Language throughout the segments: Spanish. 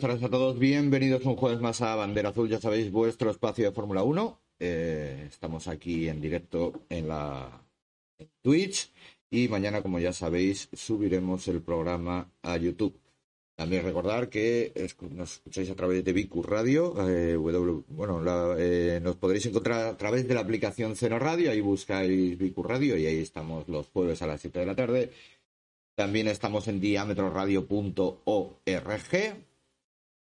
tardes a todos, bienvenidos un jueves más a Bandera Azul, ya sabéis, vuestro espacio de Fórmula 1. Eh, estamos aquí en directo en la Twitch y mañana, como ya sabéis, subiremos el programa a YouTube. También recordar que nos escucháis a través de Vicus Radio, eh, W- bueno, la- eh, nos podréis encontrar a través de la aplicación Ceno Radio, ahí buscáis Vicus Radio y ahí estamos los jueves a las 7 de la tarde. También estamos en diametroradio.org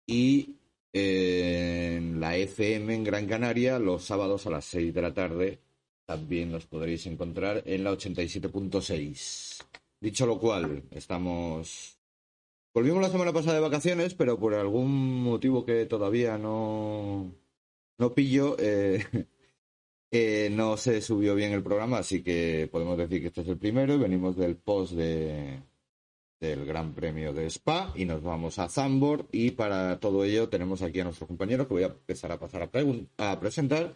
y eh, en la FM en Gran Canaria los sábados a las 6 de la tarde también nos podréis encontrar en la 87.6. Dicho lo cual, estamos... Volvimos la semana pasada de vacaciones, pero por algún motivo que todavía no, no pillo, eh, eh, no se subió bien el programa, así que podemos decir que este es el primero y venimos del post de, del Gran Premio de Spa y nos vamos a Zambor y para todo ello tenemos aquí a nuestros compañeros que voy a empezar a pasar a, presentar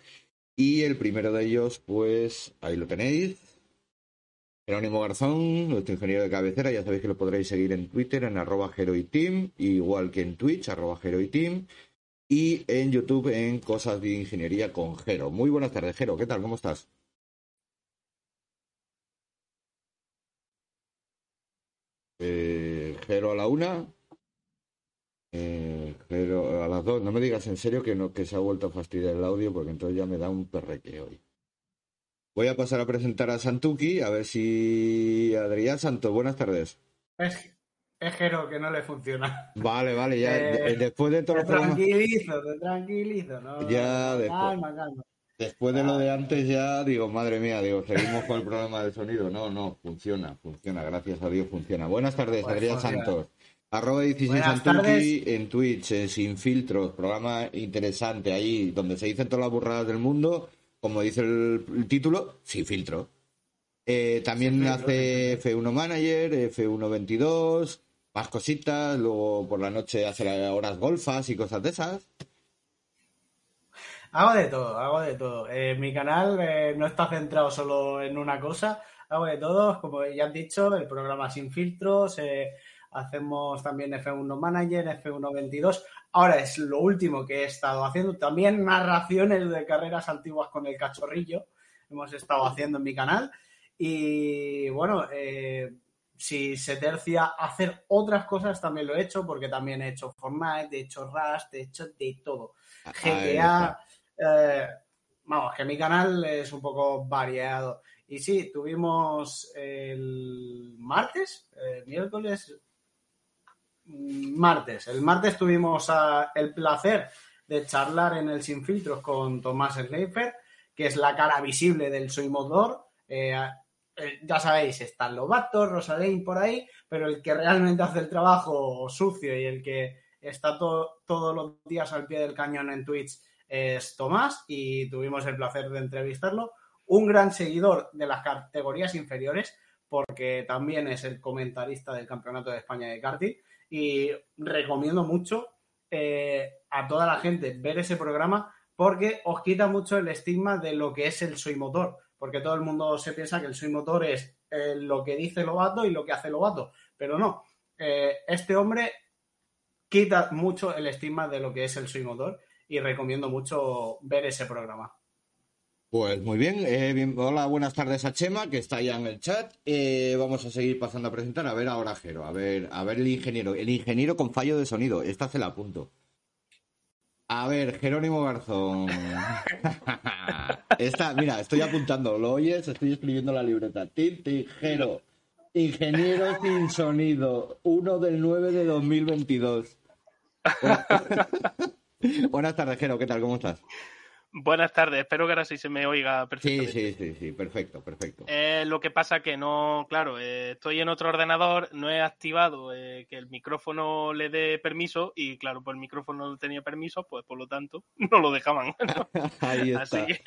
y el primero de ellos pues ahí lo tenéis Jerónimo Garzón, nuestro ingeniero de cabecera, ya sabéis que lo podréis seguir en Twitter en arroba heroiteam, igual que en Twitch, arroba heroiteam, y en YouTube en Cosas de Ingeniería con Jero. Muy buenas tardes, Jero, ¿qué tal? ¿Cómo estás? Eh, Jero a la una. Eh, Jero a las dos. No me digas en serio que, no, que se ha vuelto a fastidiar el audio porque entonces ya me da un perreque hoy. Voy a pasar a presentar a Santuki, a ver si Adrián Santos, buenas tardes. Es, es Jero que no le funciona. Vale, vale, ya Eh, de- después de todos Te programas, tranquilizo, te tranquilizo. No, Ya, después. calma, calma. Después de lo de antes ya digo, madre mía, digo, seguimos con el problema del sonido. No, no, funciona, funciona, gracias a Dios funciona. Buenas tardes, Pues Adrián funciona. Santos. Arroba 16 Buenas Santuki tardes. en Twitch, eh, sin filtros, programa interesante ahí, donde se dicen todas las burradas del mundo, como dice el, el título, sin filtro. Eh, también Sin filtro, hace F1 Manager, F1 22, más cositas, luego por la noche hace horas golfas y cosas de esas. Hago de todo, hago de todo. Eh, mi canal eh, no está centrado solo en una cosa, hago de todo. Como ya han dicho, el programa sin filtros, eh, hacemos también F1 Manager, F1 22. Ahora es lo último que he estado haciendo. También narraciones de carreras antiguas con el cachorrillo hemos estado haciendo en mi canal. Y bueno, eh, si se tercia hacer otras cosas, también lo he hecho, porque también he hecho Fortnite, he hecho Rust, he hecho de todo. GTA. Eh, vamos, que mi canal es un poco variado. Y sí, tuvimos el martes, miércoles, martes. El martes tuvimos el placer de charlar en el Sin Filtros con Tomás Schleifer, que es la cara visible del Soy Motor. Eh, eh, ya sabéis, están Lobato, Rosalén por ahí, pero el que realmente hace el trabajo sucio y el que está to- todos los días al pie del cañón en Twitch es Tomás y tuvimos el placer de entrevistarlo. Un gran seguidor de las categorías inferiores porque también es el comentarista del Campeonato de España de karting y recomiendo mucho eh, a toda la gente ver ese programa porque os quita mucho el estigma de lo que es el soy motor, porque todo el mundo se piensa que el soy motor es eh, lo que dice Lobato y lo que hace Lobato, pero no. Eh, este hombre quita mucho el estigma de lo que es el soy motor y recomiendo mucho ver ese programa. Pues muy bien, eh, bien- hola, buenas tardes a Chema, que está ya en el chat. Eh, vamos a seguir pasando a presentar. A ver ahora, Jero, a ver, a ver el ingeniero. El ingeniero con fallo de sonido, esta se la apunto. A ver, Jerónimo Garzón. Esta, mira, estoy apuntando, ¿lo oyes? Estoy escribiendo la libreta. Tinti, Jero. Ingeniero sin sonido, 1 del 9 de 2022. Buenas, tardes, Jero, ¿qué tal? ¿Cómo estás? Buenas tardes, espero que ahora sí se me oiga Sí, perfectamente. sí, sí, sí, perfecto, perfecto. Eh, lo que pasa que no, claro, eh, estoy en otro ordenador, no he activado eh, que el micrófono le dé permiso y claro, pues el micrófono no tenía permiso, pues por lo tanto no lo dejaban. Ahí Así está. que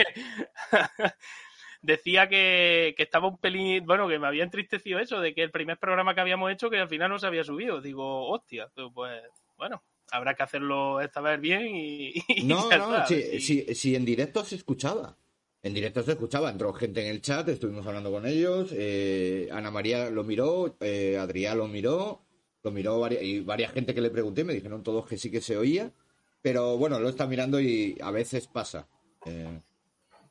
decía que, que estaba un pelín, bueno, que me había entristecido eso, de que el primer programa que habíamos hecho que al final no se había subido. Digo, hostia, pues bueno, habrá que hacerlo esta vez bien y... y No, no, sí, sí, en directo se escuchaba. En directo se escuchaba, entró gente en el chat, estuvimos hablando con ellos, eh, Ana María lo miró, eh, Adrián lo miró, lo miró varias, y varias gente que le pregunté, me dijeron todos que sí que se oía, pero bueno, lo está mirando y a veces pasa. Eh,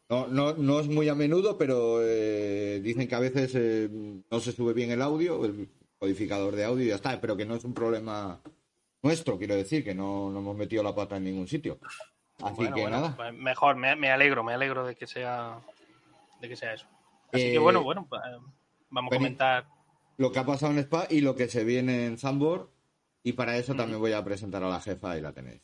no, no, no es muy a menudo, pero dicen que a veces no se sube bien el audio, el codificador de audio y ya está, pero que no es un problema nuestro, quiero decir, que no, no hemos metido la pata en ningún sitio. Así Bueno, que bueno, nada. pues mejor, me, me alegro, me alegro de que sea de que sea eso. Así Eh, que bueno, bueno, pues, vamos a comentar. Lo que ha pasado en Spa y lo que se viene en Zambor. Y para eso también voy a presentar a la jefa y la tenéis.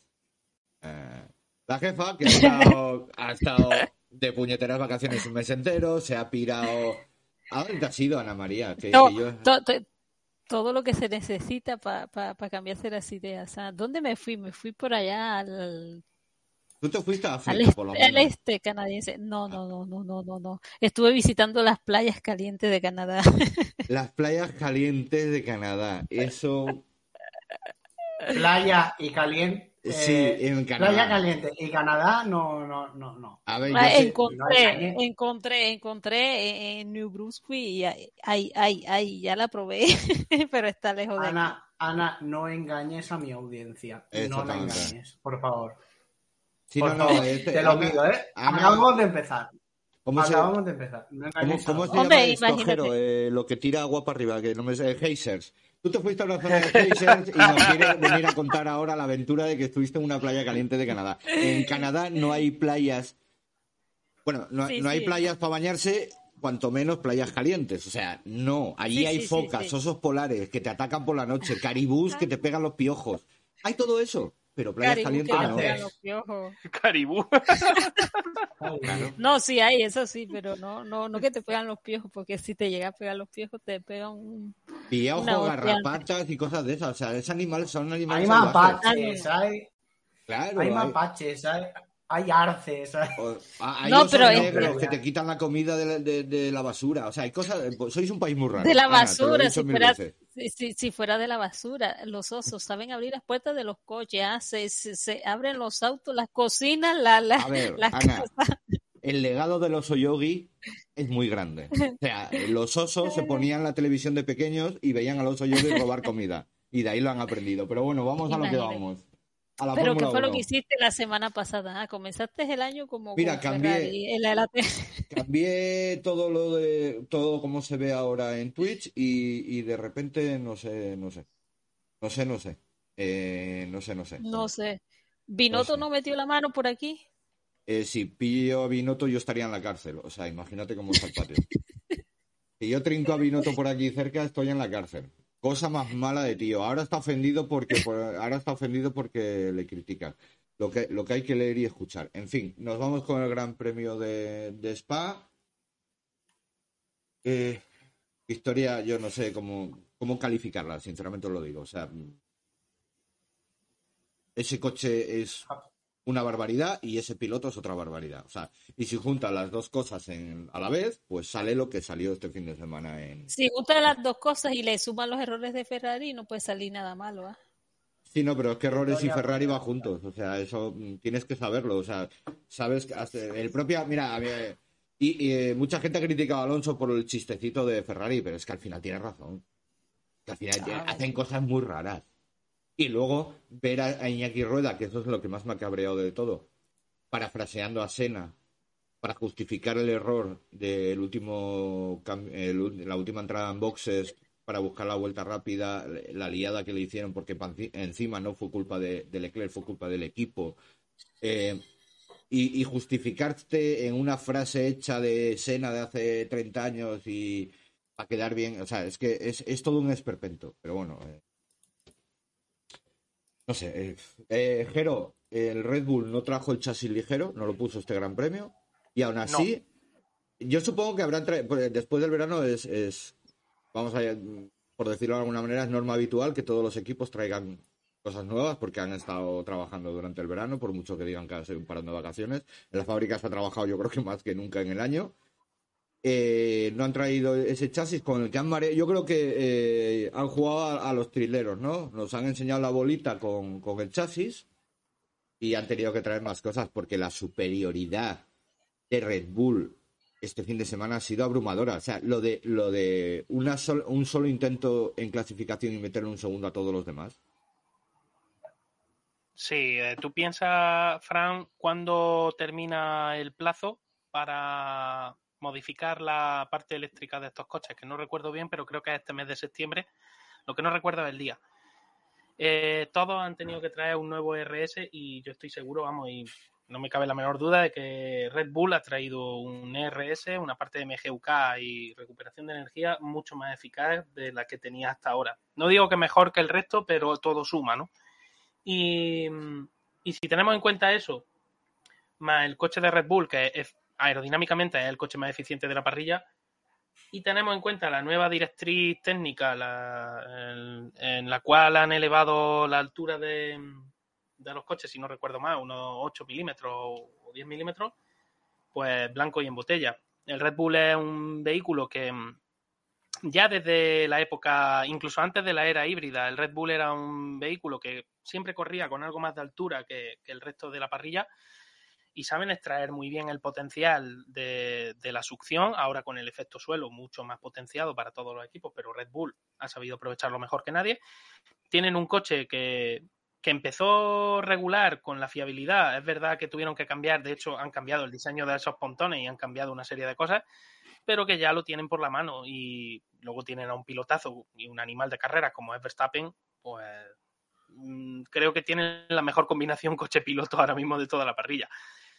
Eh, la jefa, que ha estado, ha estado de puñeteras vacaciones un mes entero, se ha pirado. ¿A dónde te has ido, Ana María? Que- No, que yo- to- to- todo lo que se necesita para cambiarse las ideas. ¿ah? ¿Dónde me fui? Me fui por allá al, Tú te fuiste a al, África, este, por lo al menos. este canadiense. No, no, no, no, no, no, no. Estuve visitando las playas calientes de Canadá. Las playas calientes de Canadá. Eso. Playa y caliente. Sí, eh, en Canadá. Playa caliente y Canadá, no, no, no, no. A ver, Ah, sé- encontré, engañes. encontré, encontré en, en New Brunswick y ay, ay, ay, ya la probé, pero está lejos de aquí. Ana, Ana, no engañes a mi audiencia. No la engañes, por favor. Sí, Por no, no, favor, este- te lo Ana- pido, ¿eh? Ana- Acabamos de empezar. ¿Cómo se, Acabamos de empezar. No ¿Cómo, engañes a cómo se Hombre, llama esto, imagínate. Jero? Eh, lo que tira agua para arriba, que no me sé, Hazers. Tú te fuiste a una zona de Hazers y nos quieres venir a contar ahora la aventura de que estuviste en una playa caliente de Canadá. En Canadá no hay playas. Bueno, no, Sí, no hay sí. playas para bañarse, cuanto menos playas calientes. O sea, no. Allí Sí, hay focas, osos polares que te atacan por la noche, caribús que te pegan los piojos. Hay todo eso, pero playas Caribú, calientes no. Caribú. No, sí hay, eso sí, pero no, no, no que te pegan los piojos, porque si te llega a pegar los piojos, te pegan un... Hostia. garrapatas y cosas de esas. O sea, esos animales son animales Hay mapaches, hay, Claro, hay hay- mapaches, hay, hay arces. hay- O- a- Hay No, osos pero es- negros que te quitan la comida de la, de- de la basura. O sea, hay cosas. Sois un país muy raro. De la basura, si mil fuera, veces. Si, si- fuera de la basura, los osos saben abrir las puertas de los coches, ah, se, se, se abren los autos, las cocinas, la, la, A ver, las Ana, casas. el legado del oso yogi es muy grande. O sea, los osos se ponían la televisión de pequeños y veían al oso yogi robar comida. Y de ahí lo han aprendido. Pero bueno, vamos a lo que vamos. A la Pero ¿qué fue lo 1. que hiciste la semana pasada? Ah, comenzaste el año como Mira, cambié. Ferrari, en la- la- Cambié todo lo de todo como se ve ahora en Twitch y, y de repente no sé, no sé. No sé, no sé. Eh, no sé, no sé. no sé. ¿Binotto sé. no metió la mano por aquí? Eh, si pillo a Binotto, yo estaría en la cárcel. O sea, imagínate cómo está el patio. Si yo trinco a Binotto por aquí cerca, estoy en la cárcel. Cosa más mala de tío. Ahora está ofendido porque por- ahora está ofendido porque le critican. Lo que, lo que hay que leer y escuchar. En fin, nos vamos con el Gran Premio de, de Spa. Eh, historia, yo no sé cómo, cómo calificarla, sinceramente os lo digo. O sea, ese coche es una barbaridad y ese piloto es otra barbaridad. O sea, y si juntas las dos cosas en- a la vez, pues sale lo que salió este fin de semana en... Si gustan las dos cosas y le suman los errores de Ferrari, no puede salir nada malo. ¿ah? Sí, no, pero es que Rolex y Ferrari van juntos. O sea, eso mm, tienes que saberlo. O sea, sabes que hasta el propio... Mira, a mí, eh, y, y, eh, mucha gente ha criticado a Alonso por el chistecito de Ferrari, pero es que al final tiene razón. Que al final Ah, hacen cosas muy raras. Y luego ver a, Iñaki Rueda, que eso es lo que más me ha cabreado de todo, parafraseando a Sena para justificar el error último cam- el ul- la última entrada en boxes para buscar la vuelta rápida, la liada que le hicieron porque encima no fue culpa de, de Leclerc, fue culpa del equipo. Eh, y, y justificarte en una frase hecha de Sena de hace 30 años y para quedar bien, o sea, es que es, es todo un esperpento, pero bueno. eh. No sé, eh, eh, Jero, el Red Bull no trajo el chasis ligero, no lo puso este Gran Premio, y aún así, yo supongo que habrán pues, después del verano es, es, vamos a, por decirlo de alguna manera, es norma habitual que todos los equipos traigan cosas nuevas porque han estado trabajando durante el verano, por mucho que digan que han sido un parón de vacaciones. En las fábricas ha trabajado yo creo que más que nunca en el año. Eh, no han traído ese chasis con el que han mareado. Yo creo que eh, han jugado a, los trileros, ¿no? Nos han enseñado la bolita con, con el chasis y han tenido que traer más cosas porque la superioridad de Red Bull este fin de semana ha sido abrumadora. O sea, lo de, lo de un solo intento en clasificación y meterle un segundo a todos los demás. Sí, eh, tú piensas, Fran, cuándo termina el plazo para modificar la parte eléctrica de estos coches, que no recuerdo bien, pero creo que es este mes de septiembre. Lo que no recuerdo es el día. Eh, todos han tenido que traer un nuevo RS y yo estoy seguro, vamos, y no me cabe la menor duda de que Red Bull ha traído un RS, una parte de MGUK y recuperación de energía mucho más eficaz de la que tenía hasta ahora. No digo que mejor que el resto, pero todo suma, ¿no? Y, y si tenemos en cuenta eso, más el coche de Red Bull, que es, aerodinámicamente es el coche más eficiente de la parrilla, y tenemos en cuenta la nueva directriz técnica en la cual han elevado la altura de, de los coches, si no recuerdo mal, unos 8 milímetros o 10 milímetros, pues blanco y en botella. El Red Bull es un vehículo que mm, ya desde la época, incluso antes de la era híbrida, el Red Bull era un vehículo que siempre corría con algo más de altura que, que el resto de la parrilla y saben extraer muy bien el potencial de, la succión, ahora con el efecto suelo mucho más potenciado para todos los equipos, pero Red Bull ha sabido aprovecharlo mejor que nadie. Tienen un coche que, que empezó regular con la fiabilidad, es verdad que tuvieron que cambiar, de hecho han cambiado el diseño de esos pontones y han cambiado una serie de cosas, pero que ya lo tienen por la mano y luego tienen a un pilotazo y un animal de carrera como es Verstappen, pues mm, creo que tienen la mejor combinación coche-piloto ahora mismo de toda la parrilla.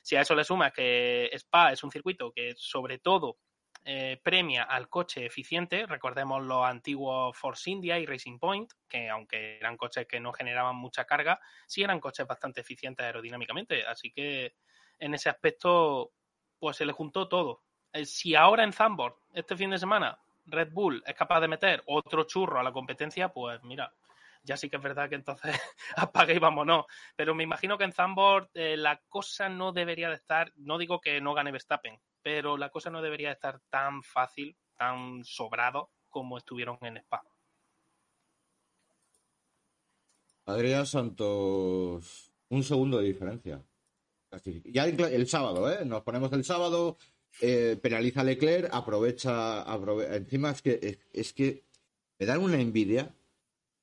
Si a eso le sumas que Spa es un circuito que sobre todo eh, premia al coche eficiente, recordemos los antiguos Force India y Racing Point, que aunque eran coches que no generaban mucha carga, sí eran coches bastante eficientes aerodinámicamente, así que en ese aspecto pues se le juntó todo. Eh, Si ahora en Zandvoort, este fin de semana, Red Bull es capaz de meter otro churro a la competencia, pues mira, ya sí que es verdad que entonces apague y vámonos. Pero me imagino que en Zandvoort eh, la cosa no debería de estar, no digo que no gane Verstappen, pero la cosa no debería de estar tan fácil, tan sobrado como estuvieron en Spa. Adrián Santos, un segundo de diferencia. Ya el, sábado, ¿eh? Nos ponemos el sábado, eh, penaliza Leclerc, aprovecha, aprove- encima es que, es que me dan una envidia.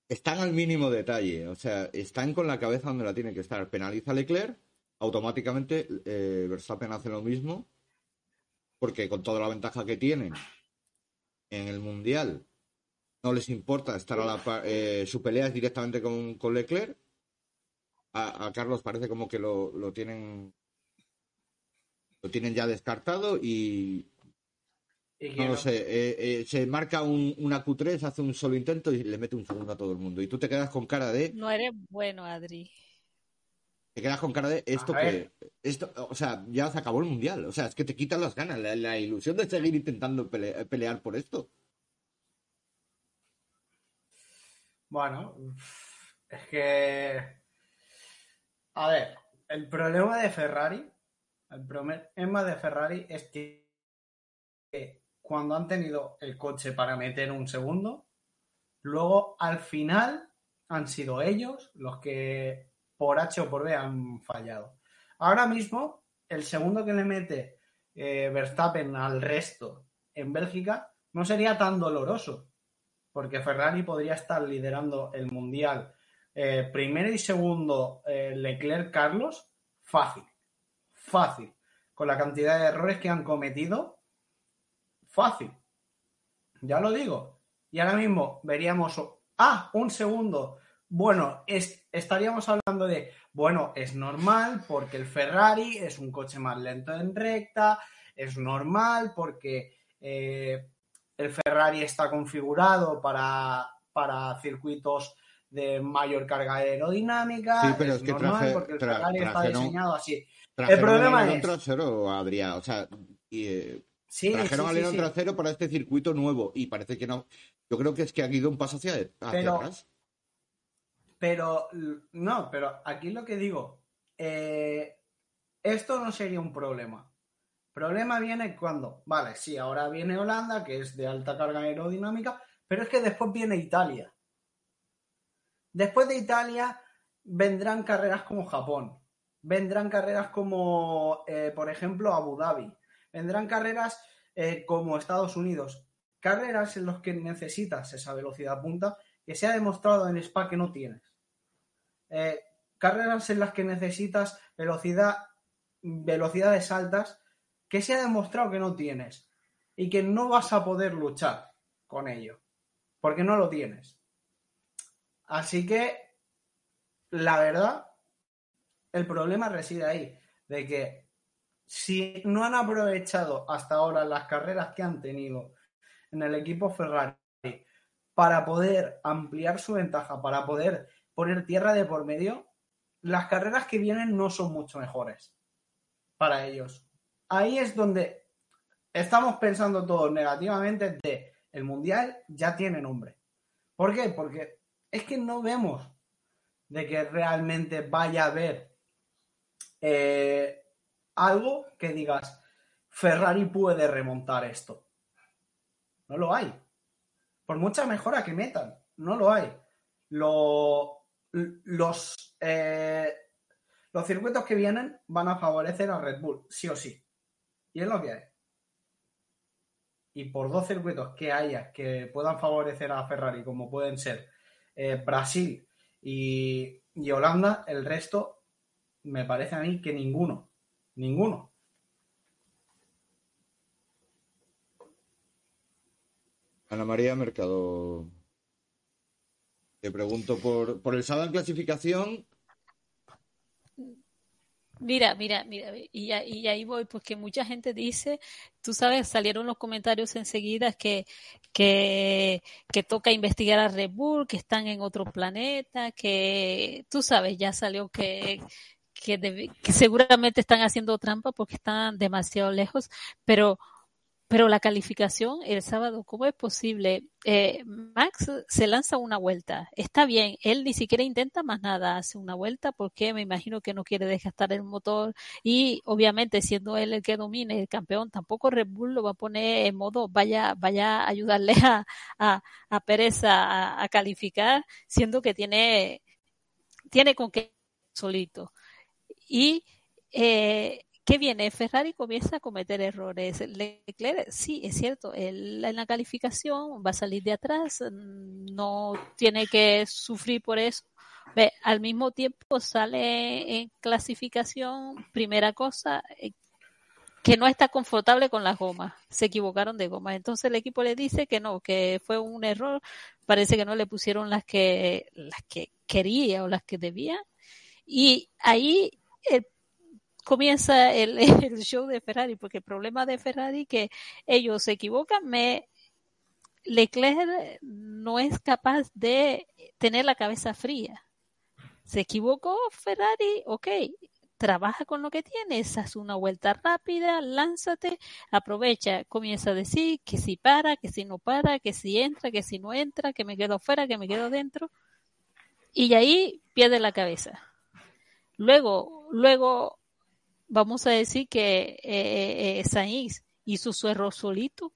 Están al mínimo detalle, o sea, están con la cabeza donde la tiene que estar. Penaliza a Leclerc, automáticamente eh, Verstappen hace lo mismo, porque con toda la ventaja que tienen en el Mundial, no les importa estar a la par, eh, su pelea es directamente con, con Leclerc. A, a Carlos parece como que lo, lo tienen lo tienen ya descartado y no lo sé, eh, eh, se marca un, una Q3, hace un solo intento y le mete un segundo a todo el mundo. Y tú te quedas con cara de, No eres bueno, Adri. te quedas con cara de esto A ver. que, esto, o sea, ya se acabó el mundial. O sea, es que te quitan las ganas, la, la ilusión de seguir intentando pele- pelear por esto. Bueno, es que. A ver, el problema de Ferrari. El problema de Ferrari es que cuando han tenido el coche para meter un segundo, luego al final han sido ellos los que por H o por B han fallado. Ahora mismo, el segundo que le mete eh, Verstappen al resto en Bélgica no sería tan doloroso, porque Ferrari podría estar liderando el mundial eh, primero y segundo eh, Leclerc Carlos fácil, fácil, con la cantidad de errores que han cometido, fácil, ya lo digo. Y ahora mismo veríamos, ah, un segundo, bueno, es- estaríamos hablando de, bueno, es normal porque el Ferrari es un coche más lento en recta, es normal porque eh, el Ferrari está configurado para, para circuitos de mayor carga aerodinámica. Sí, pero es que normal traje- porque el Ferrari está diseñado así. Trajeron problema es- trasero, Adrián. O sea, y, eh, Sí, trajeron sí, sí, alerón sí. trasero para este circuito nuevo y parece que no. Yo creo que es que ha ido un paso hacia, hacia Pero- atrás. Pero, no, pero aquí lo que digo, eh, esto no sería un problema. Problema viene cuando, vale, sí, ahora viene Holanda, que es de alta carga aerodinámica, pero es que después viene Italia. Después de Italia vendrán carreras como Japón, vendrán carreras como, eh, por ejemplo, Abu Dhabi, vendrán carreras eh, como Estados Unidos, carreras en las que necesitas esa velocidad punta que se ha demostrado en Spa que no tienes. Eh, carreras en las que necesitas velocidad, velocidades altas que se ha demostrado que no tienes y que no vas a poder luchar con ello, porque no lo tienes. Así que, la verdad, el problema reside ahí, de que si no han aprovechado hasta ahora las carreras que han tenido en el equipo Ferrari para poder ampliar su ventaja, para poder poner tierra de por medio, las carreras que vienen no son mucho mejores para ellos. Ahí es donde estamos pensando todos negativamente de el mundial ya tiene nombre. ¿Por qué? Porque es que no vemos de que realmente vaya a haber eh, algo que digas Ferrari puede remontar esto. No lo hay. Por mucha mejora que metan, no lo hay. Lo- los, eh, los circuitos que vienen van a favorecer a Red Bull, sí o sí. Y es lo que hay. Y por dos circuitos que haya que puedan favorecer a Ferrari, como pueden ser eh, Brasil y, y Holanda, el resto me parece a mí que ninguno. Ninguno. Ana María Mercado. Te pregunto por, por el sábado en clasificación. Mira, mira, mira, y, y ahí voy, porque mucha gente dice, tú sabes, salieron los comentarios enseguida que, que, que toca investigar a Red Bull, que están en otro planeta, que tú sabes, ya salió que, que, seguramente están haciendo trampa porque están demasiado lejos, pero pero la calificación el sábado, ¿cómo es posible? Eh, Max se lanza una vuelta, está bien, él ni siquiera intenta más nada, hace una vuelta porque me imagino que no quiere desgastar el motor y obviamente siendo él el que domine el campeón, tampoco Red Bull lo va a poner en modo vaya, vaya a ayudarle a, a, a Pérez a, a calificar, siendo que tiene, tiene con qué solito. Y eh, ¿Qué viene? Ferrari comienza a cometer errores. Leclerc, sí, es cierto, él en la calificación va a salir de atrás, no tiene que sufrir por eso. Ve, al mismo tiempo sale en clasificación, primera cosa, eh, que no está confortable con las gomas, se equivocaron de gomas. Entonces el equipo le dice que no, que fue un error, parece que no le pusieron las que, las que quería o las que debía. Y ahí comienza el, show de Ferrari, porque el problema de Ferrari que ellos se equivocan, me Leclerc no es capaz de tener la cabeza fría. Se equivocó Ferrari, ok, trabaja con lo que tienes, haz una vuelta rápida, lánzate, aprovecha, comienza a decir que si para, que si no para, que si entra, que si no entra, que me quedo fuera, que me quedo dentro. Y ahí pierde la cabeza. Luego, luego vamos a decir que eh, eh, Sainz hizo su error solito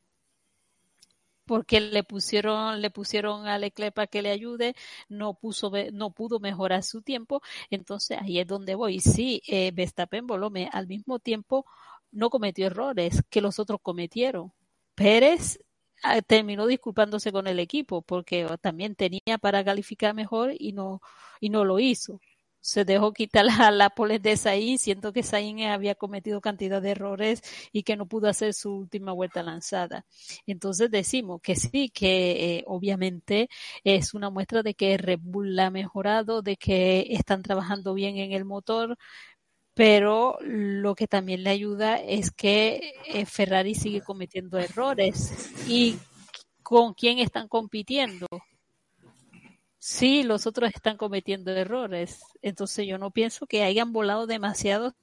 porque le pusieron le pusieron a Leclerc para que le ayude no puso no pudo mejorar su tiempo. Entonces ahí es donde voy. Sí eh, Verstappen voló al mismo tiempo no cometió errores que los otros cometieron. Pérez ah, terminó disculpándose con el equipo porque también tenía para calificar mejor y no y no lo hizo se dejó quitar la, la de Sainz, siento que Sainz había cometido cantidad de errores y que no pudo hacer su última vuelta lanzada. Entonces decimos que sí, que eh, obviamente es una muestra de que Red Bull ha mejorado, de que están trabajando bien en el motor, pero lo que también le ayuda es que eh, Ferrari sigue cometiendo errores. Y con quién están compitiendo Sí, los otros están cometiendo errores. Entonces yo no pienso que hayan volado demasiado.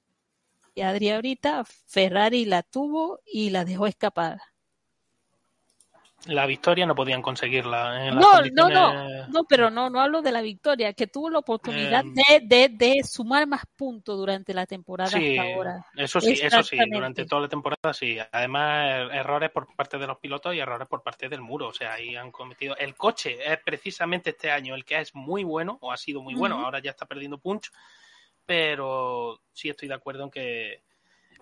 Y Adri ahorita, Ferrari la tuvo y la dejó escapar. La victoria no podían conseguirla. En las No, no, condiciones- no, no, pero no, no hablo de la victoria, que tuvo la oportunidad Em. de, de, de sumar más puntos durante la temporada Sí, hasta ahora. eso sí, eso sí, durante toda la temporada sí. Además, er- errores por parte de los pilotos y errores por parte del muro. O sea, ahí han cometido. El coche es precisamente este año el que es muy bueno, o ha sido muy bueno, ahora ya está perdiendo punch, pero sí estoy de acuerdo en que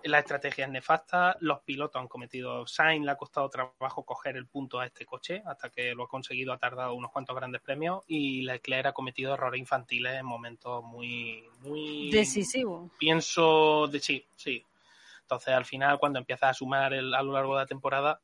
la estrategia es nefasta, los pilotos han cometido, Sainz le ha costado trabajo coger el punto a este coche, hasta que lo ha conseguido ha tardado unos cuantos grandes premios, y Leclerc ha cometido errores infantiles en momentos muy, muy Decisivo. pienso de sí, sí. Entonces, al final, cuando empiezas a sumar el- a lo largo de la temporada,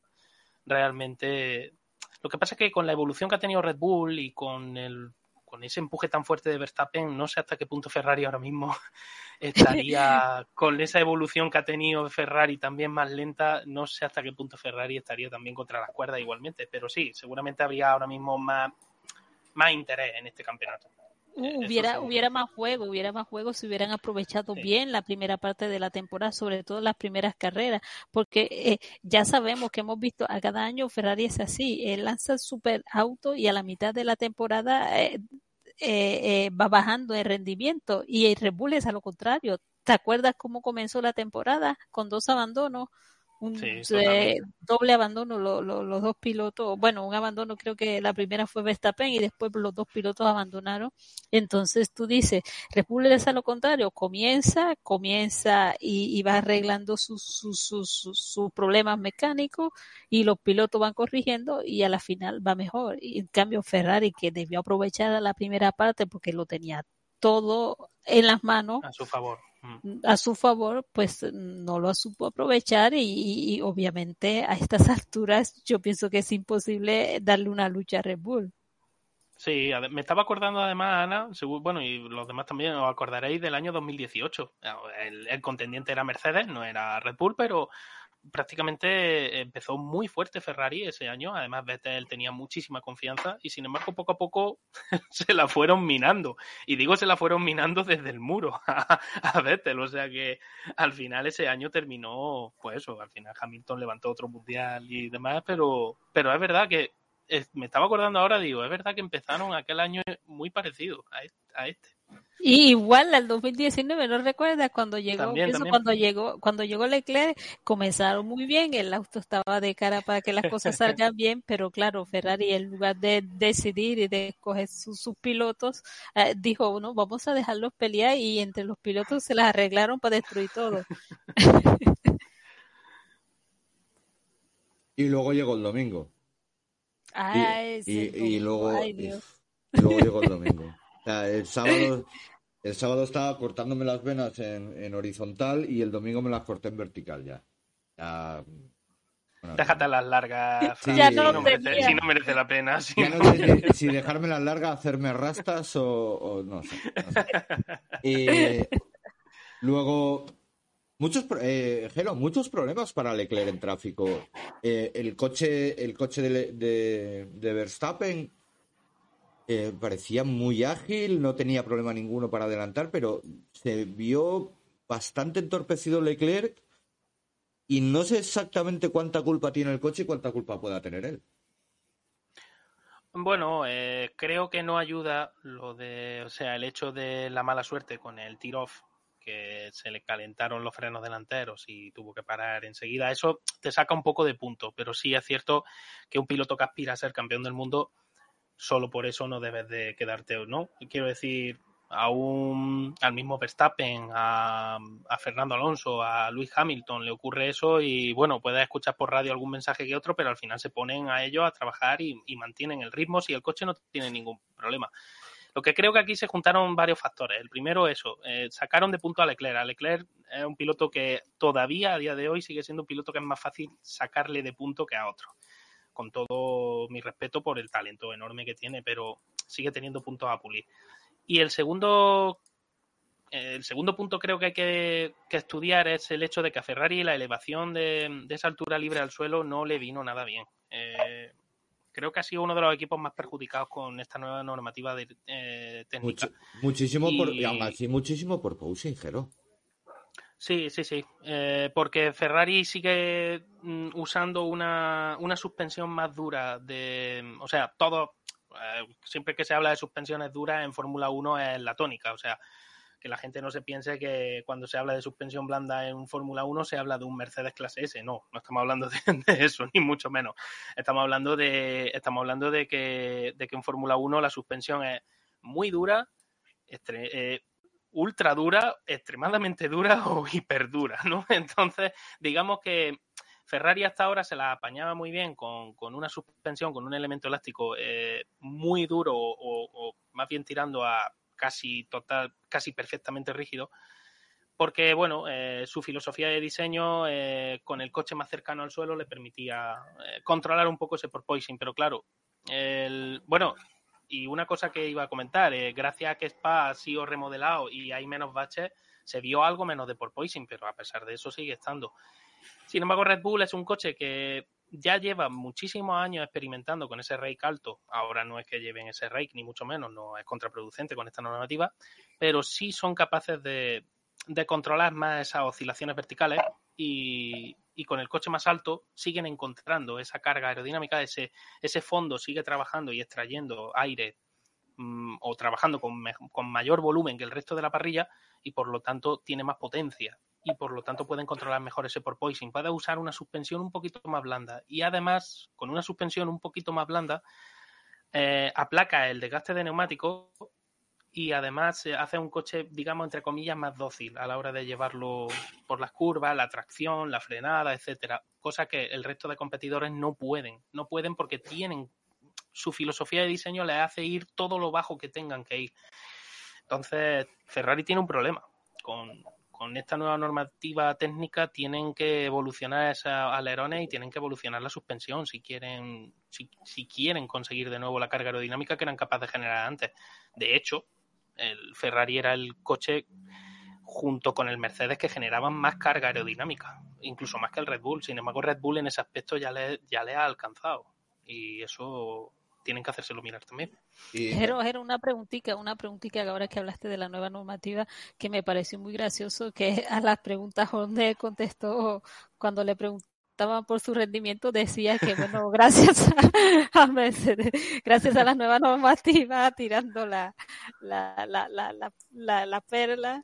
realmente. Lo que pasa es que con la evolución que ha tenido Red Bull y con el con ese empuje tan fuerte de Verstappen, no sé hasta qué punto Ferrari ahora mismo estaría con esa evolución que ha tenido Ferrari también más lenta, no sé hasta qué punto Ferrari estaría también contra las cuerdas igualmente, pero sí, seguramente habría ahora mismo más, más interés en este campeonato. Eh, hubiera, hubiera más juego, hubiera más juego si hubieran aprovechado Sí. bien la primera parte de la temporada, sobre todo las primeras carreras, porque eh, ya sabemos que hemos visto a cada año Ferrari es así, él lanza el super auto y a la mitad de la temporada eh, eh, eh, va bajando en rendimiento y el Red Bull es a lo contrario. ¿Te acuerdas cómo comenzó la temporada con dos abandonos? Un Sí, doble abandono lo- lo- los dos pilotos, bueno, un abandono creo que la primera fue Verstappen y después los dos pilotos abandonaron. Entonces tú dices, Bull es a lo contrario, comienza, comienza y, y va arreglando sus, sus, sus, sus- sus problemas mecánicos y los pilotos van corrigiendo y a la final va mejor. Y en cambio Ferrari, que debió aprovechar la primera parte porque lo tenía todo en las manos A su favor. A su favor, pues no lo supo aprovechar y, y- y obviamente a estas alturas yo pienso que es imposible darle una lucha a Red Bull. Sí, me estaba acordando además, Ana, bueno, y los demás también os acordaréis del año 2018. El, el contendiente era Mercedes, no era Red Bull, pero prácticamente empezó muy fuerte Ferrari ese año. Además, Vettel tenía muchísima confianza y, sin embargo, poco a poco se la fueron minando. Y digo, se la fueron minando desde el muro a, a Vettel. O sea que al final ese año terminó, pues eso, al final Hamilton levantó otro mundial y demás, pero, pero es verdad que eh, me estaba acordando ahora, digo, es verdad que empezaron aquel año muy parecido a este. A este. Y igual al 2019, ¿no recuerdas cuando llegó? También, pienso también. cuando llegó, cuando llegó Leclerc, comenzaron muy bien, el auto estaba de cara para que las cosas salgan bien, pero claro, Ferrari en lugar de decidir y de escoger sus, sus pilotos, eh, dijo, no, vamos a dejarlos pelear y entre los pilotos se las arreglaron para destruir todo. Y luego llegó el domingo. Y, Ay, y- luego, ay, Dios. y luego llegó el domingo. Sea, el sábado, el sábado estaba cortándome las venas en, en horizontal y el domingo me las corté en vertical ya. Ya, bueno, Déjate las largas, Ya si, no merece, tenía. si no merece la pena. si Ya no- no sé si, si dejarme las largas, hacerme rastas o, o no sé. no sé. Eh, luego, muchos, pro- eh, Gelo, muchos problemas para Leclerc en tráfico. Eh, el coche, el coche de, de- de Verstappen eh, parecía muy ágil, no tenía problema ninguno para adelantar, pero se vio bastante entorpecido Leclerc y no sé exactamente cuánta culpa tiene el coche y cuánta culpa pueda tener él. Bueno, eh, creo que no ayuda lo de, o sea, el hecho de la mala suerte con el tir-off, que se le calentaron los frenos delanteros y tuvo que parar enseguida. Eso te saca un poco de punto, pero sí es cierto que un piloto que aspira a ser campeón del mundo, solo por eso no debes de quedarte, ¿no? Quiero decir, a un, al mismo Verstappen, a, a Fernando Alonso, a Luis Hamilton le ocurre eso y bueno, puedes escuchar por radio algún mensaje que otro, pero al final se ponen a ellos a trabajar y, mantienen el ritmo si el coche no tiene ningún problema. Lo que creo que aquí se juntaron varios factores. El primero, eso, eh, sacaron de punto a Leclerc. A Leclerc es un piloto que todavía a día de hoy sigue siendo un piloto que es más fácil sacarle de punto que a otro. Con todo mi respeto por el talento enorme que tiene, pero sigue teniendo puntos a pulir. Y el segundo, eh, el segundo punto creo que hay que, que estudiar es el hecho de que a Ferrari la elevación de, de esa altura libre al suelo no le vino nada bien. Eh, creo que ha sido uno de los equipos más perjudicados con esta nueva normativa de, eh, técnica. Mucho- muchísimo por, Y- y aún así muchísimo por Pousinger. Sí, sí, sí. Eh, porque Ferrari sigue mm, usando una, una suspensión más dura de. O sea, todo. eh, siempre que se habla de suspensiones duras en Fórmula 1 es la tónica. O sea, que la gente no se piense que cuando se habla de suspensión blanda en Fórmula 1 se habla de un Mercedes clase S. No, no estamos hablando de, de eso, ni mucho menos. Estamos hablando de, estamos hablando de que, de que en Fórmula 1 la suspensión es muy dura, estre- eh, ultra dura, extremadamente dura o hiperdura, ¿no? Entonces, digamos que Ferrari hasta ahora se la apañaba muy bien con, con una suspensión, con un elemento elástico eh, muy duro o, más bien tirando a casi total, casi perfectamente rígido, porque bueno, eh, su filosofía de diseño eh, con el coche más cercano al suelo le permitía controlar un poco ese porpoising, pero claro, el, bueno, y una cosa que iba a comentar, eh, gracias a que Spa ha sido remodelado y hay menos baches, se vio algo menos de porpoising, pero a pesar de eso sigue estando. Sin embargo, Red Bull es un coche que ya lleva muchísimos años experimentando con ese rake alto. Ahora no es que lleven ese rake, ni mucho menos, no es contraproducente con esta normativa, pero sí son capaces de, de controlar más esas oscilaciones verticales y, y con el coche más alto siguen encontrando esa carga aerodinámica, ese, ese fondo sigue trabajando y extrayendo aire mm, o trabajando con, con mayor volumen que el resto de la parrilla y por lo tanto tiene más potencia y por lo tanto pueden controlar mejor ese porpoising. Puede usar una suspensión un poquito más blanda y además con una suspensión un poquito más blanda eh, aplaca el desgaste de neumático y además hace un coche, digamos, entre comillas, más dócil a la hora de llevarlo por las curvas, la tracción, la frenada, etcétera. Cosa que el resto de competidores no pueden. No pueden porque tienen su filosofía de diseño les hace ir todo lo bajo que tengan que ir. Entonces, Ferrari tiene un problema. Con, con esta nueva normativa técnica tienen que evolucionar esos alerones y tienen que evolucionar la suspensión si quieren, si, si quieren conseguir de nuevo la carga aerodinámica que eran capaces de generar antes. De hecho, el Ferrari era el coche junto con el Mercedes que generaban más carga aerodinámica, incluso más que el Red Bull. Sin embargo, Red Bull en ese aspecto ya le, ya le ha alcanzado. Y eso tienen que hacérselo mirar también. Y, Jero, una preguntita, una preguntita que ahora que hablaste de la nueva normativa que me pareció muy gracioso que a las preguntas donde contestó cuando le por su rendimiento decía que bueno, gracias a, a Mercedes, gracias a la nueva normativa tirando la la la la la, la, la perla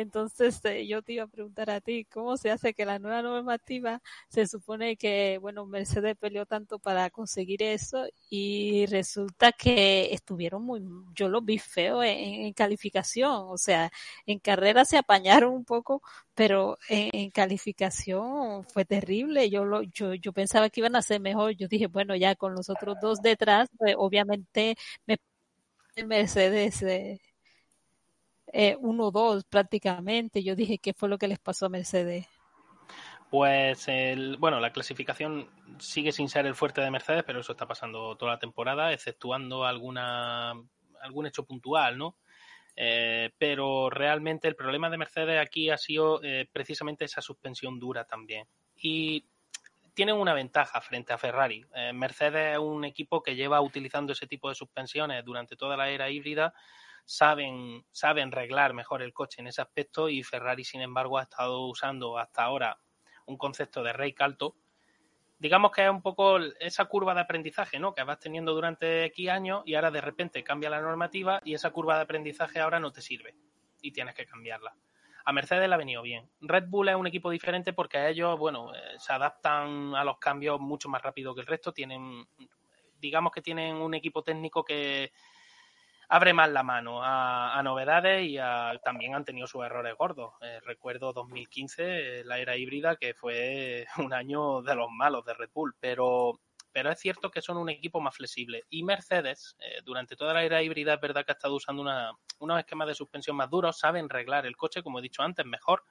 entonces eh, yo te iba a preguntar a ti, ¿cómo se hace que la nueva normativa se supone que, bueno, Mercedes peleó tanto para conseguir eso y resulta que estuvieron muy, yo los vi feo en, calificación, o sea, en carrera se apañaron un poco, pero en, en calificación fue terrible. Yo lo, yo, yo pensaba que iban a ser mejor. Yo dije, bueno, ya con los otros dos detrás, pues, obviamente me Mercedes eh, eh, 1-2 prácticamente. Yo dije, ¿qué fue lo que les pasó a Mercedes? Pues, el, bueno, la clasificación sigue sin ser el fuerte de Mercedes, pero eso está pasando toda la temporada, exceptuando alguna, algún hecho puntual, ¿no? Eh, pero realmente el problema de Mercedes aquí ha sido eh, precisamente esa suspensión dura también. Y tienen una ventaja frente a Ferrari. Eh, Mercedes es un equipo que lleva utilizando ese tipo de suspensiones durante toda la era híbrida saben, saben reglar mejor el coche en ese aspecto y Ferrari, sin embargo, ha estado usando hasta ahora un concepto de rake alto. Digamos que es un poco esa curva de aprendizaje, ¿no? Que vas teniendo durante X años y ahora de repente cambia la normativa y esa curva de aprendizaje ahora no te sirve y tienes que cambiarla. A Mercedes le ha venido bien. Red Bull es un equipo diferente porque ellos, bueno, eh, se adaptan a los cambios mucho más rápido que el resto. Tienen, digamos que tienen un equipo técnico que, abre más la mano a, novedades y también han tenido sus errores gordos. Eh, recuerdo 2015, eh, la era híbrida, que fue un año de los malos de Red Bull, pero, pero es cierto que son un equipo más flexible. Y Mercedes, eh, durante toda la era híbrida, es verdad que ha estado usando una, unos esquemas de suspensión más duros, saben reglar el coche, como he dicho antes, mejor.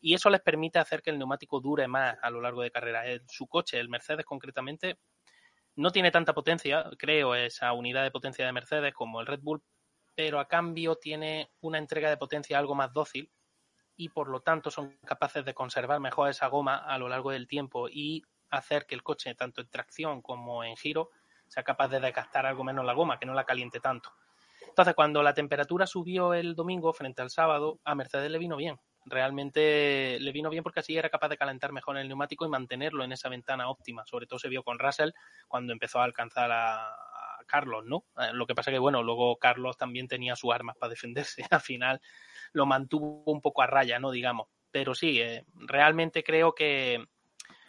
Y eso les permite hacer que el neumático dure más a lo largo de carrera. El, su coche, el Mercedes concretamente, no tiene tanta potencia, creo, esa unidad de potencia de Mercedes como el Red Bull, pero a cambio tiene una entrega de potencia algo más dócil y por lo tanto son capaces de conservar mejor esa goma a lo largo del tiempo y hacer que el coche, tanto en tracción como en giro, sea capaz de desgastar algo menos la goma, que no la caliente tanto. Entonces, cuando la temperatura subió el domingo frente al sábado, a Mercedes le vino bien. Realmente le vino bien porque así era capaz de calentar mejor el neumático y mantenerlo en esa ventana óptima. Sobre todo se vio con Russell cuando empezó a alcanzar a, Carlos, ¿no? Eh, Lo que pasa que, bueno, luego Carlos también tenía sus armas para defenderse. Al final lo mantuvo un poco a raya, ¿no? Digamos. Pero sí, eh, realmente creo que,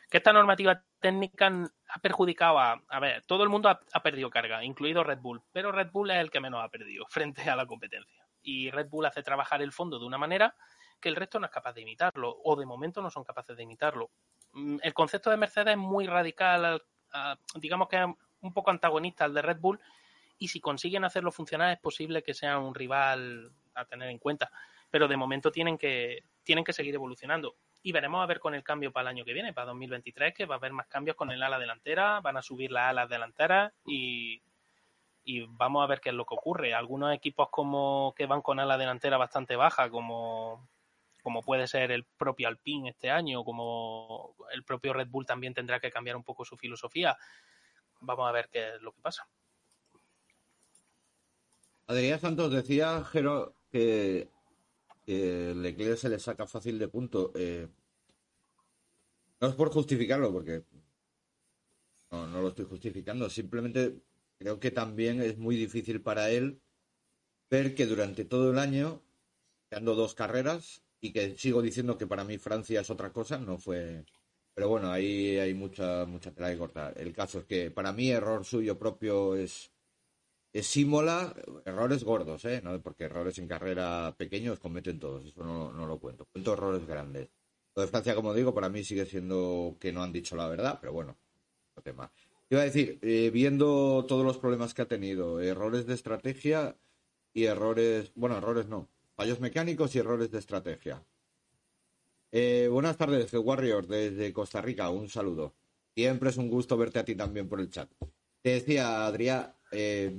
que esta normativa técnica ha perjudicado a, a ver, todo el mundo ha, perdido carga, incluido Red Bull, pero Red Bull es el que menos ha perdido frente a la competencia. Y Red Bull hace trabajar el fondo de una manera que el resto no es capaz de imitarlo, o de momento no son capaces de imitarlo. Mm, El concepto de Mercedes es muy radical, digamos que es un poco antagonista al de Red Bull, y si consiguen hacerlo funcionar es posible que sea un rival a tener en cuenta. Pero de momento tienen que, tienen que seguir evolucionando y veremos a ver con el cambio para el año que viene, para 2023, que va a haber más cambios con el ala delantera, van a subir las alas delanteras y, y vamos a ver qué es lo que ocurre. Algunos equipos como que van con ala delantera bastante baja, como, como puede ser el propio Alpine este año, como el propio Red Bull también tendrá que cambiar un poco su filosofía. Vamos a ver qué es lo que pasa. Adrián Santos decía, Jero, que Leclerc se le saca fácil de punto. Eh, no es por justificarlo, porque no, no, lo estoy justificando. Simplemente creo que también es muy difícil para él ver que durante todo el año, ando dos carreras, y que sigo diciendo que para mí Francia es otra cosa, no fue. Pero bueno, ahí hay mucha, mucha tela que cortar. El caso es que para mí error suyo propio es es Símola, errores gordos, ¿eh? ¿no? porque errores en carrera pequeños cometen todos, eso no, no, lo cuento. Cuento errores grandes. Lo de Francia, como digo, para mí sigue siendo que no han dicho la verdad, pero bueno, no tema. Iba a decir, eh, viendo todos los problemas que ha tenido, errores de estrategia y errores, bueno, errores no, fallos mecánicos y errores de estrategia. Eh, buenas tardes, The Warrior, desde Costa Rica, un saludo. Siempre es un gusto verte a ti también por el chat. Te decía, Adrián, eh,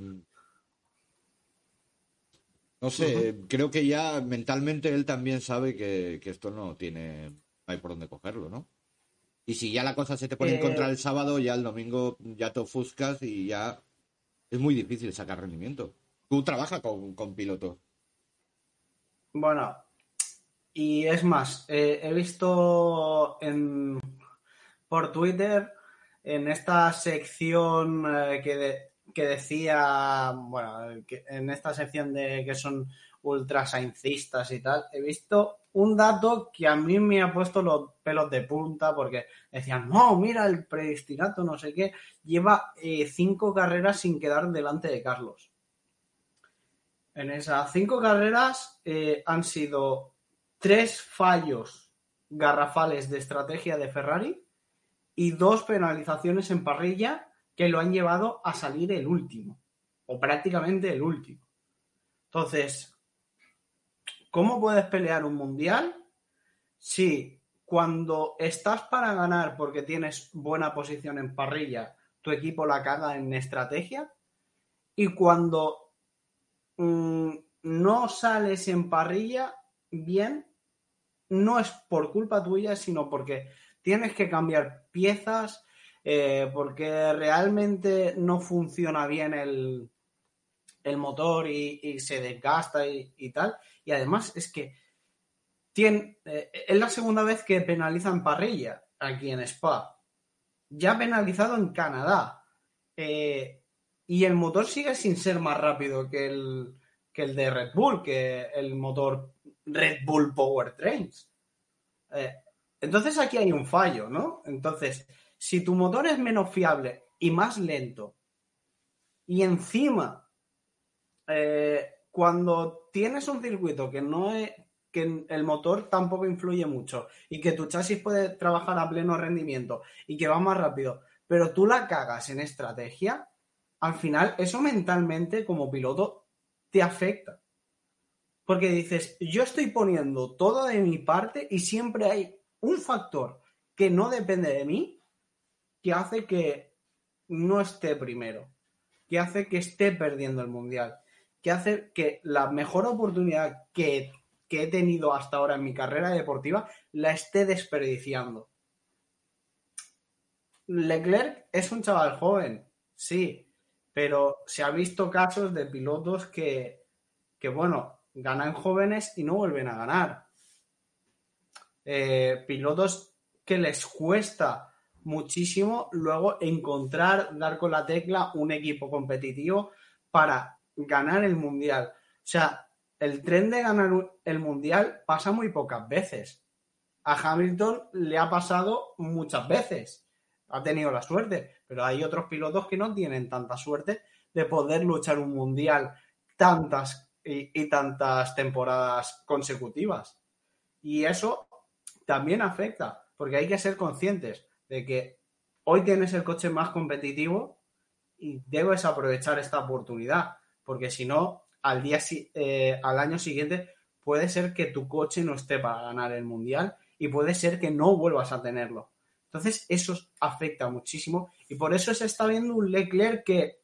no sé, uh -huh. creo que ya mentalmente él también sabe que, que, esto no tiene, no hay por dónde cogerlo, ¿no? Y si ya la cosa se te pone eh... en contra el sábado, ya el domingo ya te ofuscas y ya es muy difícil sacar rendimiento. Tú trabajas con, con pilotos. Bueno, y es más, eh, he visto en, por Twitter en esta sección eh, que, que decía, bueno, en esta sección de que son ultrasaincistas y tal, he visto un dato que a mí me ha puesto los pelos de punta porque decían, no, mira, el predestinato, no sé qué, lleva eh, cinco carreras sin quedar delante de Carlos. En esas cinco carreras eh, han sido tres fallos garrafales de estrategia de Ferrari y dos penalizaciones en parrilla que lo han llevado a salir el último, o prácticamente el último. Entonces, ¿cómo puedes pelear un mundial si cuando estás para ganar porque tienes buena posición en parrilla, tu equipo la caga en estrategia? Y cuando mmm, no sales en parrilla bien, no es por culpa tuya, sino porque tienes que cambiar piezas, eh, porque realmente no funciona bien el, motor y, se desgasta y, y, tal. Y además es que tiene, eh, es la segunda vez que penalizan parrilla aquí en Spa. Ya penalizado en Canadá. Eh, y el motor sigue sin ser más rápido que el, que el de Red Bull, que el motor Red Bull Powertrains. Eh, entonces aquí hay un fallo, ¿no? Entonces, si tu motor es menos fiable y más lento, y encima, eh, cuando tienes un circuito que no es, que el motor tampoco influye mucho y que tu chasis puede trabajar a pleno rendimiento y que va más rápido, pero tú la cagas en estrategia, al final eso mentalmente como piloto te afecta. Porque dices, yo estoy poniendo todo de mi parte y siempre hay un factor que no depende de mí que hace que no esté primero, que hace que esté perdiendo el mundial, que hace que la mejor oportunidad que, he tenido hasta ahora en mi carrera deportiva la esté desperdiciando. Leclerc es un chaval joven, sí, pero se ha visto casos de pilotos que, que bueno, ganan jóvenes y no vuelven a ganar. Eh, pilotos que les cuesta muchísimo luego encontrar, dar con la tecla un equipo competitivo para ganar el mundial. O sea, el tren de ganar el mundial pasa muy pocas veces. A Hamilton le ha pasado muchas veces. Ha tenido la suerte, pero hay otros pilotos que no tienen tanta suerte de poder luchar un mundial tantas y, tantas temporadas consecutivas. Y eso también afecta, porque hay que ser conscientes de que hoy tienes el coche más competitivo y debes aprovechar esta oportunidad, porque si no, al, día, eh, al año siguiente puede ser que tu coche no esté para ganar el mundial y puede ser que no vuelvas a tenerlo. Entonces, eso afecta muchísimo y por eso se está viendo un Leclerc que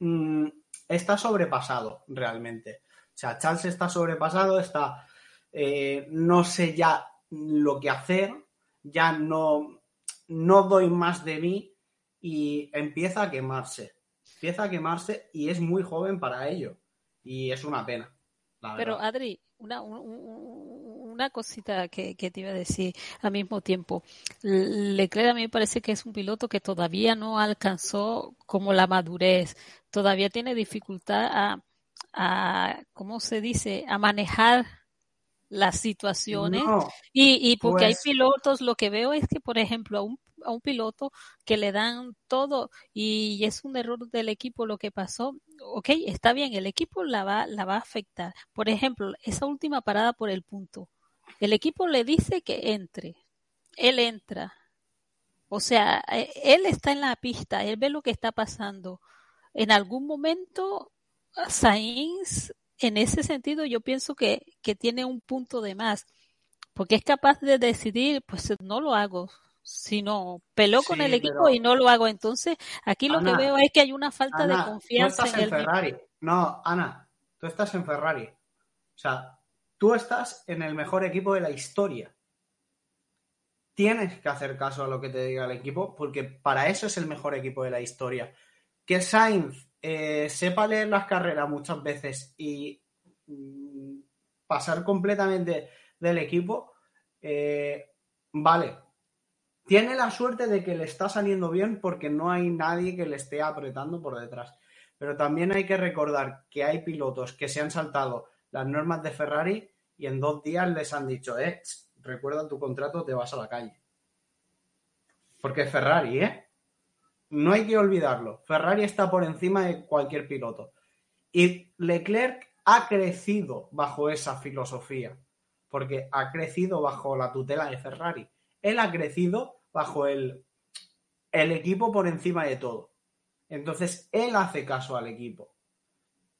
mm, está sobrepasado realmente. O sea, Charles está sobrepasado, está, eh, no sé ya lo que hacer, ya no, no doy más de mí y empieza a quemarse. Empieza a quemarse y es muy joven para ello. Y es una pena. la Pero. Adri, una, un- un- una cosita que, que te iba a decir al mismo tiempo. Leclerc a mí me parece que es un piloto que todavía no alcanzó como la madurez, todavía tiene dificultad a, a ¿cómo se dice?, a manejar las situaciones. No, Y, y porque hay Pues- pilotos, lo que veo es que, por ejemplo, a un, a un piloto que le dan todo y es un error del equipo lo que pasó, ok, está bien, el equipo la va, la va a afectar. Por ejemplo, esa última parada por el punto. El equipo le dice que entre, él entra. O sea, eh, él está en la pista, él ve lo que está pasando. En algún momento, Sainz, en ese sentido, yo pienso que, que tiene un punto de más, porque es capaz de decidir, pues no lo hago, sino peló con el equipo pero- y no lo hago. Entonces, aquí lo que veo es que hay una falta de confianza tú estás en en el mismo. Ferrari. No, Ana, tú estás en Ferrari. O sea, tú estás en el mejor equipo de la historia. Tienes que hacer caso a lo que te diga el equipo, porque para eso es el mejor equipo de la historia. Que Sainz eh, sepa leer las carreras muchas veces y mm, pasar completamente del equipo, eh, vale. Tiene la suerte de que le está saliendo bien porque no hay nadie que le esté apretando por detrás. Pero también hay que recordar que hay pilotos que se han saltado las normas de Ferrari y en dos días les han dicho, eh, recuerda tu contrato, te vas a la calle. Porque Ferrari, ¿eh? No hay que olvidarlo. Ferrari está por encima de cualquier piloto. Y Leclerc ha crecido bajo esa filosofía. Porque ha crecido bajo la tutela de Ferrari. Él ha crecido bajo el, el equipo por encima de todo. Entonces, él hace caso al equipo.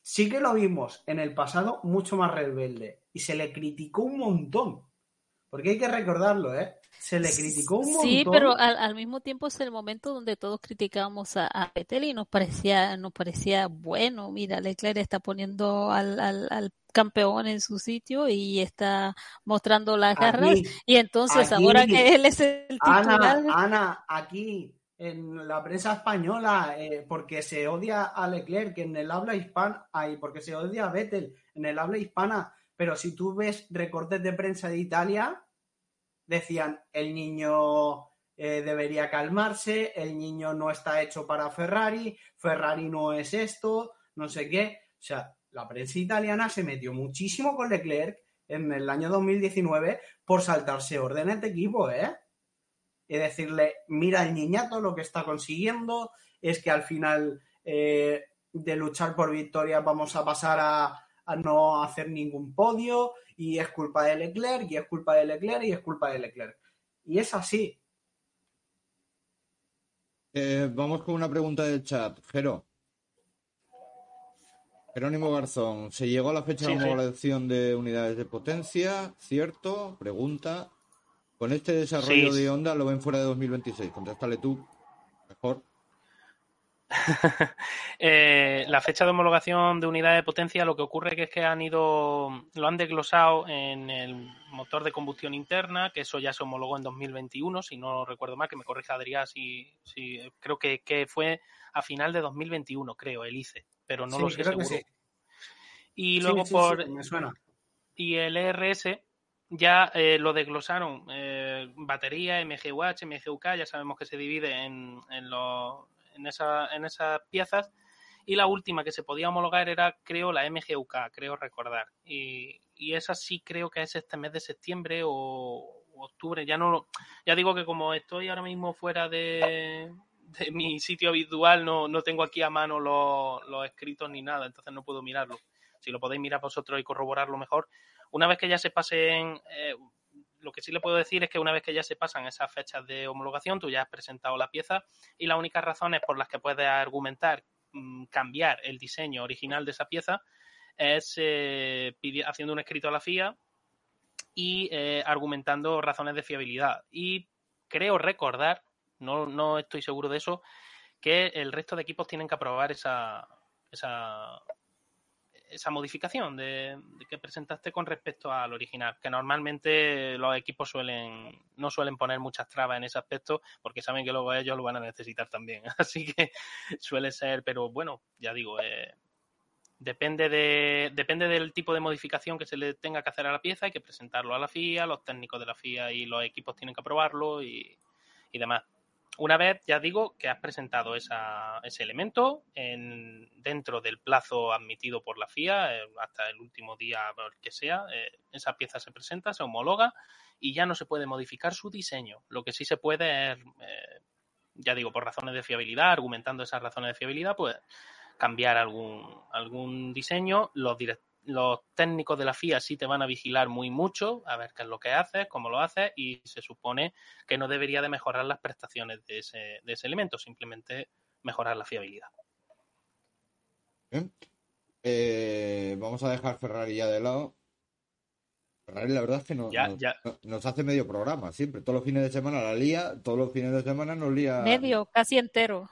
Sí que lo vimos en el pasado mucho más rebelde y se le criticó un montón. Porque hay que recordarlo, ¿eh? Se le criticó un montón. Sí, pero al, al mismo tiempo es el momento donde todos criticábamos a, a Vettel y nos parecía, nos parecía bueno, mira, Leclerc está poniendo al, al, al campeón en su sitio y está mostrando las garras y entonces aquí, ahora que él es el titular, Ana, Ana, aquí en la prensa española, eh, porque se odia a Leclerc en el habla hispana, ay, porque se odia a Vettel en el habla hispana, pero si tú ves recortes de prensa de Italia, decían el niño eh, debería calmarse, el niño no está hecho para Ferrari, Ferrari no es esto, no sé qué. O sea, la prensa italiana se metió muchísimo con Leclerc en el año 2019 por saltarse órdenes de equipo, ¿eh? Y decirle, mira el niñato lo que está consiguiendo, es que al final eh, de luchar por victoria vamos a pasar a, a no hacer ningún podio y es culpa de Leclerc y es culpa de Leclerc y es culpa de Leclerc. Y es así. Eh, vamos con una pregunta del chat. Jero. Jerónimo Garzón. ¿Se llegó a la fecha Sí, de sí. homologación de unidades de potencia? ¿Cierto? Pregunta. ¿Con este desarrollo Sí. de Honda lo ven fuera de 2026? Contéstale tú. Mejor. Eh, la fecha de homologación de unidad de potencia lo que ocurre que es que han ido, lo han desglosado en el motor de combustión interna, que eso ya se homologó en 2021, si no recuerdo mal, que me corrija Adrián, si, si creo que, que fue a final de 2021, creo, el ICE, pero no Sí, lo sé seguro. sí. Y Sí, luego sí, por sí, me suena. y el ERS ya eh, lo desglosaron eh, batería, MGUH, MGUK, ya sabemos que se divide en, en, los- en, esa- en esas piezas. Y la última que se podía homologar era, creo, la MGUK, creo recordar. Y, y esa sí creo que es este mes de septiembre o, octubre. Ya no ya digo que como estoy ahora mismo fuera de, de mi sitio habitual, no, no tengo aquí a mano los, los escritos ni nada, entonces no puedo mirarlo. Si lo podéis mirar vosotros y corroborarlo mejor, una vez que ya se pasen, eh, lo que sí le puedo decir es que una vez que ya se pasan esas fechas de homologación, tú ya has presentado la pieza y las únicas razones por las que puedes argumentar mm, cambiar el diseño original de esa pieza es eh, haciendo un escrito a la FIA y eh, argumentando razones de fiabilidad. Y creo recordar, no, no estoy seguro de eso, que el resto de equipos tienen que aprobar esa, esa, esa modificación de, de que presentaste con respecto al original, que normalmente los equipos suelen no suelen poner muchas trabas en ese aspecto porque saben que luego ellos lo van a necesitar también. Así que suele ser, pero bueno, ya digo, eh, depende de depende del tipo de modificación que se le tenga que hacer a la pieza, hay que presentarlo a la FIA, los técnicos de la FIA y los equipos tienen que aprobarlo y, y demás. Una vez, ya digo, que has presentado esa, ese elemento en, dentro del plazo admitido por la FIA, eh, hasta el último día que sea, eh, esa pieza se presenta, se homologa y ya no se puede modificar su diseño. Lo que sí se puede es, eh, ya digo, por razones de fiabilidad, argumentando esas razones de fiabilidad, pues cambiar algún, algún diseño. Los, direct- los técnicos de la FIA sí te van a vigilar muy mucho, a ver qué es lo que haces, cómo lo haces, y se supone que no debería de mejorar las prestaciones de ese, de ese elemento, simplemente mejorar la fiabilidad. Bien. Eh, vamos a dejar Ferrari ya de lado. Ferrari, la verdad es que no, Ya, nos, ya. no- nos hace medio programa, siempre. Todos los fines de semana la lía, todos los fines de semana nos lía. Medio, casi entero.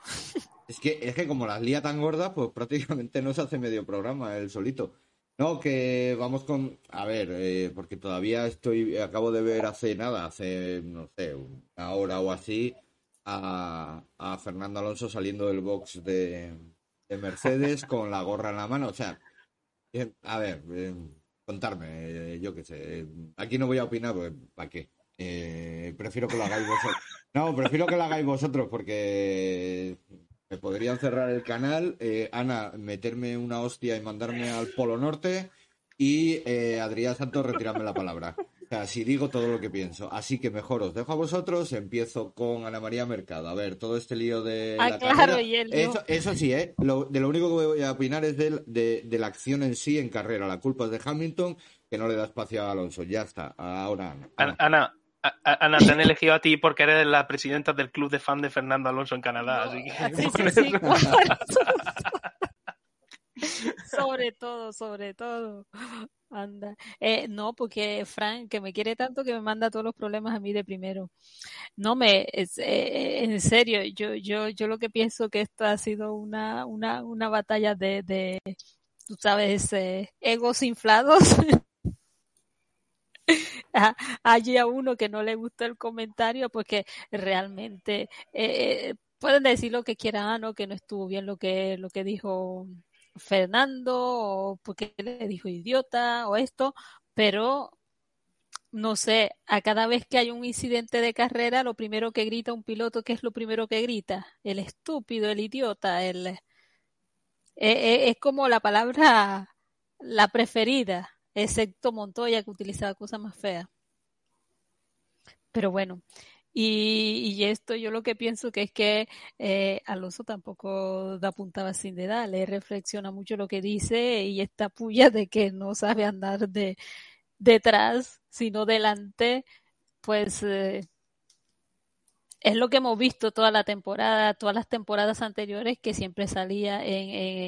Es que, es que como las lía tan gordas, pues prácticamente no se hace medio programa él solito. No, que vamos con. A ver, eh, porque todavía estoy. Acabo de ver hace nada, hace, no sé, una hora o así, a, a Fernando Alonso saliendo del box de, de Mercedes con la gorra en la mano. O sea, a ver, eh, contarme, eh, yo qué sé. aquí no voy a opinar, pues, ¿para qué? Eh, prefiero que lo hagáis vosotros. No, prefiero que lo hagáis vosotros porque me podrían cerrar el canal, eh, Ana meterme una hostia y mandarme al Polo Norte y eh, Adrián Santos retirarme la palabra. O sea, si digo todo lo que pienso. Así que mejor os dejo a vosotros, empiezo con Ana María Mercado. A ver, todo este lío de Ah, la claro, carrera. y él no. Eso, eso sí, ¿eh? Lo- de lo único que voy a opinar es del- de, de la acción en sí en carrera. La culpa es de Hamilton, que no le da espacio a Alonso. Ya está. Ahora, Ana. Ana, Ana, te han elegido a ti porque eres la presidenta del club de fan de Fernando Alonso en Canadá. así que Ah, sí, sí, sí, sobre todo, sobre todo. Anda. Eh, no, porque Frank, que me quiere tanto que me manda todos los problemas a mí de primero. No me, es, eh, en serio, yo, yo, yo lo que pienso que esto ha sido una, una, una batalla de, de, tú sabes, eh, egos inflados. a- allí a uno que no le gustó el comentario porque realmente eh, pueden decir lo que quieran, no, que no estuvo bien lo que, lo que dijo Fernando, o porque le dijo idiota, o esto, pero no sé, a cada vez que hay un incidente de carrera, lo primero que grita un piloto, ¿qué es lo primero que grita? El estúpido, el idiota, el... eh, eh, es como la palabra la preferida, excepto Montoya que utilizaba cosas más feas. Pero bueno, y, esto yo lo que pienso que es que eh, Alonso tampoco da puntada sin dedal, le reflexiona mucho lo que dice y esta puya de que no sabe andar de detrás, sino delante, pues eh, es lo que hemos visto toda la temporada, todas las temporadas anteriores, que siempre salía en, en,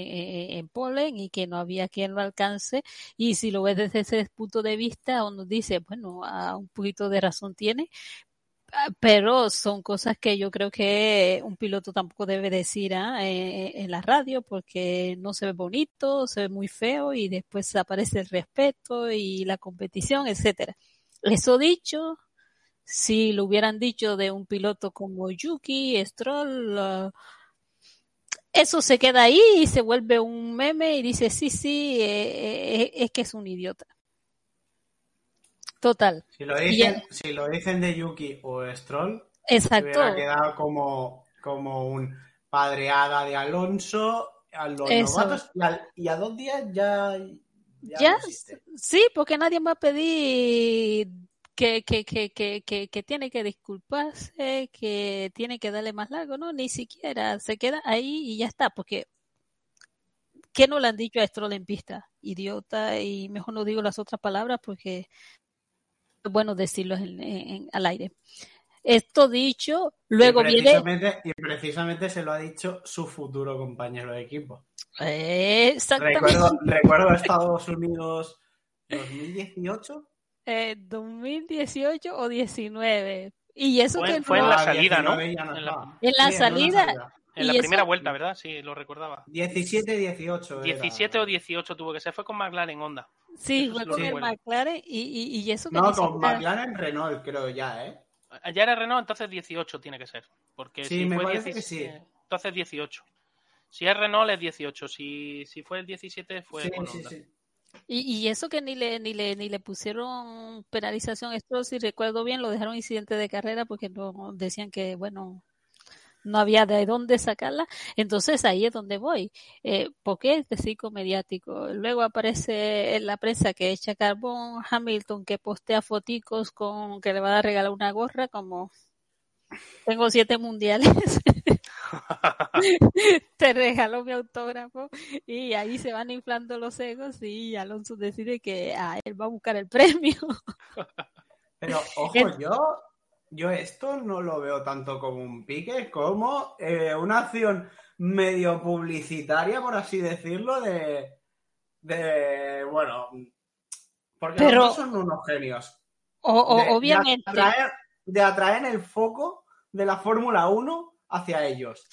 en, en polen y que no había quien lo alcance. Y si lo ves desde ese punto de vista, uno dice, bueno, un poquito de razón tiene. Ah, Pero son cosas que yo creo que un piloto tampoco debe decir. Eh, en la radio porque no se ve bonito, se ve muy feo y después aparece el respeto y la competición, etcétera. Eso dicho, si lo hubieran dicho de un piloto como Yuki, Stroll, ah, eso se queda ahí y se vuelve un meme y dice, sí, sí, eh, eh, es que es un idiota. Total. Si lo dicen, si lo dicen de Yuki o Stroll, Exacto. hubiera quedado como, como un padreada de Alonso a los Eso. novatos y, a dos días ya, ya, Ya, no existe. sí, porque nadie va a pedir que, que, que, que, que, que tiene que disculparse, que tiene que darle más largo, no, ni siquiera se queda ahí y ya está, porque ¿qué no le han dicho a Stroll en pista? Idiota, y mejor no digo las otras palabras porque es bueno decirlo en- en- al aire. Esto dicho, luego y, viene y precisamente se lo ha dicho su futuro compañero de equipo. exactamente Recuerdo, recuerdo Estados Unidos 2018. Eh, 2018 o 19. Y eso Fue- que fue en no- la Ah, salida, ¿no? 19 ya no En la-. En la Sí, salida. En la eso- primera vuelta, ¿verdad? Sí, lo recordaba. 17, 18. era. 17 o 18 tuvo que ser, fue con McLaren Honda. Sí, Eso fue sí con el recuerdo. McLaren y, y, y eso que No, con McLaren Renault, creo ya, ¿eh? Ya era Renault, entonces 18 tiene que ser. Porque Sí, si me fue parece que 17, sí. entonces 18. Si es Renault es 18. Si, si fue el 17 fue sí, con sí, Honda. sí. Y, y eso que ni le, ni le, ni le pusieron penalización a si recuerdo bien, lo dejaron incidente de carrera porque no decían que, bueno, no había de dónde sacarla. Entonces ahí es donde voy. Eh, ¿Por qué este circo mediático? Luego aparece en la prensa que echa carbón, Hamilton que postea foticos con que le va a regalar una gorra como tengo siete mundiales. te regaló mi autógrafo y ahí se van inflando los egos y Alonso decide que a él va a buscar el premio. Pero, ojo, yo, yo esto no lo veo tanto como un pique, como eh, una acción medio publicitaria, por así decirlo, de, de bueno, porque Pero- son unos genios. O, o- de, de obviamente, atraer, de atraer el foco de la Fórmula 1 hacia ellos.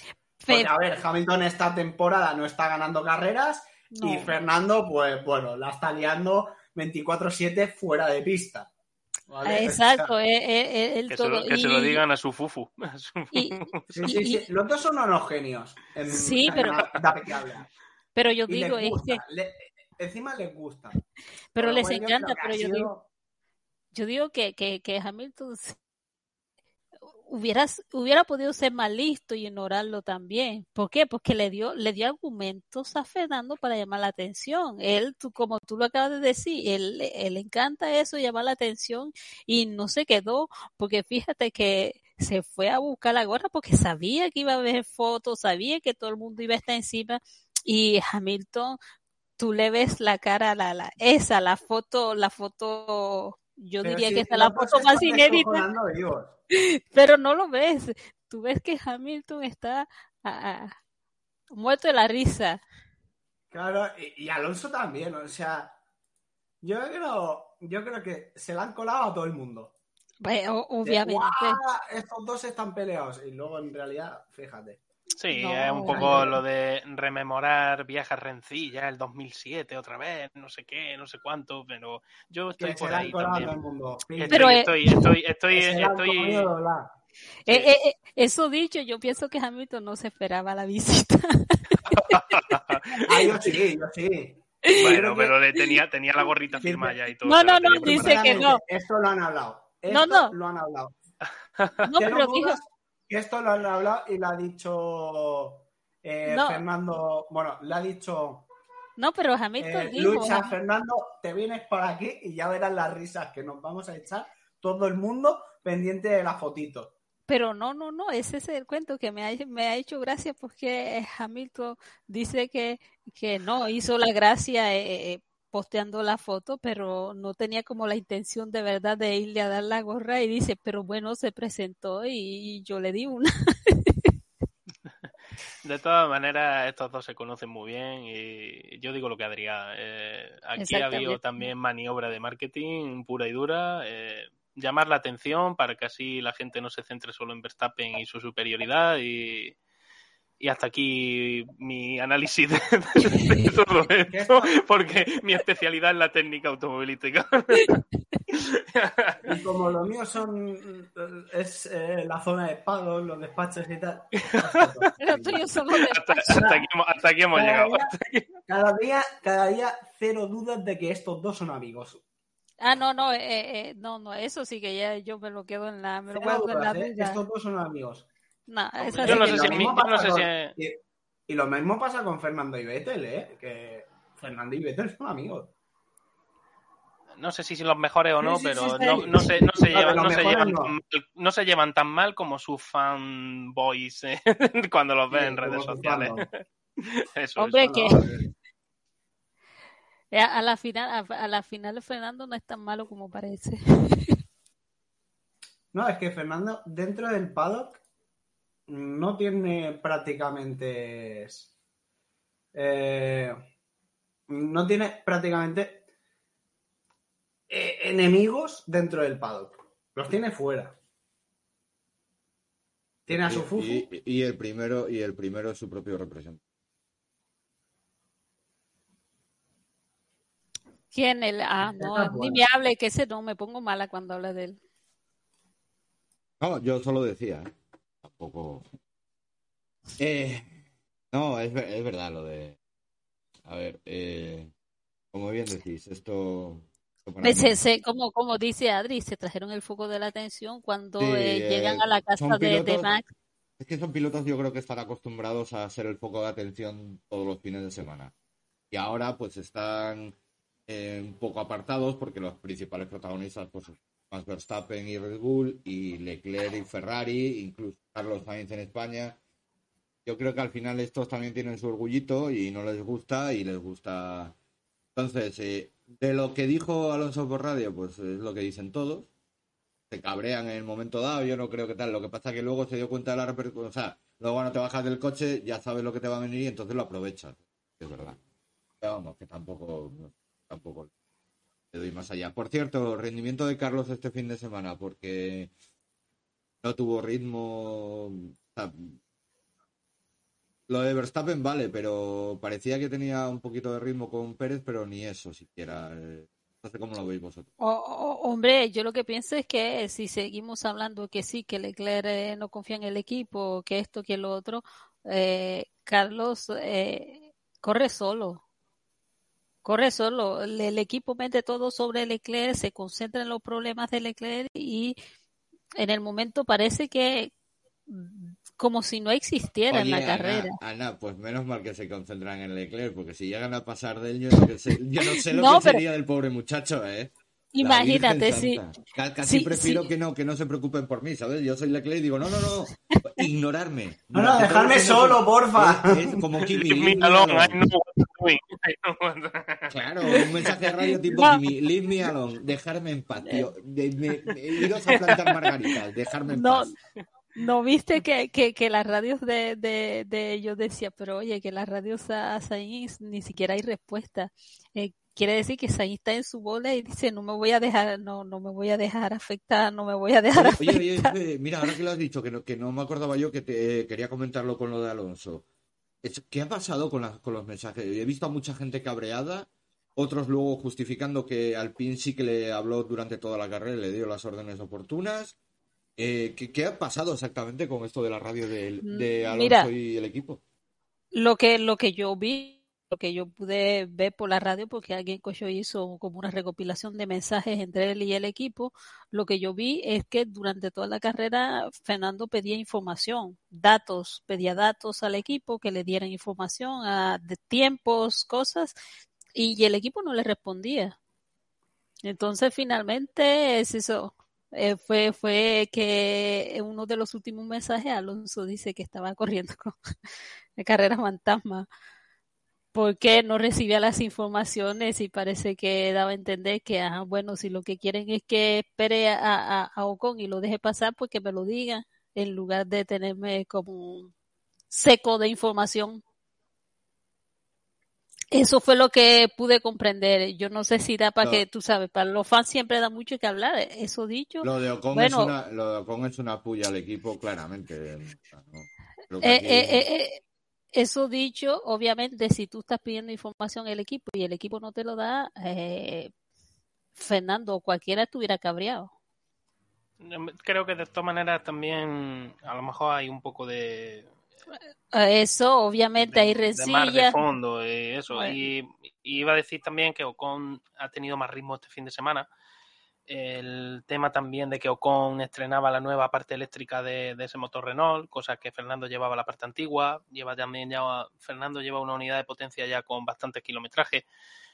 Porque, a ver, Hamilton esta temporada no está ganando carreras no. y Fernando, pues bueno, la está liando 24-7 fuera de pista. ¿vale? Exacto, eh, eh, eh, él Que, se todo. lo, que se lo digan a su fufu. A su- y- Sí, sí, sí. Los dos son unos genios. En, Sí, en pero- la pero yo digo, es gusta. que, le- encima les gusta. pero les encanta, pero yo sido- digo, yo digo que, que, que Hamilton s- hubiera, podido ser más y ignorarlo también. ¿Por qué? Porque le dio, le dio argumentos a Fernando para llamar la atención. Él, tú, como tú lo acabas de decir, él, él le encanta eso, llamar la atención y no se quedó, porque fíjate que se fue a buscar la gorra porque sabía que iba a haber fotos, sabía que todo el mundo iba a estar encima y Hamilton tú le ves la cara, la, la, esa, la foto, la foto, yo pero diría que esta es los la foto más inédita, pero no lo ves. Tú ves que Hamilton está muerto de la risa. Claro, y, y Alonso también, o sea, yo creo, yo creo que se la han colado a todo el mundo. Bueno, De, obviamente. "Guau, estos dos están peleados. Y luego, en realidad, fíjate. Sí, No, es un poco lo de rememorar viejas rencillas, el 2007 otra vez, no sé qué, no sé cuánto, pero yo estoy por ahí todo el también. mundo. Estoy, Pero, eh, estoy, estoy. Eh, eh, eh, eso dicho, yo pienso que Hamilton no se esperaba la visita. Ah, yo sí, yo sí. Bueno, pero le tenía, tenía la gorrita Sí, firmada ya y todo. No, no, no, dice que no. Esto lo han hablado. Esto No, no. lo han hablado. No, pero dijo, esto lo han hablado y lo ha dicho eh, No. Fernando. Bueno, le ha dicho no, pero Hamilton eh, dijo, Luis a Fernando, te vienes por aquí y ya verás las risas que nos vamos a echar todo el mundo pendiente de la fotito. Pero no, no, no, ese es el cuento que me ha, me ha hecho gracia porque Hamilton dice que, que no, hizo la gracia eh, eh, posteando la foto, pero no tenía como la intención de verdad de irle a dar la gorra y dice, pero bueno, se presentó y, yo le di una. De todas maneras, estos dos se conocen muy bien y yo digo lo que Adrián. eh, aquí ha habido también maniobra de marketing pura y dura. eh, llamar la atención para que así la gente no se centre solo en Verstappen y su superioridad y, y hasta aquí mi análisis de, de- de todo esto, porque mi especialidad es la técnica automovilística. Y como lo mío son es eh, la zona de pagos, los despachos y tal. Los tuyos son los de hasta, hasta aquí, hemos- hasta aquí hemos Cada llegado. día- Cada día, cada día cero dudas de que estos dos son amigos. Ah, no, no, eh, eh, no, no, eso sí que ya yo me lo quedo en la, me lo guardo en la ¿eh? Estos dos son amigos. No, esa Yo sí no que sé lo si a mí- mismo yo no pasa sé con- si- y, y lo mismo pasa con Fernando y Vettel, ¿eh? Que Fernando y Vettel son amigos. No sé si son los mejores o no, Sí, pero sí, sí. no, no se, no, se No, llevan, no, se tan mal, no se llevan tan mal como sus fanboys eh, cuando los ven en redes sociales. Eso, Hombre, eso. que eh, a la final, a, a la final Fernando no es tan malo como parece. No, es que Fernando, dentro del paddock, no tiene prácticamente. eh, no tiene prácticamente eh, enemigos dentro del paddock. Los tiene fuera. Tiene a su Fufu. Y, y el primero, y el primero es su propio representante. ¿Quién? El, ah, no, ni me hable, que ese no, me pongo mala cuando habla de él. No, yo solo decía, ¿eh? Tampoco. Eh, no, es, es verdad lo de. A ver, eh, como bien decís, esto. Pues se- se- como, como dice Adri, se trajeron el foco de la atención cuando Sí, eh, eh, llegan a la casa de, Max. Es que son pilotos, yo creo que están acostumbrados a ser el foco de atención todos los fines de semana. Y ahora, pues están eh, un poco apartados porque los principales protagonistas, pues Max Verstappen y Red Bull, y Leclerc y Ferrari, incluso Carlos Sainz en España. Yo creo que al final estos también tienen su orgullito y no les gusta y les gusta. Entonces, eh, de lo que dijo Alonso por radio, pues es lo que dicen todos se cabrean en el momento dado, yo no creo que tal. Lo que pasa es que luego se dio cuenta de la repercusión. O sea, luego cuando te bajas del coche ya sabes lo que te va a venir y entonces lo aprovechas. Es verdad. Vamos, que tampoco, tampoco te doy más allá. Por cierto, rendimiento de Carlos este fin de semana, porque no tuvo ritmo. lo de Verstappen vale, pero parecía que tenía un poquito de ritmo con Pérez, pero ni eso siquiera. No sé cómo lo veis vosotros. Hombre, yo lo que pienso es que si seguimos hablando que sí, que Leclerc eh, no confía en el equipo, que esto, que lo otro, eh, Carlos eh, corre solo. Corre solo. El, equipo mete todo sobre Leclerc, se concentra en los problemas de Leclerc y en el momento parece que mm, como si no existiera en la Ana, carrera. Ana, pues menos mal que se concentran en Leclerc, porque si llegan a pasar de él, yo no, sé, yo no sé lo No, que pero- sería del pobre muchacho, ¿eh? La Imagínate. Ca- Casi sí, prefiero sí. que no que no se preocupen por mí, ¿sabes? Yo soy Leclerc y digo, no, no, no, ignorarme. No, no, dejarme solo, semana. porfa. Es, es como Kimi. Claro, un mensaje de radio tipo No. Kimi, leave me alone, dejarme en paz, tío. De, de- de- iros a plantar margaritas, dejarme en No, paz. ¿No viste que, que, que las radios de, de, de ellos decía, pero oye, que las radios a, a Sainz ni siquiera hay respuesta? Eh, quiere decir que Sainz está en su bola y dice, no me voy a dejar, no, no me voy a dejar afectar, no me voy a dejar Oye, oye, afectar. oye, mira, ahora que lo has dicho, que no, que no me acordaba yo que te eh, quería comentarlo con lo de Alonso. ¿Qué ha pasado con, las- con los mensajes? He visto a mucha gente cabreada, otros luego justificando que Alpine sí que le habló durante toda la carrera y le dio las órdenes oportunas. Eh, ¿qué, qué ha pasado exactamente con esto de la radio de, de Alonso Mira. y el equipo? Lo que, lo que yo vi, lo que yo pude ver por la radio, porque alguien coño hizo como una recopilación de mensajes entre él y el equipo, lo que yo vi es que durante toda la carrera Fernando pedía información, datos, pedía datos al equipo que le dieran información a, de tiempos, cosas, y el equipo no le respondía. Entonces finalmente es eso. eh, fue, fue que uno de los últimos mensajes Alonso dice que estaba corriendo con de carrera fantasma porque no recibía las informaciones y parece que daba a entender que, ah, bueno, si lo que quieren es que espere a, a, a Ocon y lo deje pasar, pues que me lo digan, en lugar de tenerme como seco de información. Eso fue lo que pude comprender. Yo no sé si da para No. que, tú sabes, para los fans siempre da mucho que hablar. Eso dicho. Lo de Ocon, Bueno. es, una, lo de Ocon es una puya al equipo, claramente. No. Eh, eh, eh, eh, eso dicho, obviamente, si tú estás pidiendo información al equipo y el equipo no te lo da, eh, Fernando o cualquiera estuviera cabreado. Creo que de todas maneras también a lo mejor hay un poco de, Eh, Eso, obviamente, hay de mar de rencillas. fondo y eso. Bueno. Y, y iba a decir también que Ocon ha tenido más ritmo este fin de semana. El tema también de que Ocon estrenaba la nueva parte eléctrica de, ese motor Renault, cosa que Fernando llevaba la parte antigua. Lleva también ya Fernando lleva una unidad de potencia ya con bastante kilometraje.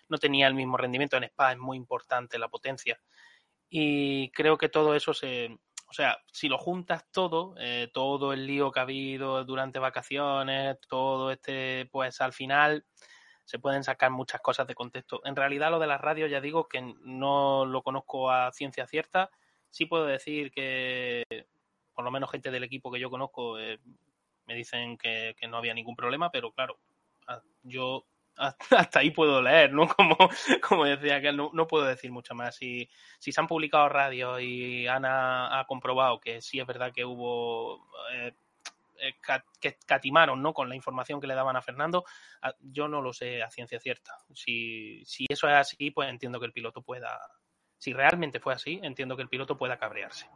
No tenía el mismo rendimiento en Spa, es muy importante la potencia. Y creo que todo eso se, o sea, si lo juntas todo, eh, todo el lío que ha habido durante vacaciones, todo este, pues al final se pueden sacar muchas cosas de contexto. En realidad lo de las radios ya digo que no lo conozco a ciencia cierta. Sí puedo decir que por lo menos gente del equipo que yo conozco eh, me dicen que, que no había ningún problema, pero claro, yo hasta ahí puedo leer, ¿no? Como, como decía que no, no puedo decir mucho más. Si, si se han publicado radios y Ana ha comprobado que sí es verdad que hubo eh, eh, que catimaron ¿no? con la información que le daban a Fernando, a- yo no lo sé a ciencia cierta. Si, si eso es así, pues entiendo que el piloto pueda, si realmente fue así, entiendo que el piloto pueda cabrearse.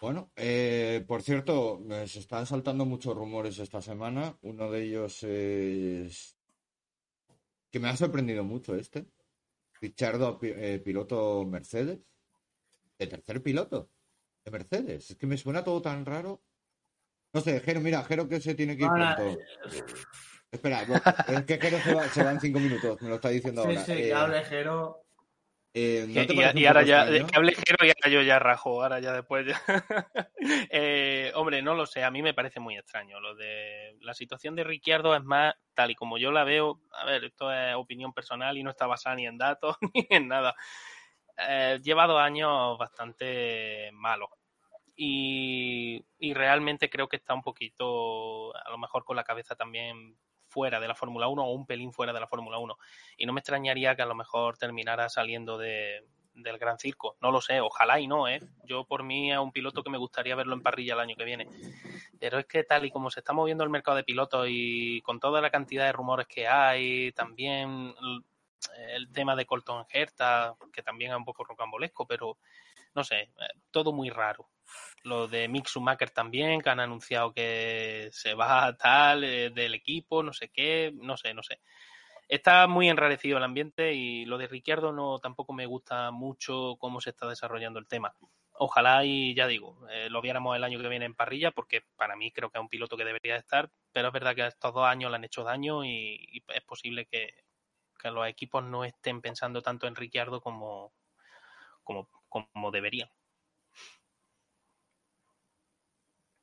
Bueno, eh, por cierto, se están saltando muchos rumores esta semana. Uno de ellos es que me ha sorprendido mucho este. Richardo, pi- eh, piloto Mercedes. De tercer piloto de Mercedes. Es que me suena todo tan raro. No sé, Jero, mira, Jero que se tiene que ir Ahora, pronto. Espera, no, es que Jero se va, se va en cinco minutos, me lo está diciendo Sí, ahora. sí, Eh, que hable Jero. eh, ¿no Que- te y, ahora ya, extraño? que hable Jero y ahora yo ya rajo, ahora ya después ya. Eh, hombre, no lo sé, a mí me parece muy extraño. Lo de la situación de Ricciardo es más tal y como yo la veo. A ver, esto es opinión personal y no está basada ni en datos ni en nada. Eh, lleva dos años bastante malos. Y, realmente creo que está un poquito, a lo mejor con la cabeza también fuera de la Fórmula 1 o un pelín fuera de la Fórmula 1. Y no me extrañaría que a lo mejor terminara saliendo de, del Gran Circo. No lo sé, ojalá y no, ¿eh? Yo por mí es un piloto que me gustaría verlo en parrilla el año que viene. Pero es que tal y como se está moviendo el mercado de pilotos y con toda la cantidad de rumores que hay, también el, el tema de Colton Herta, que también es un poco rocambolesco, pero no sé, eh, todo muy raro. Lo de Mick Schumacher también, que han anunciado que se va tal eh, del equipo, no sé qué, no sé, no sé. Está muy enrarecido el ambiente y lo de Ricciardo no tampoco me gusta mucho cómo se está desarrollando el tema. Ojalá y ya digo, eh, lo viéramos el año que viene en parrilla, porque para mí creo que es un piloto que debería estar, pero es verdad que estos dos años le han hecho daño y, es posible que, los equipos no estén pensando tanto en Ricciardo como, como deberían.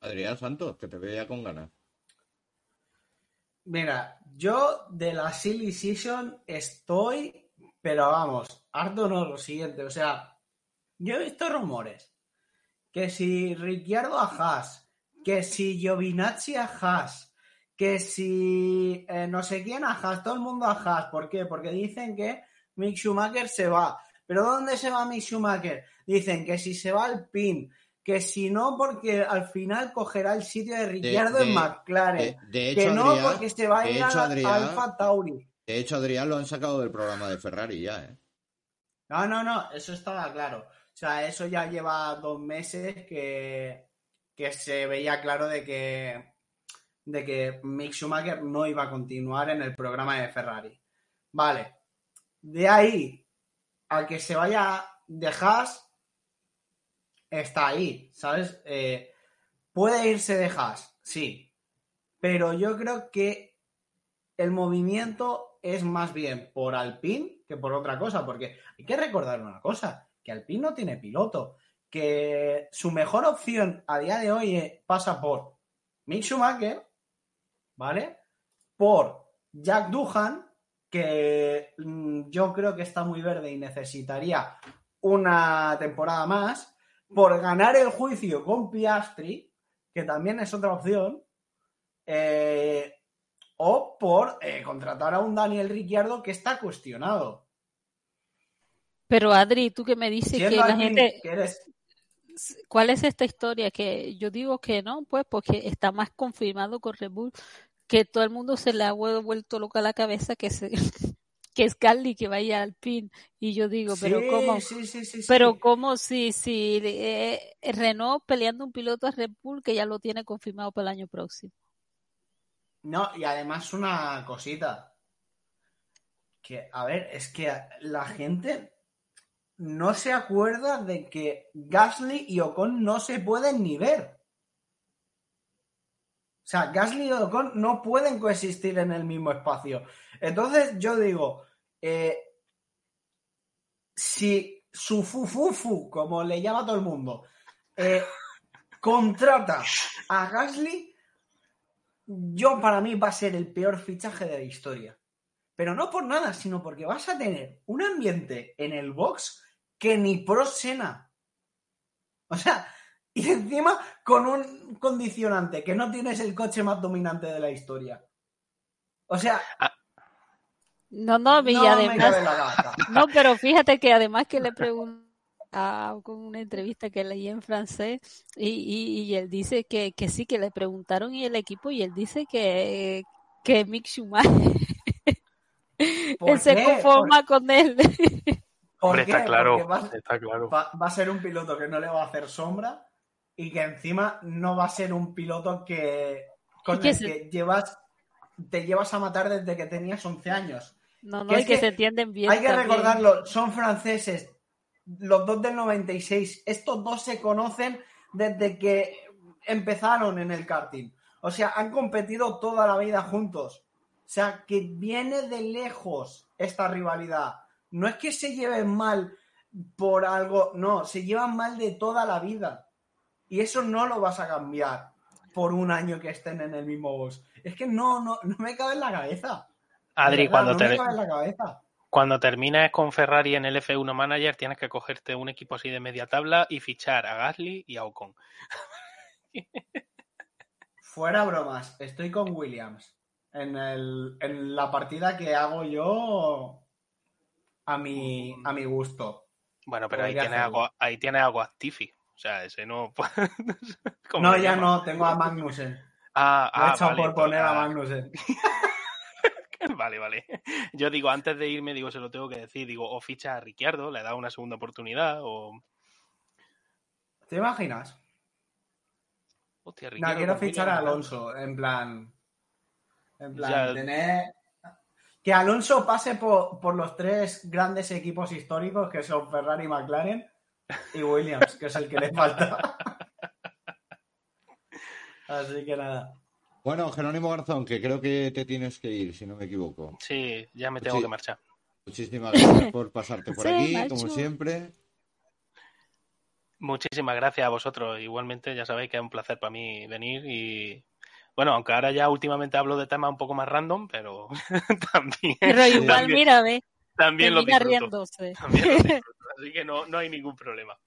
Adrián Santos, que te veía con ganas. Mira, yo de la Silly Season estoy, pero vamos, harto no lo siguiente. O sea, yo he visto rumores que si Ricciardo a Haas, que si Giovinazzi a Haas, que si eh, no sé quién a Haas, todo el mundo a Haas. ¿Por qué? Porque dicen que Mick Schumacher se va. ¿Pero dónde se va Mick Schumacher? Dicen que si se va al PIN, que si no, porque al final cogerá el sitio de Ricciardo en McLaren. De, de hecho, que no, Adrián, porque se va a ir hecho, a Adrián- Alfa Tauri. de hecho, Adrián lo han sacado del programa de Ferrari ya, ¿eh? No, no, no, eso estaba claro. O sea, eso ya lleva dos meses que, que se veía claro de que, de que Mick Schumacher no iba a continuar en el programa de Ferrari. Vale. De ahí a que se vaya de Haas, está ahí, ¿sabes? Eh, puede irse de Haas, sí. Pero yo creo que el movimiento es más bien por Alpine que por otra cosa, porque hay que recordar una cosa, que Alpine no tiene piloto, que su mejor opción a día de hoy eh, pasa por Mick Schumacher, ¿vale? Por Jack Duhan, que mm, yo creo que está muy verde y necesitaría una temporada más, por ganar el juicio con Piastri, que también es otra opción, eh, o por eh, contratar a un Daniel Ricciardo que está cuestionado. Pero Adri, tú que me dices que la gente, que eres- ¿cuál es esta historia? Que yo digo que no, pues porque está más confirmado con Red Bull, que todo el mundo se le ha vuel- vuelto loca la cabeza que se, que es Carly que vaya al pin. Y yo digo, pero cómo, sí, sí. pero cómo si, si eh, Renault peleando un piloto a Red Bull que ya lo tiene confirmado para el año próximo. No, y además una cosita. Que, a ver, es que la gente no se acuerda de que Gasly y Ocon no se pueden ni ver. O sea, Gasly y Ocon no pueden coexistir en el mismo espacio. Entonces, yo digo, eh, si su fufufu, como le llama todo el mundo, eh, contrata a Gasly, yo para mí va a ser el peor fichaje de la historia. Pero no por nada, sino porque vas a tener un ambiente en el box que ni pro Sena. O sea, y encima con un condicionante, que no tienes el coche más dominante de la historia. O sea, No, no, y no me además, no, pero fíjate que además que le pregunté a- con una entrevista que leí en francés y, y- y él dice que, que sí, que le preguntaron y el equipo y él dice que, que Mick Schumacher ¿Por él se conforma con él. ¿Por Hombre, está claro, vas- está claro. va, va a ser un piloto que no le va a hacer sombra y que encima no va a ser un piloto que con el se- que llevas te llevas a matar desde que tenías 11 años. No, no, Que y que que se entienden bien. Hay que también. recordarlo, son franceses, los dos del 96. Estos dos se conocen desde que empezaron en el karting. O sea, han competido toda la vida juntos. O sea, que viene de lejos esta rivalidad. No es que se lleven mal por algo, no, se llevan mal de toda la vida. Y eso no lo vas a cambiar por un año que estén en el mismo box. Es que no, no, no me cabe en la cabeza. Adri, cuando, te- cuando termines con Ferrari en el F1 Manager, tienes que cogerte un equipo así de media tabla y fichar a Gasly y a Ocon. Fuera bromas, estoy con Williams. En, el, en la partida que hago yo a mi, a mi gusto. Bueno, pero ahí tienes, hacerlo. a, Gua- ahí tienes a Guatifi. O sea, ese no. ¿Cómo No, ya llaman? no, tengo a Magnussen. Ah, he ah, echado vale, por pues, poner a ah, Magnussen. Vale, vale. Yo digo, antes de irme, digo, se lo tengo que decir. Digo, o ficha a Ricciardo, le da una segunda oportunidad, o. ¿Te imaginas? Hostia, No, Ricciardo quiero con fichar a Alonso, en plan. En plan, Ya. tener. Que Alonso pase por, por los tres grandes equipos históricos que son Ferrari, McLaren y Williams, que es el que le falta. Así que nada. Bueno, Jerónimo Garzón, que creo que te tienes que ir, si no me equivoco. Sí, ya me Pues tengo que marchar. Muchísimas gracias por pasarte por Sí, aquí, macho. como siempre. Muchísimas gracias a vosotros. Igualmente, ya sabéis que es un placer para mí venir y. Bueno, aunque ahora ya últimamente hablo de temas un poco más random, pero también, Pero igual, también, mira, ve, también lo disfruto. También lo disfruto, Así que no, no hay ningún problema.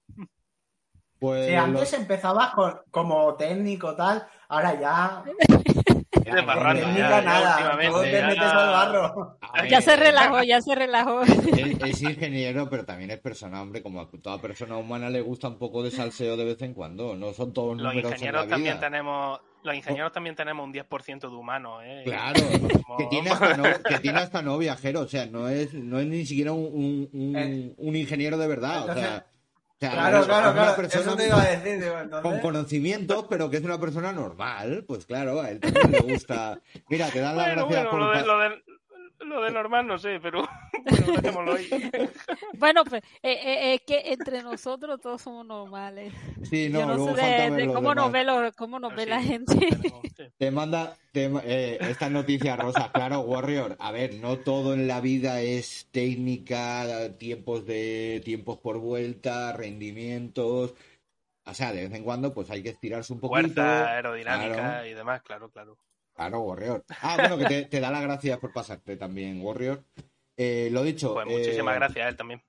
Pues Sí, antes los- empezabas con- como técnico tal, ahora ya. de ya, ya nada, te ya- metes al barro. a ver, Ya se relajó, ya se relajó. Es, es ingeniero, pero también es persona, hombre. Como a toda persona humana le gusta un poco de salseo de vez en cuando. No son todos Los números en ingenieros la también vida. tenemos. Los ingenieros también tenemos un 10% de humanos, ¿eh? Claro, Como- que tiene, hasta no, que tiene hasta no viajero, o sea, no es, no es ni siquiera un, un- un- Eh, un ingeniero de verdad, entonces- o sea, Claro, es claro, una claro. persona Eso te iba a decir. digo, con conocimientos, pero que es una persona normal, pues claro, a él también le gusta. Mira, te dan las Bueno, gracias bueno, por lo de, lo, de, lo de normal no sé, pero bueno, dejémoslo ahí. Bueno, pues eh, eh, es que entre nosotros todos somos normales. Sí, no, Yo no luego sé de, cómo, nos ve lo- cómo nos ve Sí, la gente. tenemos-. Te manda te, eh, estas noticias rosas, claro, Warrior. A ver, no todo en la vida es técnica, tiempos de tiempos por vuelta, rendimientos. O sea, de vez en cuando, pues hay que estirarse un poquito. Fuerza, aerodinámica Claro, y demás, claro, claro. Claro, Warrior. Ah, bueno, que te, te da las gracias por pasarte también, Warrior. Eh, lo dicho. Pues muchísimas eh, gracias a él también.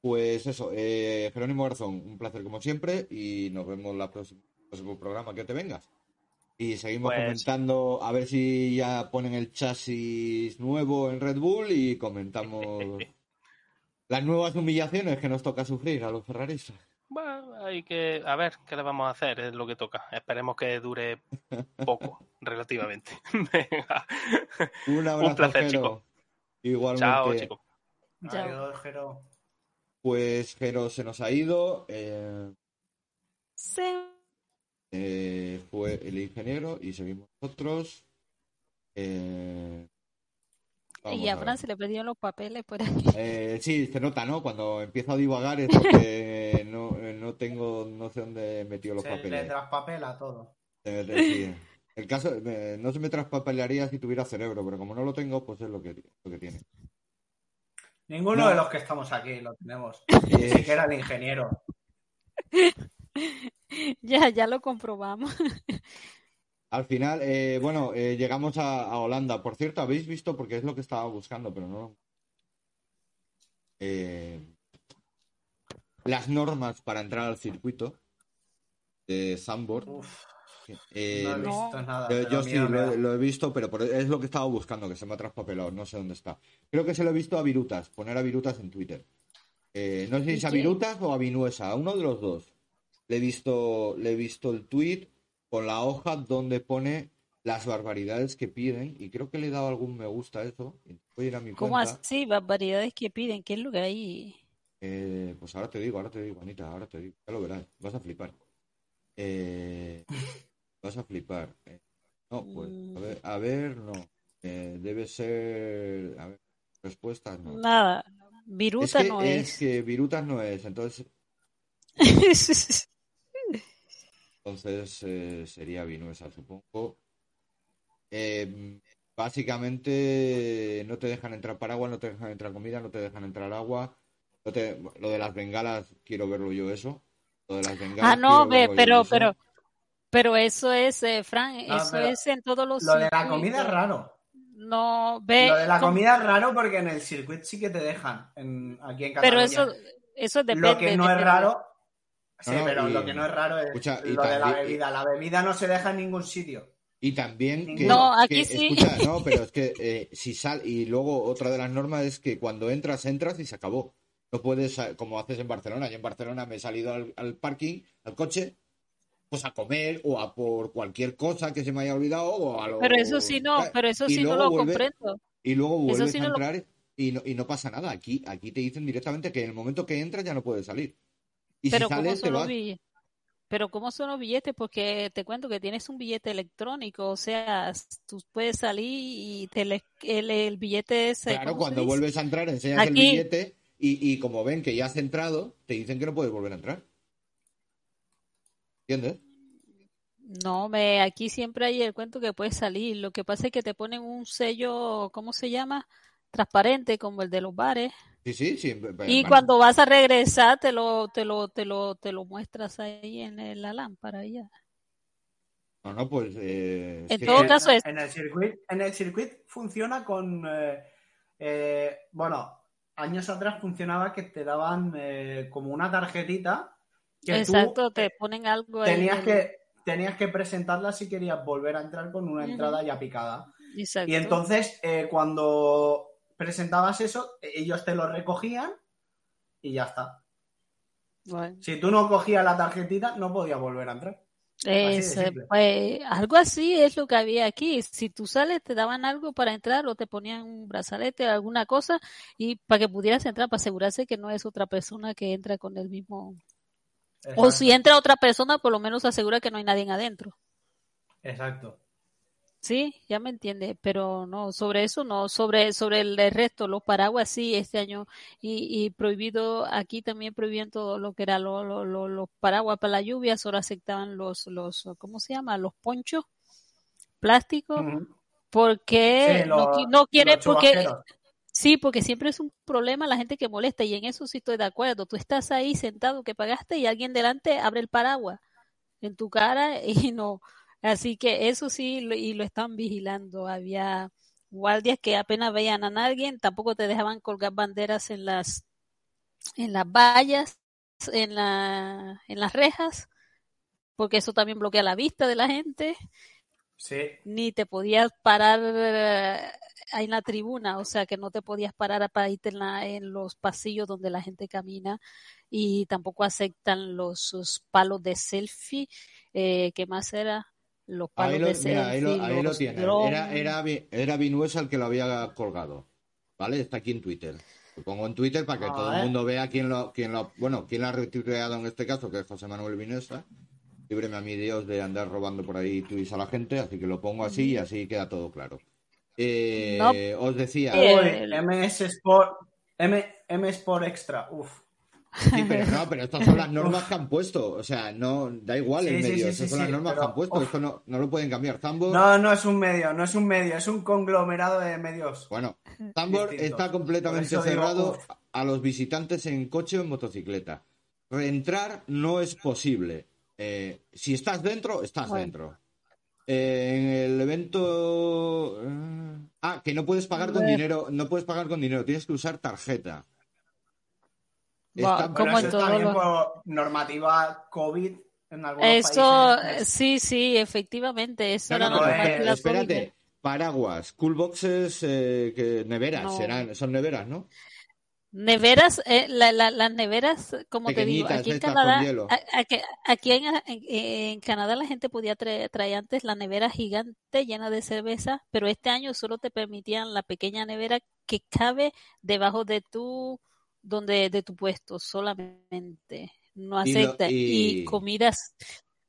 Pues eso, eh, Jerónimo Garzón, un placer como siempre y nos vemos la próxima, próximo programa que te vengas. Y seguimos Pues- comentando a ver si ya ponen el chasis nuevo en Red Bull y comentamos las nuevas humillaciones que nos toca sufrir a los ferraristas. Bueno, hay que. A ver, ¿qué le vamos a hacer? Es lo que toca. Esperemos que dure poco, relativamente. Venga. Un abrazo, placer, Jero. chicos. Igualmente. Chao, chicos. Adiós, Jero. Pues Jero se nos ha ido. eh, Se- eh, fue el ingeniero y seguimos nosotros. Eh, vamos Y a. Fran se le perdieron los papeles por aquí. Eh, sí, se nota, ¿no? Cuando empiezo a divagar es porque no, eh, no tengo, no sé dónde he metido los Se le papeles. traspapela todo. Eh, eh, sí. El caso, eh, no se me traspapelaría si tuviera cerebro, pero como no lo tengo, pues es lo que, lo que tiene. Ninguno No. de los que estamos aquí lo tenemos. Ni siquiera el ingeniero. Ya, ya lo comprobamos. Al final, eh, bueno, eh, llegamos a, a Holanda. Por cierto, habéis visto, porque es lo que estaba buscando, pero no. Eh, las normas para entrar al circuito de Sandboard. Eh, no he visto nada. yo sí, lo, he- lo he visto, pero por- es lo que estaba buscando, que se me ha traspapelado. No sé dónde está. Creo que se lo he visto a Virutas, poner a Virutas en Twitter. Eh, no sé si ¿Y es a? Virutas o a Vinuesa, a uno de los dos. Le he visto, le he visto el tweet con la hoja donde pone las barbaridades que piden y creo que le he dado algún me gusta a eso. Voy a ir a mi ¿Cómo cuenta. así? Barbaridades que piden. ¿Qué es lo que hay? Eh, pues ahora te digo, ahora te digo, Anita, ahora te digo. Ya lo verás, vas a flipar. Eh, vas a flipar. Eh, no, pues, a ver, a ver, no. Eh, debe ser. A ver, respuestas no. Nada. Es Viruta que, no es es. que Virutas no es, entonces, entonces eh, sería Vinuesa, supongo. Eh, básicamente no te dejan entrar paraguas, no te dejan entrar comida, no te dejan entrar agua. No te- lo de las bengalas, quiero verlo yo eso. Lo de las bengalas, Ah, no, ve, pero, eso. pero, pero eso es, eh, Fran, eso pero es en todos los Lo de la comida es raro. No, ve. Lo de la com- comida es raro porque en el circuito sí que te dejan. En, aquí en Pero Cataluña. eso, eso depende. Lo que no es raro. Sí, No, pero y- lo que no es raro es escucha, lo de la bebida. La bebida no se deja en ningún sitio. Y también que, No, aquí que- sí. escucha, no, pero es que eh, si sal y luego otra de las normas es que cuando entras entras y se acabó. No puedes sa- como haces en Barcelona. Yo en Barcelona me he salido al, al parking, al coche, pues a comer o a por cualquier cosa que se me haya olvidado o a lo Pero eso sí no, pero eso sí no lo vuelve- comprendo. Y luego vuelves sí a no lo- entrar y no, y no pasa nada. Aquí, aquí te dicen directamente que en el momento que entras ya no puedes salir. Y Pero si ¿cómo son los billetes? Pero ¿cómo son los billetes? Porque te cuento que tienes un billete electrónico, o sea, tú puedes salir y te le- el, el billete es... eh, Claro, ¿cómo se cuando vuelves a entrar enseñas el billete y, y como ven que ya has entrado, te dicen que no puedes volver a entrar. ¿Entiendes? No, me, aquí siempre hay el cuento que puedes salir. Lo que pasa es que te ponen un sello, ¿cómo se llama? Transparente, como el de los bares. Sí, sí, sí. Y van- cuando vas a regresar, te lo, te lo, te lo, te lo muestras ahí en la lámpara. y ya. No, no, pues. eh, En todo en, caso es- en el circuito, en el circuito funciona con eh, eh, bueno, años atrás funcionaba que te daban eh, como una tarjetita que Exacto, tú te ponen algo ahí. tenías en- que tenías que presentarla si querías volver a entrar con una entrada ya picada. Exacto. Y entonces eh, cuando presentabas eso, ellos te lo recogían y ya está. Bueno. Si tú no cogías la tarjetita, no podías volver a entrar. de Es, simple. pues, algo así es lo que había aquí. Si tú sales, te daban algo para entrar o te ponían un brazalete o alguna cosa y para que pudieras entrar, para asegurarse que no es otra persona que entra con el mismo. O si entra otra persona, por lo menos asegura que no hay nadie adentro. Exacto. Sí, ya me entiende, pero no, sobre eso no, sobre, sobre el resto, los paraguas sí, este año, y, y prohibido, aquí también prohibían todo lo que era lo- lo- lo- los paraguas para la lluvia, solo aceptaban los, los, ¿cómo se llama? Los ponchos plásticos, porque Sí, no, no quiere, porque, sí, porque siempre es un problema la gente que molesta, y en eso sí estoy de acuerdo, tú estás ahí sentado que pagaste y alguien delante abre el paraguas en tu cara y no, Así que eso sí, lo- y lo están vigilando. Había guardias que apenas veían a alguien, tampoco te dejaban colgar banderas en las, en las vallas, en la, en las rejas, porque eso también bloquea la vista de la gente. Sí. ni te podías parar eh, en la tribuna, o sea que no te podías parar para irte en, la- en los pasillos donde la gente camina y tampoco aceptan los palos de selfie. Eh, ¿Qué más era? Los palos Ahí lo, de mira, selfie. ahí lo, ahí lo los tienes. drones. Era, era, Vi- era Vinuesa el que lo había colgado. ¿Vale? Está aquí en Twitter. Lo pongo en Twitter para que A todo ver. el mundo vea quién lo, quién lo, bueno, quién lo ha retuiteado en este caso, que es José Manuel Vinuesa. Líbreme a mi Dios de andar robando por ahí tweets a la gente, así que lo pongo así y así queda todo claro. Eh, No. Os decía, el- MS Sport, M, M Sport Extra, uf. Sí, pero no, pero estas son las normas que han puesto. O sea, no, da igual el Sí, sí, medio, sí, esas son las normas pero, que han puesto, uf. esto no, no lo pueden cambiar. Zambor, No, no es un medio, no es un medio, es un conglomerado de medios. Bueno, Tambor está completamente digo, cerrado uf. a los visitantes en coche o en motocicleta. Reentrar no es posible. Eh, si estás dentro, estás Bueno. dentro. Eh, en el evento... eh, Ah, que no puedes pagar con dinero, no puedes pagar con dinero, tienes que usar tarjeta. ¿Cómo Pero en eso es todos también los- por normativa COVID en algunos Eso, países. sí, sí, efectivamente, eso No, no, no, eh, la espérate. COVID. Paraguas, coolboxes, eh, que neveras, No. serán, son neveras, ¿no? Neveras, eh, la- la- las neveras, como te digo, aquí en Canadá, aquí, aquí en, en- en Canadá la gente podía traer, traer antes la nevera gigante llena de cerveza, pero este año solo te permitían la pequeña nevera que cabe debajo de tu, donde, de tu puesto, solamente. No Y lo- acepta. y- Y comidas,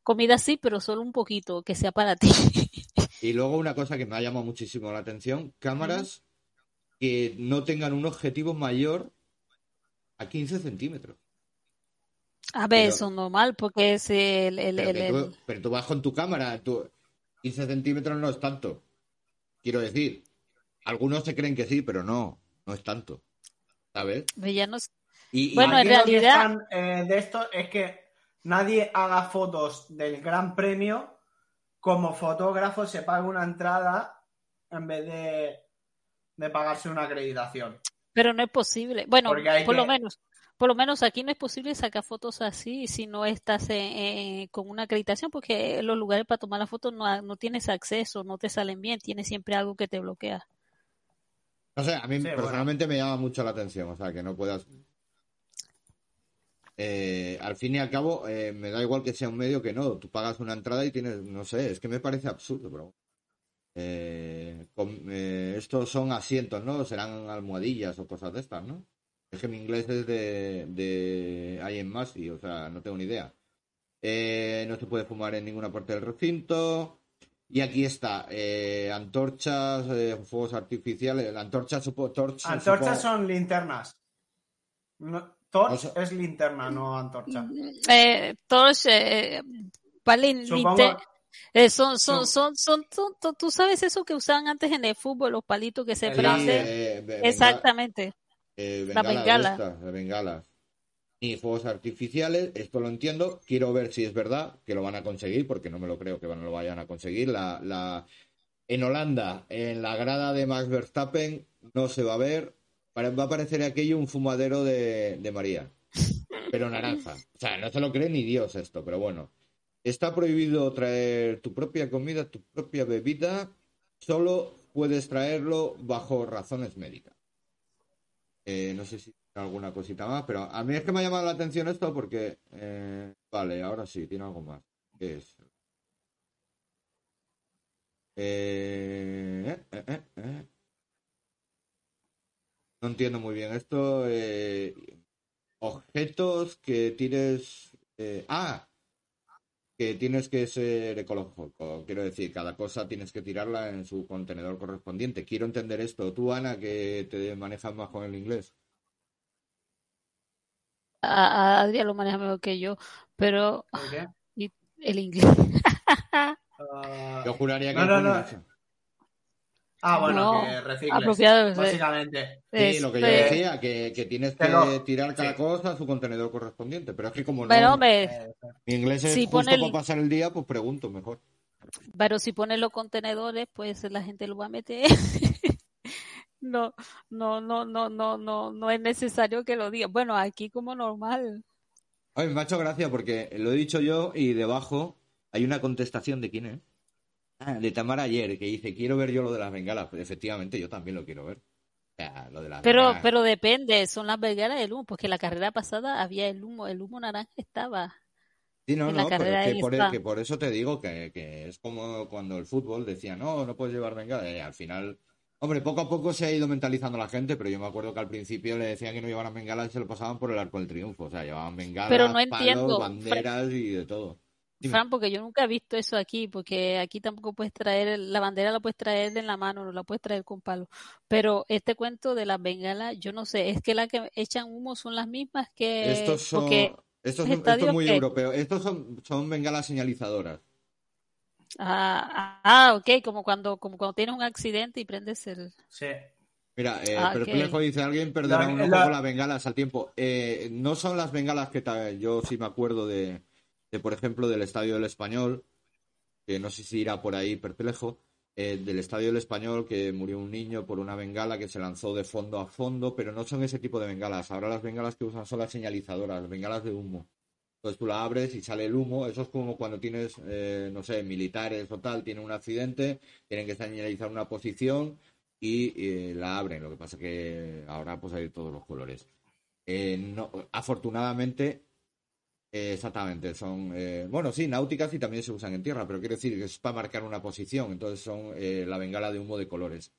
comida sí, pero solo un poquito, que sea para ti. Y luego una cosa que me ha llamado muchísimo la atención, cámaras que no tengan un objetivo mayor a 15 centímetros. A ver, Pero- eso es normal, porque es el, el, Pero, el- tú, pero tú vas con tu cámara, tú, 15 centímetros no es tanto. Quiero decir, algunos se creen que sí, pero no, no es tanto. ¿Sabes? villanos. Y, y- Bueno, en realidad- están, eh, de esto es que nadie haga fotos del Gran Premio como fotógrafo se pague una entrada en vez de, de pagarse una acreditación. Pero no es posible. Bueno, por lo menos, por lo menos aquí no es posible sacar fotos así si no estás eh, eh, con una acreditación, porque los lugares para tomar la foto no, no tienes acceso, no te salen bien, tienes siempre algo que te bloquea. No sé, a mí Sí, bueno. personalmente me llama mucho la atención, o sea, que no puedas... Eh, al fin y al cabo, eh, me da igual que sea un medio que no. Tú pagas una entrada y tienes, no sé, es que me parece absurdo, pero eh, con- eh, estos son asientos, ¿no? Serán almohadillas o cosas de estas, ¿no? Es que mi inglés es de, de I am Massey, o sea, no tengo ni idea. Eh, no se puede fumar en ninguna parte del recinto. Y aquí está, eh, antorchas, eh, fuegos artificiales. La antorcha, supo, torch, Antorchas son linternas. No, torch O sea- es linterna, no antorcha. Eh, todos, eh, vale, Supongo- eh, son, son, son, son, son- tú- sabes eso que usaban antes en el fútbol, los palitos que se prenden. eh, Exactamente. eh, La bengala. estas, de bengalas. Ni fuegos artificiales, esto lo entiendo. Quiero ver si es verdad que lo van a conseguir, porque no me lo creo que van- lo vayan a conseguir. La, la... En Holanda, en la grada de Max Verstappen, no se va a ver. Va a parecer aquello un fumadero de, de María, pero naranja. O sea, no se lo cree ni Dios esto, pero bueno. Está prohibido traer tu propia comida, tu propia bebida. Solo puedes traerlo bajo razones médicas. Eh, no sé si alguna cosita más, pero a mí es que me ha llamado la atención esto porque, eh, vale, ahora sí, tiene algo más. ¿Qué es? Eh, eh. No entiendo muy bien esto. objetos que tienes... ah, que tienes que ser ecológico. Quiero decir, cada cosa tienes que tirarla en su contenedor correspondiente. Quiero entender esto. Tú, Ana, que te manejas más con el inglés. A, a Adrián lo maneja mejor que yo, pero ¿Por qué? y el inglés. Ah, Yo juraría que no, no, no. Ah, bueno, No, que recicles. apropiado. Básicamente. Sí, lo que yo decía, que, que tienes que Pero- tirar cada sí. cosa a su contenedor correspondiente. Pero es que como no, Pero hombre, Eh, mi inglés es si justo pone el- para pasar el día, pues pregunto mejor. pero si pones los contenedores, pues la gente lo va a meter. No, no, no, no, no, no, no es necesario que lo diga. Bueno, aquí como normal. Ay, me ha hecho gracia porque lo he dicho yo y debajo hay una contestación de quién es. Ah, de Tamara ayer, que dice, quiero ver yo lo de las bengalas. Pues, efectivamente, yo también lo quiero ver. O sea, lo de las Pero, bengalas. pero depende, son las bengalas del humo, porque la carrera pasada había el humo, el humo naranja estaba. Sí, no, en la no, pero carrera que por, está. que por eso te digo que, que es como cuando el fútbol decía, no, no puedes llevar bengalas. Eh, al final, hombre, poco a poco se ha ido mentalizando la gente, pero yo me acuerdo que al principio le decían que no llevaran bengalas y se lo pasaban por el arco del triunfo. O sea, llevaban bengalas, Pero no palos, entiendo, banderas y de todo. Dime. Fran, porque yo nunca he visto eso aquí, porque aquí tampoco puedes traer, la bandera la puedes traer en la mano, no la puedes traer con palo. Pero este cuento de las bengalas, yo no sé, es que las que echan humo son las mismas que, Estos son, porque, estos son- esto es muy que- europeo. Estos son, son bengalas señalizadoras. Ah, ah, ok, como cuando, como cuando tienes un accidente y prendes el, Sí. Mira, eh, Ah, Perplejo dice, alguien perderá La- un ojo la- con las bengalas al tiempo. Eh, no son las bengalas que yo sí me acuerdo de, de, por ejemplo, del Estadio del Español, que no sé si irá por ahí Perplejo, eh, del Estadio del Español que murió un niño por una bengala que se lanzó de fondo a fondo, pero no son ese tipo de bengalas. Ahora las bengalas que usan son las señalizadoras, las bengalas de humo. Entonces tú la abres y sale el humo. Eso es como cuando tienes, eh, no sé, militares o tal, tienen un accidente, tienen que señalizar una posición y eh, la abren. Lo que pasa que ahora pues hay todos los colores. Eh, no, afortunadamente, exactamente, son, bueno, sí, náuticas y también se usan en tierra, pero quiero decir que es para marcar una posición. Entonces son la bengala de humo de colores.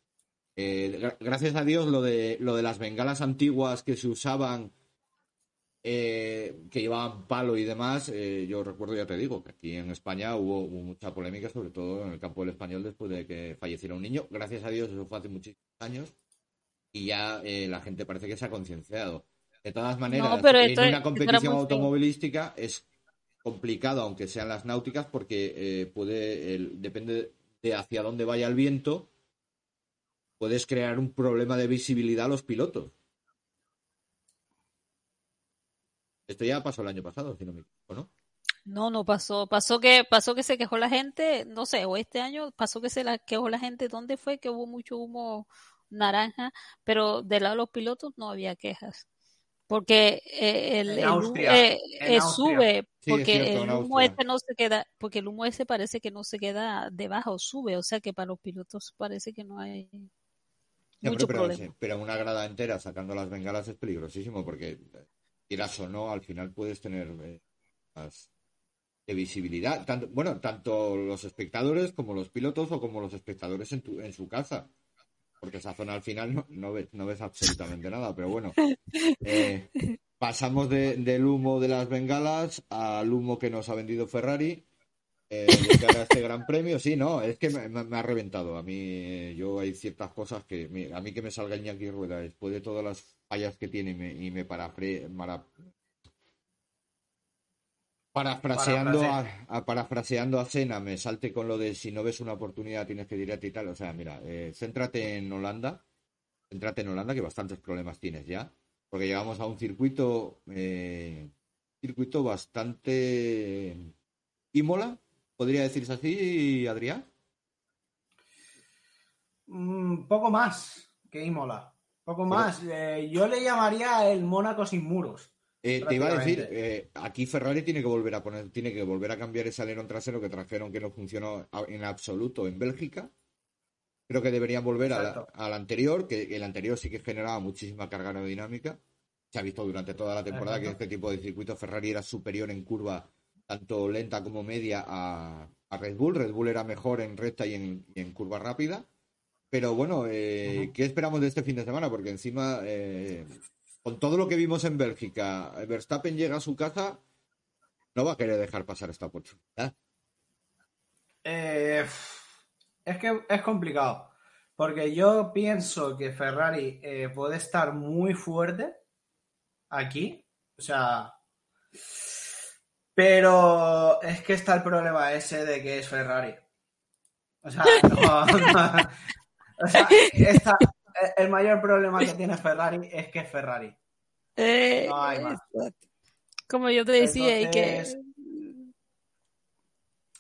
Gra- gracias a Dios, lo de, lo de las bengalas antiguas que se usaban eh, que llevaban palo y demás, eh, yo recuerdo, ya te digo, que aquí en España hubo, hubo mucha polémica, sobre todo en el campo del español, después de que falleciera un niño. Gracias a Dios, eso fue hace muchísimos años y ya eh, la gente parece que se ha concienciado. De todas maneras, No, pero en esto una competición automovilística es complicado, aunque sean las náuticas, porque eh, puede, el- depende de hacia dónde vaya el viento, puedes crear un problema de visibilidad a los pilotos. Esto ya pasó el año pasado, si no me equivoco, ¿no? No, no pasó. Pasó que, pasó que se quejó la gente, no sé, o este año pasó que se la quejó la gente. ¿Dónde fue que hubo mucho humo naranja? Pero del lado de los pilotos no había quejas. Porque eh, el, En el humo, Austria, eh, en eh, sube, Sí, es porque cierto, el humo ese no se queda, porque el humo ese parece que no se queda debajo, sube, o sea que para los pilotos parece que no hay mucho pero, pero, problema. pero una grada entera sacando las bengalas es peligrosísimo porque, quieras o no, al final puedes tener eh, más de visibilidad. Tanto, bueno, tanto los espectadores como los pilotos o como los espectadores en, tu, en su casa. Porque esa zona al final no, no, ves, no ves absolutamente nada. Pero bueno, eh, pasamos de- del humo de las bengalas al humo que nos ha vendido Ferrari. Eh, a este gran premio, sí, no, es que me, ha reventado. A mí, yo hay ciertas cosas que, a mí que me salga Iñaki Rueda después de todas las fallas que tiene y me, y me parafre- mara- parafraseando a, a- parafraseando a Senna, me salte con lo de si no ves una oportunidad tienes que direte y tal. O sea, mira, eh, céntrate en Holanda, céntrate en Holanda que bastantes problemas tienes ya, porque llegamos a un circuito, eh, circuito bastante Imola, podría decirse así, Adrián. Un poco más que Imola. Poco más. Eh, yo le llamaría el Mónaco sin muros. Eh, te iba a decir, eh, aquí Ferrari tiene que volver a poner, tiene que volver a cambiar ese alerón trasero que trajeron que no funcionó en absoluto en Bélgica. Creo que deberían volver a la- al anterior, que el anterior sí que generaba muchísima carga aerodinámica. Se ha visto durante toda la temporada que este tipo de circuitos Ferrari era superior en curva, tanto lenta como media, a, a Red Bull. Red Bull era mejor en recta y en, y en curva rápida. Pero bueno, eh. ¿qué esperamos de este fin de semana? Porque encima, eh, con todo lo que vimos en Bélgica, Verstappen llega a su casa, no va a querer dejar pasar esta oportunidad. Eh, es que es complicado. Porque yo pienso que Ferrari eh, puede estar muy fuerte aquí. O sea. Pero es que está el problema ese de que es Ferrari. O sea, no, no. O sea, está- el mayor problema que tiene Ferrari es que es Ferrari. Eh, No hay más. Como yo te decía, y que Entonces-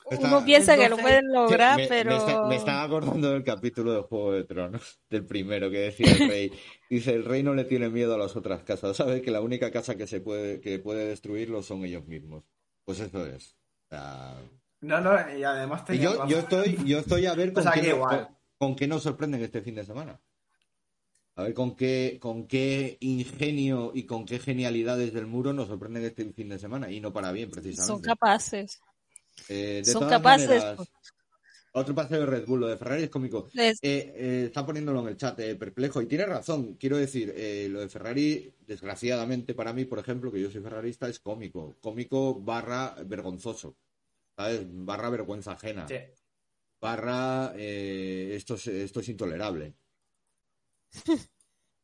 Está- uno piensa que lo entonces- pueden lograr, me, me pero está- me estaba acordando del capítulo de Juego de Tronos, del primero que decía el rey. Dice, el rey no le tiene miedo a las otras casas, sabe que la única casa que se puede, que puede destruirlo son ellos mismos. Pues eso es. O sea, No, no, y además tenía yo, yo estoy, yo estoy a ver con, sea, qué, que no- igual. con- con qué nos sorprenden este fin de semana. A ver con qué, con qué ingenio y con qué genialidades del muro nos sorprenden este fin de semana. Y no para bien, precisamente. Son capaces. Eh, de son todas capaces, maneras, pues. Otro paseo de Red Bull, lo de Ferrari es cómico. Les- Eh, eh, está poniéndolo en el chat, eh, perplejo. Y tiene razón, quiero decir, eh, lo de Ferrari, desgraciadamente para mí, por ejemplo, que yo soy ferrarista, es cómico. Cómico barra vergonzoso. ¿Sabes? Barra vergüenza ajena. Sí. Barra eh, esto, es, esto es intolerable.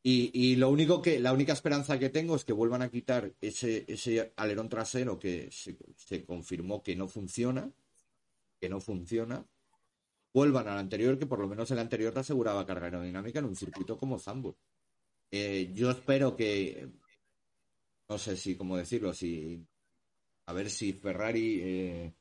Y, y lo único que, la única esperanza que tengo es que vuelvan a quitar ese, ese alerón trasero que se, se confirmó que no funciona, que no funciona, vuelvan al anterior, que por lo menos el anterior te aseguraba carga aerodinámica en un circuito como Zambur. Eh, yo espero que, no sé si, cómo decirlo, si, a ver si Ferrari eh,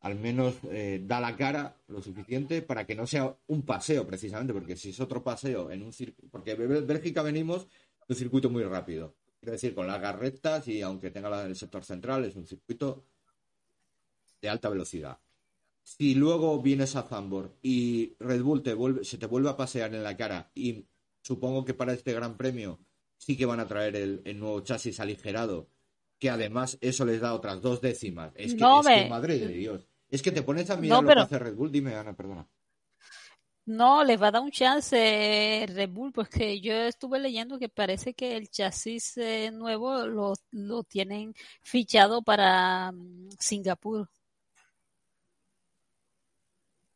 al menos eh, da la cara lo suficiente para que no sea un paseo precisamente, porque si es otro paseo en un circuito, porque de Bélgica venimos de un circuito muy rápido, quiero decir, con largas rectas y aunque tenga el sector central, es un circuito de alta velocidad. Si luego vienes a Zambor y Red Bull te vuelve, se te vuelve a pasear en la cara y supongo que para este gran premio sí que van a traer el, el nuevo chasis aligerado, que además eso les da otras dos décimas. Es que, No, es que, me- madre de Dios. Es que te pones a mirar No, lo pero- que hace Red Bull. Dime, Ana, perdona. No, les va a dar un chance eh, Red Bull, porque yo estuve leyendo que parece que el chasis eh, nuevo lo, lo tienen fichado para mm, Singapur.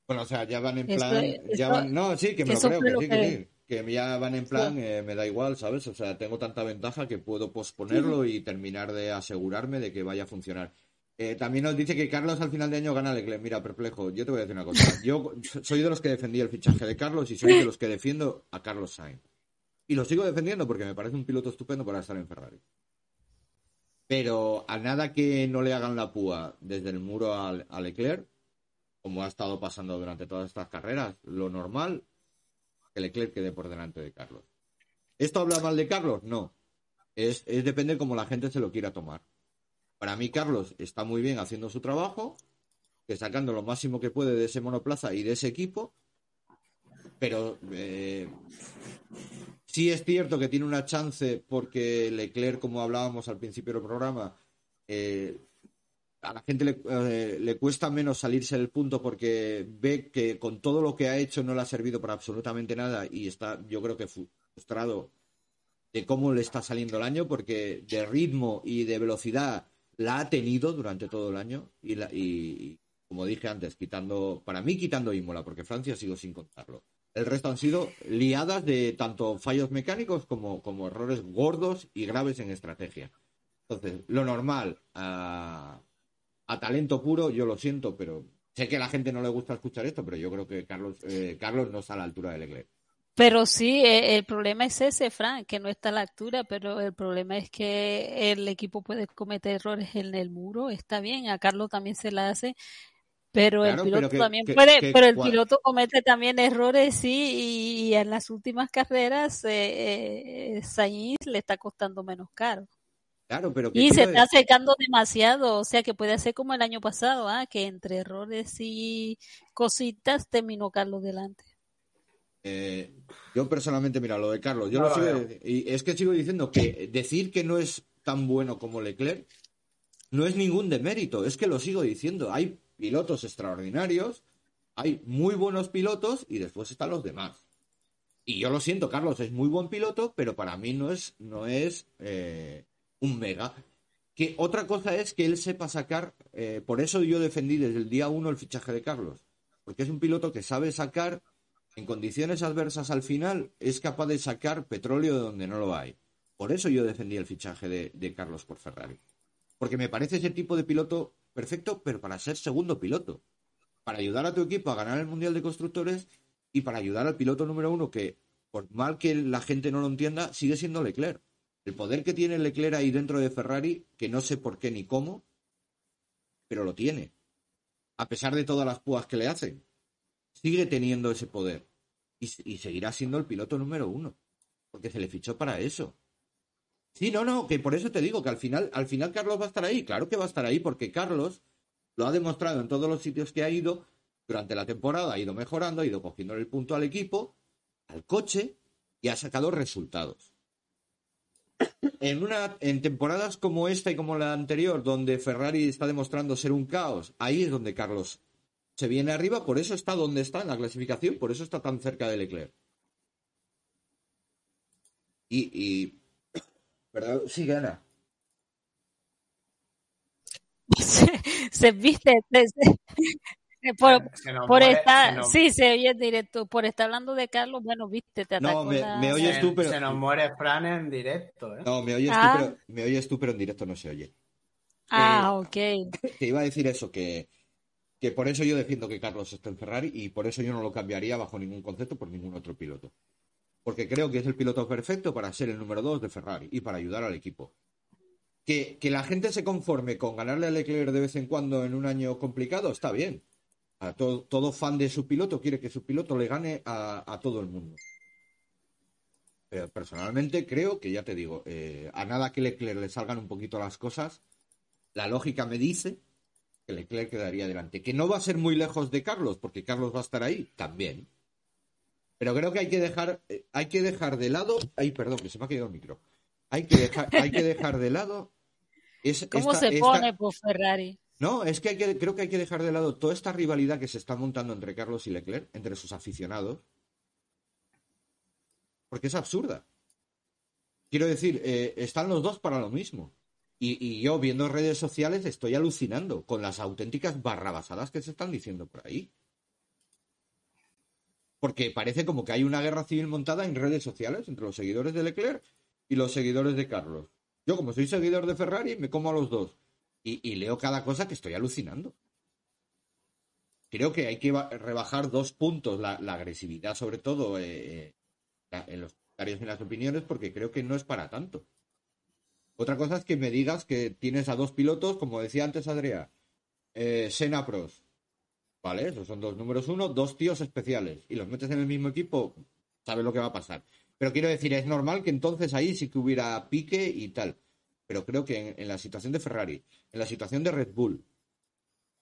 Bueno, o sea, ya van en plan. esto- ya van, no, sí, que me lo creo, que lo sí, que que- sí. Que ya van en plan, eh, me da igual, ¿sabes? O sea, tengo tanta ventaja que puedo posponerlo y terminar de asegurarme de que vaya a funcionar. Eh, también nos dice que Carlos al final de año gana Leclerc. Mira, perplejo, yo te voy a decir una cosa. Yo soy de los que defendí el fichaje de Carlos y soy de los que defiendo a Carlos Sainz. Y lo sigo defendiendo porque me parece un piloto estupendo para estar en Ferrari. Pero a nada que no le hagan la púa desde el muro al- a Leclerc, como ha estado pasando durante todas estas carreras, lo normal que Leclerc quede por delante de Carlos. ¿Esto habla mal de Carlos? No. Es, es depende cómo la gente se lo quiera tomar. Para mí, Carlos está muy bien haciendo su trabajo, que sacando lo máximo que puede de ese monoplaza y de ese equipo, pero eh, sí es cierto que tiene una chance porque Leclerc, como hablábamos al principio del programa, eh, a la gente le, eh, le cuesta menos salirse del punto porque ve que con todo lo que ha hecho no le ha servido para absolutamente nada y está, yo creo que frustrado de cómo le está saliendo el año porque de ritmo y de velocidad la ha tenido durante todo el año y, como dije antes, quitando, para mí quitando Imola, porque Francia sigo sin contarlo. El resto han sido liadas de tanto fallos mecánicos como, como errores gordos y graves en estrategia. Entonces, lo normal, a, a talento puro, yo lo siento, pero sé que a la gente no le gusta escuchar esto, pero yo creo que Carlos, eh, Carlos no está a la altura de Leclerc. Pero sí, eh, el problema es ese, Frank, que no está a la altura, pero el problema es que el equipo puede cometer errores en el muro, está bien, a Carlos también se la hace, pero Claro, el piloto pero que- también que- puede, que pero el piloto comete también errores, sí, y, y en las últimas carreras eh, eh, Sainz le está costando menos caro. Claro, pero que Y se está decir- acercando demasiado, o sea que puede hacer como el año pasado, ah, que entre errores y cositas terminó Carlos delante. Eh, yo personalmente, mira, lo de Carlos, yo No lo sigo, veo. y es que sigo diciendo que decir que no es tan bueno como Leclerc no es ningún demérito, es que lo sigo diciendo. Hay pilotos extraordinarios, hay muy buenos pilotos y después están los demás. Y yo lo siento, Carlos es muy buen piloto, pero para mí no es, no es eh, un mega. Que otra cosa es que él sepa sacar, eh, por eso yo defendí desde el día uno el fichaje de Carlos, porque es un piloto que sabe sacar en condiciones adversas al final, es capaz de sacar petróleo de donde no lo hay. Por eso yo defendí el fichaje de, de Carlos por Ferrari. Porque me parece ese tipo de piloto perfecto, pero para ser segundo piloto. Para ayudar a tu equipo a ganar el Mundial de Constructores y para ayudar al piloto número uno que, por mal que la gente no lo entienda, sigue siendo Leclerc. El poder que tiene Leclerc ahí dentro de Ferrari, que no sé por qué ni cómo, pero lo tiene. A pesar de todas las púas que le hacen sigue teniendo ese poder y, y seguirá siendo el piloto número uno, porque se le fichó para eso. Sí, no, no, que por eso te digo que al final, al final Carlos va a estar ahí, claro que va a estar ahí, porque Carlos Lo ha demostrado en todos los sitios que ha ido. Durante la temporada ha ido mejorando, ha ido cogiendo el punto al equipo, al coche y ha sacado resultados. En, una, en temporadas como esta y como la anterior, donde Ferrari está demostrando ser un caos, ahí es donde Carlos se viene arriba, por eso está donde está en la clasificación, por eso está tan cerca de Leclerc. Y, y ¿verdad? Sí gana. se, viste por, nos por muere- estar, nos- sí, se oye en directo, por estar hablando de Carlos, bueno, viste, te No, atacó me- la- me oyes se, tú, pero- se nos muere Fran en directo, ¿eh? No, me oyes, Ah. tú, pero, me oyes tú, pero en directo no se oye. Ah, ok. Te iba a decir eso, que, que por eso yo defiendo que Carlos esté en Ferrari y por eso yo no lo cambiaría bajo ningún concepto por ningún otro piloto. Porque creo que es el piloto perfecto para ser el número dos de Ferrari y para ayudar al equipo. Que, que la gente se conforme con ganarle a Leclerc de vez en cuando en un año complicado, está bien. A todo, todo fan de su piloto quiere que su piloto le gane a, a todo el mundo. Pero personalmente creo que, ya te digo, eh, a nada que Leclerc le salgan un poquito las cosas, la lógica me dice que Leclerc quedaría delante. Que no va a ser muy lejos de Carlos, porque Carlos va a estar ahí también. Pero creo que hay que dejar, eh, hay que dejar de lado. Ay, perdón, que se me ha caído el micro. Hay que dejar, hay que dejar de lado. es- ¿Cómo esta- se esta- pone por Ferrari? No, es que, creo que hay que dejar de lado toda esta rivalidad que se está montando entre Carlos y Leclerc, entre sus aficionados. Porque es absurda. Quiero decir, eh, están los dos para lo mismo. Y yo viendo redes sociales estoy alucinando con las auténticas barrabasadas que se están diciendo por ahí. Porque parece como que hay una guerra civil montada en redes sociales entre los seguidores de Leclerc y los seguidores de Carlos. Yo, como soy seguidor de Ferrari, me como a los dos. Y, leo cada cosa que estoy alucinando. Creo que hay que ba- rebajar dos puntos la, agresividad, sobre todo eh, eh, en los comentarios y en las opiniones, porque creo que no es para tanto. Otra cosa es que me digas que tienes a dos pilotos, como decía antes Adrián, eh, Sena Pros. ¿Vale? Esos son dos números uno, dos tíos especiales. Y los metes en el mismo equipo, sabes lo que va a pasar. Pero quiero decir, es normal que entonces ahí sí que hubiera pique y tal. Pero creo que en, la situación de Ferrari, en la situación de Red Bull,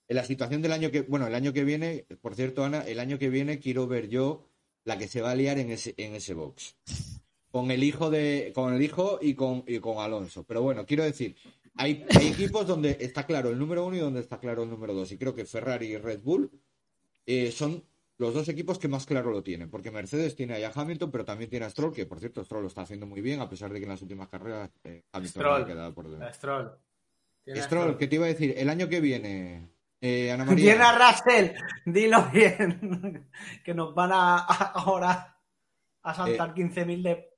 en la situación del año que, bueno, el año que viene, por cierto, Ana, el año que viene quiero ver yo la que se va a liar en ese, en ese box. Con el hijo de, con el hijo y con, y con Alonso. Pero bueno, quiero decir, hay, hay equipos donde está claro el número uno y donde está claro el número dos. Y creo que Ferrari y Red Bull eh, son los dos equipos que más claro lo tienen. Porque Mercedes tiene ahí a Hamilton, pero también tiene a Stroll, que por cierto Stroll lo está haciendo muy bien, a pesar de que en las últimas carreras eh, Hamilton Stroll. ha quedado por delante. Stroll. Tiene Stroll, que te iba a decir, el año que viene, eh, Ana María. Viene a Russell, dilo bien. que nos van a, a- ahora a saltar Eh. 15.000 de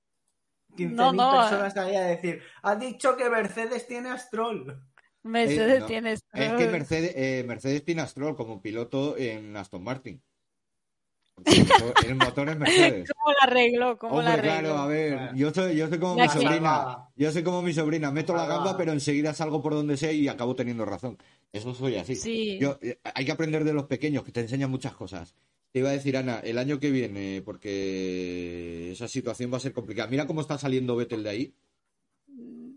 15.000 No, no, personas ahí a decir, ha dicho que Mercedes tiene a Stroll. Mercedes Eh, no. tiene Es que Mercedes, eh, Mercedes tiene a Stroll como piloto en Aston Martin. El motor- el motor es Mercedes. ¿Cómo la arregló? ¿Cómo la Hombre, arregló? claro, a ver, yo soy, yo soy como Ya mi sobrina. Yo soy como mi sobrina, meto la gamba, pero enseguida salgo por donde sea y acabo teniendo razón. Eso soy así. Sí. Yo, eh, hay que aprender de los pequeños, que te enseñan muchas cosas. Te iba a decir, Ana, el año que viene, porque esa situación va a ser complicada. Mira cómo está saliendo Vettel de ahí.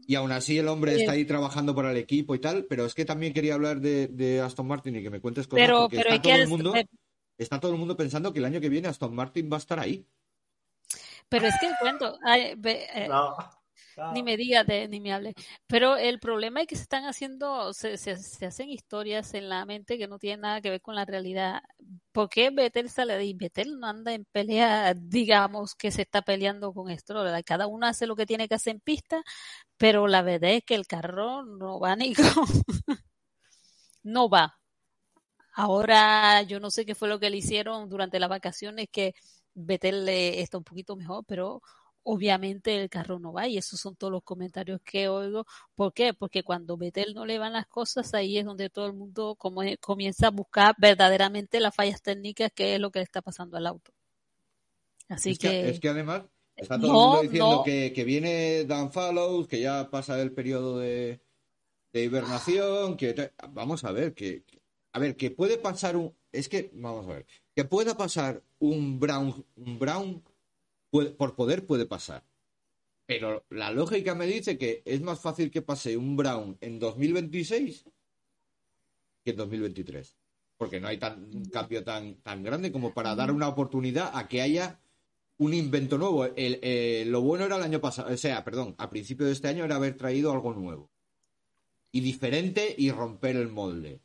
Y aún así el hombre está ahí trabajando para el equipo y tal, pero es que también quería hablar de, de Aston Martin y que me cuentes cosas Pero, porque pero está todo el mundo, está todo el mundo pensando que el año que viene Aston Martin va a estar ahí. pero es que el cuento, ay, eh, No. no. Ni me digas, de- ni me hable. Pero el problema es que se están haciendo, se, se- se hacen historias en la mente que no tienen nada que ver con la realidad. ¿Por qué Vettel sale de ahí? Vettel no anda en pelea, digamos, que se está peleando con Stroll. Cada uno hace lo que tiene que hacer en pista, pero la verdad es que el carro no va ni con... no va. Ahora yo no sé qué fue lo que le hicieron durante las vacaciones, que Vettel le está un poquito mejor, pero obviamente el carro no va y esos son todos los comentarios que oigo. ¿Por qué? Porque cuando Vettel no le van las cosas, ahí es donde todo el mundo como- comienza a buscar verdaderamente las fallas técnicas, que es lo que le está pasando al auto. Así es, que, que, es que además está todo No, el mundo diciendo no. que, que viene Dan Fallows, que ya pasa el periodo de, de hibernación, que vamos a ver, que a ver, que puede pasar un es que vamos a ver, que pueda pasar un Brown, un Brown puede- por poder puede pasar. Pero la lógica me dice que es más fácil que pase un Brown en 2026 que en 2023. Porque no hay tan, un cambio tan, tan grande como para dar una oportunidad a que haya un invento nuevo. Eh, lo bueno era el año pasado, o sea, perdón, a principio de este año era haber traído algo nuevo. Y diferente y romper el molde.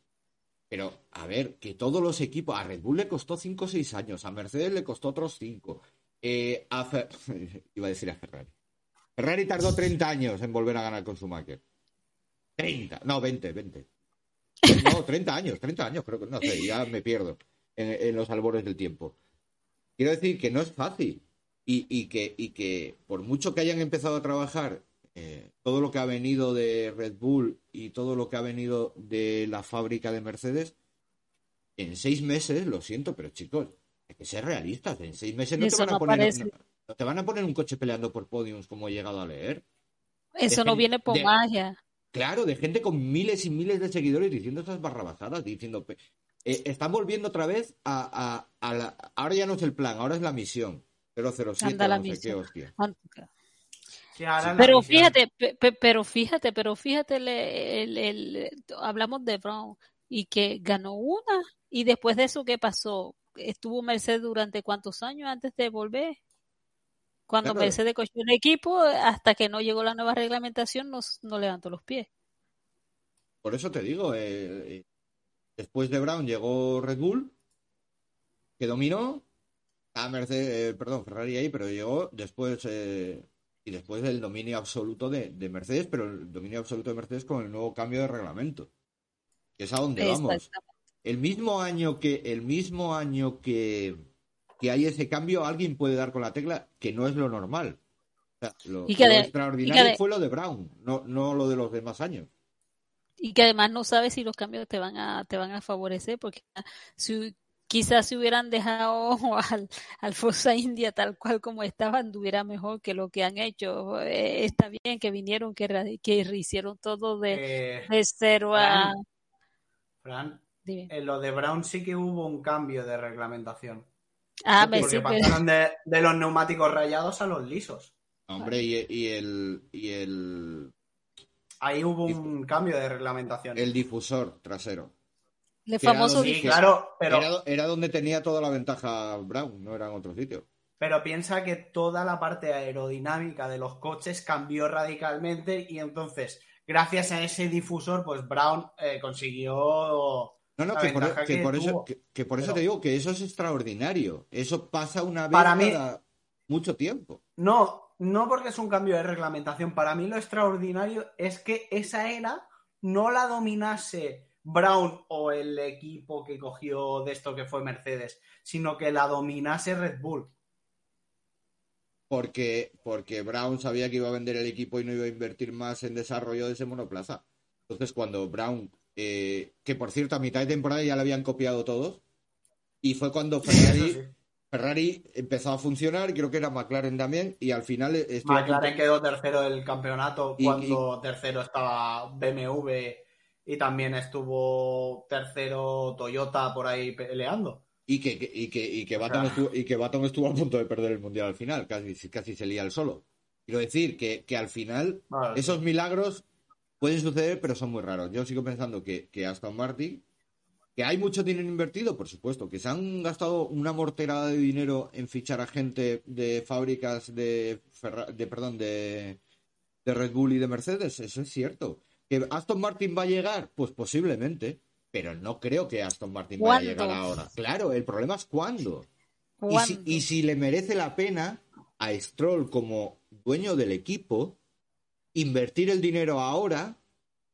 Pero, a ver, que todos los equipos, a Red Bull le costó 5 o 6 años, a Mercedes le costó otros 5. Eh, a Fer- Iba a decir a Ferrari. Ferrari tardó 30 años en volver a ganar con Schumacher. 30, no, 20, 20. No, 30 años, 30 años, creo que no sé, ya me pierdo en, en los albores del tiempo. Quiero decir que no es fácil y, y que, y que por mucho que hayan empezado a trabajar eh, todo lo que ha venido de Red Bull y todo lo que ha venido de la fábrica de Mercedes, en seis meses, lo siento, pero chicos, hay que ser realistas. En seis meses no, te van, a poner, no- no te van a poner un coche peleando por podiums como he llegado a leer. Eso no viene por de- magia. Claro, de gente con miles y miles de seguidores diciendo esas barrabasadas, diciendo... eh, están volviendo otra vez a, a- a la- Ahora ya no es el plan, ahora es la misión. 007, Anda la no sé qué misión. hostia. Pero fíjate, pe- pe- pero fíjate, pero fíjate, el- el- hablamos de Brown y que ganó una y después de eso, ¿qué pasó? Estuvo Mercedes durante cuántos años antes de volver. Cuando Claro. Mercedes cogió el equipo, hasta que no llegó la nueva reglamentación, no, no levantó los pies. Por eso te digo, eh, eh, después de Brown llegó Red Bull, que dominó, a Mercedes, eh, perdón, Ferrari ahí, pero llegó después, eh, y después del dominio absoluto de, de Mercedes, pero el dominio absoluto de Mercedes con el nuevo cambio de reglamento, que es a donde vamos. El mismo año que, el mismo año que, que hay ese cambio, alguien puede dar con la tecla que no es lo normal. O sea, lo, Y que lo de- extraordinario y que de- fue lo de Brown, no, no lo de los demás años. Y que además no sabes si los cambios te van a, te van a favorecer, porque si, quizás si hubieran dejado al, al Forza India tal cual como estaba, anduviera mejor que lo que han hecho. Eh, está bien que vinieron, que, que hicieron todo de, Eh, de cero a... Fran, dime. en lo de Brown sí que hubo un cambio de reglamentación. Ah, me Porque sí, pero- pasaron de, de los neumáticos rayados a los lisos. Hombre, y, y el, y el, Ahí hubo un cambio de reglamentación. el difusor trasero. El famoso donde- Sí, claro, pero, Era, era donde tenía toda la ventaja Brown, no era en otro sitio. pero piensa que toda la parte aerodinámica de los coches cambió radicalmente y entonces, gracias a ese difusor, pues Brown eh, consiguió... No, no, que por, ventaja que que por eso, que, que por eso Pero- te digo que eso es extraordinario. Eso pasa una vez Para mí- cada mucho tiempo. No, no porque es un cambio de reglamentación. Para mí lo extraordinario es que esa era no la dominase Brown o el equipo que cogió de esto que fue Mercedes, sino que la dominase Red Bull. Porque, porque Brown sabía que iba a vender el equipo y no iba a invertir más en desarrollo de ese monoplaza. Entonces, cuando Brown, eh, que por cierto a mitad de temporada ya le habían copiado todos, y fue cuando Ferrari, sí. Ferrari empezó a funcionar, creo que era McLaren también, y al final McLaren quedó tercero del campeonato Y- cuando tercero estaba BMW y también estuvo tercero Toyota por ahí peleando. Y que, y que, y que Baton estuvo, y que Baton estuvo a punto de perder el mundial al final, casi, casi se lía el solo. Quiero decir que, que al final Vale. esos milagros pueden suceder, pero son muy raros. Yo sigo pensando que, que Aston Martin, que hay mucho dinero invertido, por supuesto, que se han gastado una morterada de dinero en fichar a gente de fábricas de, Ferra- de perdón, de, de Red Bull y de Mercedes, eso es cierto. ¿Que Aston Martin va a llegar? Pues posiblemente, pero no creo que Aston Martin vaya a llegar ahora. Claro, el problema es cuándo. Y si, ¿Cuándo? y si le merece la pena a Stroll como dueño del equipo invertir el dinero ahora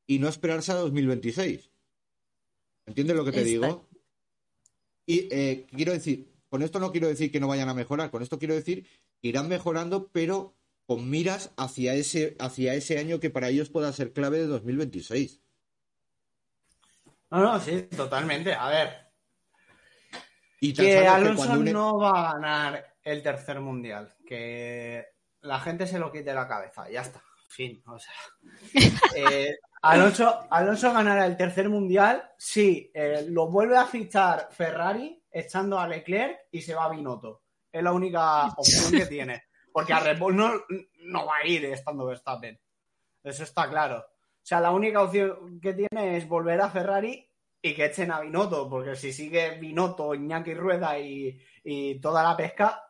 y no esperarse a 2026. ¿Entiendes lo que te digo? Y eh, quiero decir, con esto no quiero decir que no vayan a mejorar, con esto quiero decir que irán mejorando, pero con miras hacia ese, hacia ese año que para ellos pueda ser clave de 2026. No, no, sí, totalmente. A ver, Y que Alonso no va a ganar el tercer mundial. Que la gente se lo quite de la cabeza. Ya está. Fin. O sea. Eh, Alonso, Alonso ganará el tercer mundial si eh, lo vuelve a fichar Ferrari echando a Leclerc y se va a Binotto. Es la única opción que tiene. Porque a Red Bull no, no va a ir estando Verstappen. Eso está claro. O sea, la única opción que tiene es volver a Ferrari y que echen a Binotto, porque si sigue Binotto, Iñaki Rueda y, y toda la pesca,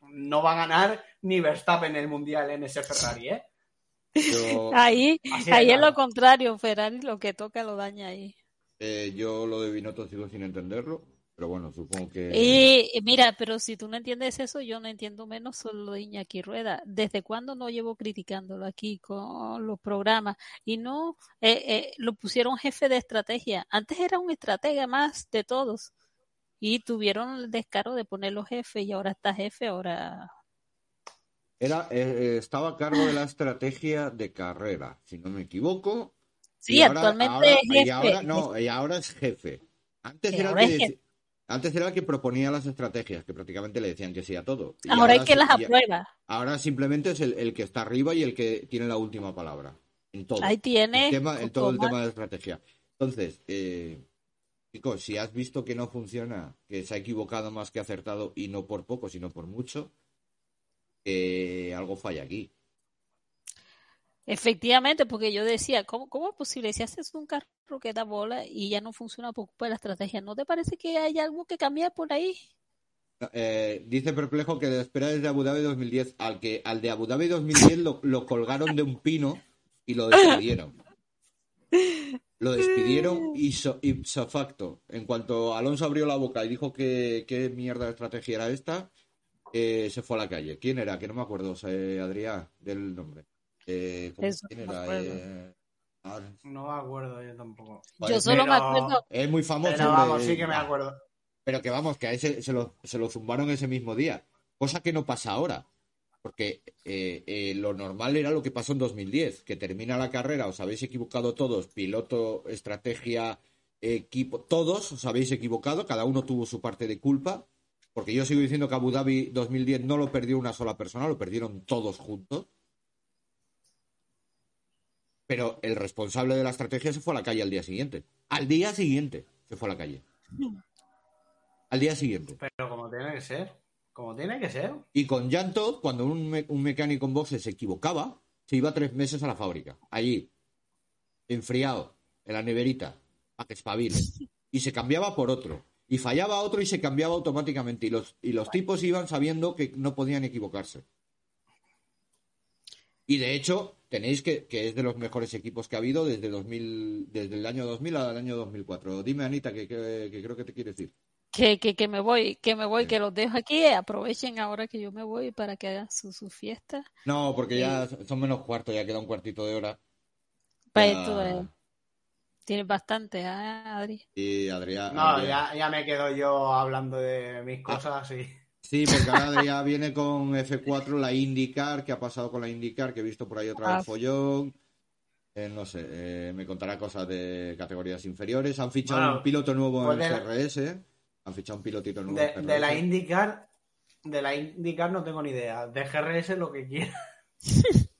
no va a ganar ni Verstappen el mundial en ese Ferrari, ¿eh? Yo, Ahí, Así ahí es claro. lo contrario, Ferrari lo que toca lo daña ahí. eh, yo lo de Binotto sigo sin entenderlo, pero bueno, supongo que... Mira, pero si tú no entiendes eso, yo no entiendo menos solo de Iñaki Rueda. ¿Desde cuándo no llevo criticándolo aquí con los programas? Y no, eh, eh, lo pusieron jefe de estrategia. Antes era un estratega más de todos. Y tuvieron el descaro de ponerlo jefe y ahora está jefe, ahora... Era, eh, estaba a cargo de la estrategia de carrera, si no me equivoco. Sí, Y actualmente ahora- es jefe. Y ahora, no, y ahora es jefe. Antes era, que. Antes era el que proponía las estrategias, que prácticamente le decían que sí a todo. Y Ahora hay que las aprueba. Ahora simplemente es el, el que está arriba y el que tiene la última palabra. En todo. Ahí tiene. El tema- en todo el tema de estrategia. Entonces, eh, chicos, si has visto que no funciona, que se ha equivocado más que acertado y no por poco, sino por mucho, eh, algo falla aquí. Efectivamente, porque yo decía, ¿cómo, ¿cómo es posible? Si haces un carro que da bola y ya no funciona por culpa de la estrategia, ¿no te parece que hay algo que cambiar por ahí? Eh, dice Perplejo que de espera desde Abu Dhabi 2010, al que al de Abu Dhabi 2010 lo, lo colgaron de un pino y lo despidieron. Lo despidieron ipso, ipso facto. En cuanto Alonso abrió la boca y dijo que qué mierda de estrategia era esta, eh, se fue a la calle. ¿Quién era? Que no me acuerdo, eh, Adrián, del nombre. Eh, ¿cómo- Eso ¿Quién no me era? acuerdo. Eh, No me acuerdo yo tampoco. Vale, Yo solo me acuerdo, es muy famoso. Pero vamos, sí que me acuerdo. Pero que vamos, que a ese se lo, se lo zumbaron ese mismo día. Cosa que no pasa ahora. Porque eh, eh, lo normal era lo que pasó en 2010, que termina la carrera, os habéis equivocado todos, piloto, estrategia, equipo, todos os habéis equivocado, cada uno tuvo su parte de culpa, porque yo sigo diciendo que Abu Dhabi 2010 no lo perdió una sola persona, lo perdieron todos juntos. Pero el responsable de la estrategia se fue a la calle al día siguiente. Al día siguiente se fue a la calle. Al día siguiente. Pero como tiene que ser. Como tiene que ser. Y con Todd, cuando un, me- un mecánico en boxes se equivocaba, se iba tres meses a la fábrica. Allí, enfriado, en la neverita, a que espabile. Y se cambiaba por otro. Y fallaba otro y se cambiaba automáticamente. Y los, y los tipos iban sabiendo que no podían equivocarse. Y de hecho, tenéis que, que es de los mejores equipos que ha habido desde 2000, desde el año 2000 al año 2004. Dime, Anita, que, que- que creo que te quiere decir. que, que, que me voy, que me voy, que los dejo aquí, aprovechen ahora que yo me voy para que hagan su, su fiesta. No, porque ya son menos cuarto, ya queda un cuartito de hora. Ya- esto, eh, tienes bastante, ¿ah, Adri? Y Adrián. No, Adrián- ya, ya me quedo yo hablando de mis cosas y. Sí, porque ahora Adrián viene con F4, la IndyCar, que ha pasado con la IndyCar, que he visto por ahí otra Ah. vez follón. Eh, no sé, eh, me contará cosas de categorías inferiores. Han fichado Bueno, un piloto nuevo pues en de la- CRS. Han fichado un pilotito nuevo De, en de la. IndyCar, de la IndyCar no tengo ni idea. De GRS lo que quiera.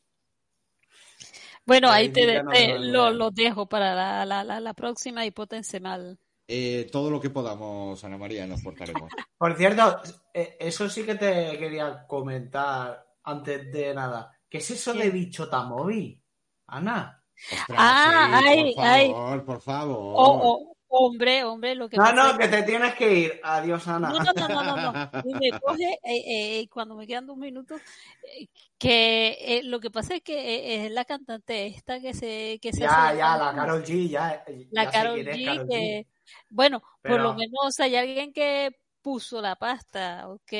Bueno, ahí te, no te- lo, dejo para la, la, la, la próxima y pótense mal. Eh, todo lo que podamos, Ana María, nos portaremos. Por cierto, eh, eso sí que te quería comentar antes de nada. ¿Qué es eso de bichota móvil? Ana. Ostras, Ah, sí, ay, por ay. favor, por favor. Oh, oh, hombre, hombre, lo que No, pasa no, que te tienes que ir. Adiós, Ana. No, no, no, no, no, no. Y me coge, eh, eh, cuando me quedan dos minutos, eh, que eh, lo que pasa es que eh, es la cantante esta que se, que se Ya, hace ya, la Carol G, ya. la ya es G, Karol G. que, bueno, por lo menos hay alguien que puso la pasta, ok.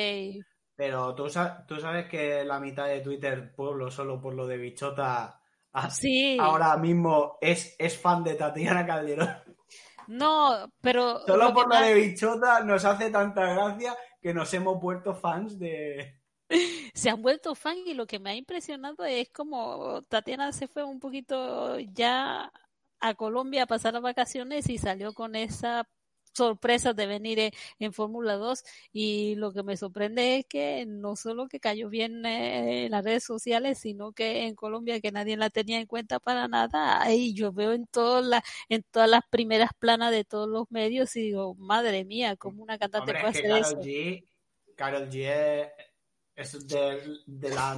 Pero tú, sa- tú sabes que la mitad de Twitter, pueblo, solo por lo de bichota, ah, Sí, ahora mismo es, es fan de Tatiana Calderón. no, pero Solo lo por lo más- de bichota nos hace tanta gracia que nos hemos vuelto fans de... se han vuelto fan y lo que me ha impresionado es como Tatiana se fue un poquito ya a Colombia a pasar las vacaciones y salió con esa sorpresa de venir en, en Fórmula 2 y lo que me sorprende es que no solo que cayó bien eh, en las redes sociales sino que en Colombia que nadie la tenía en cuenta para nada. Ahí yo veo en todas las en todas las primeras planas de todos los medios y digo madre mía cómo una cantante Hombre, puede es que hacer Karol eso G, Karol G es, es de, de la...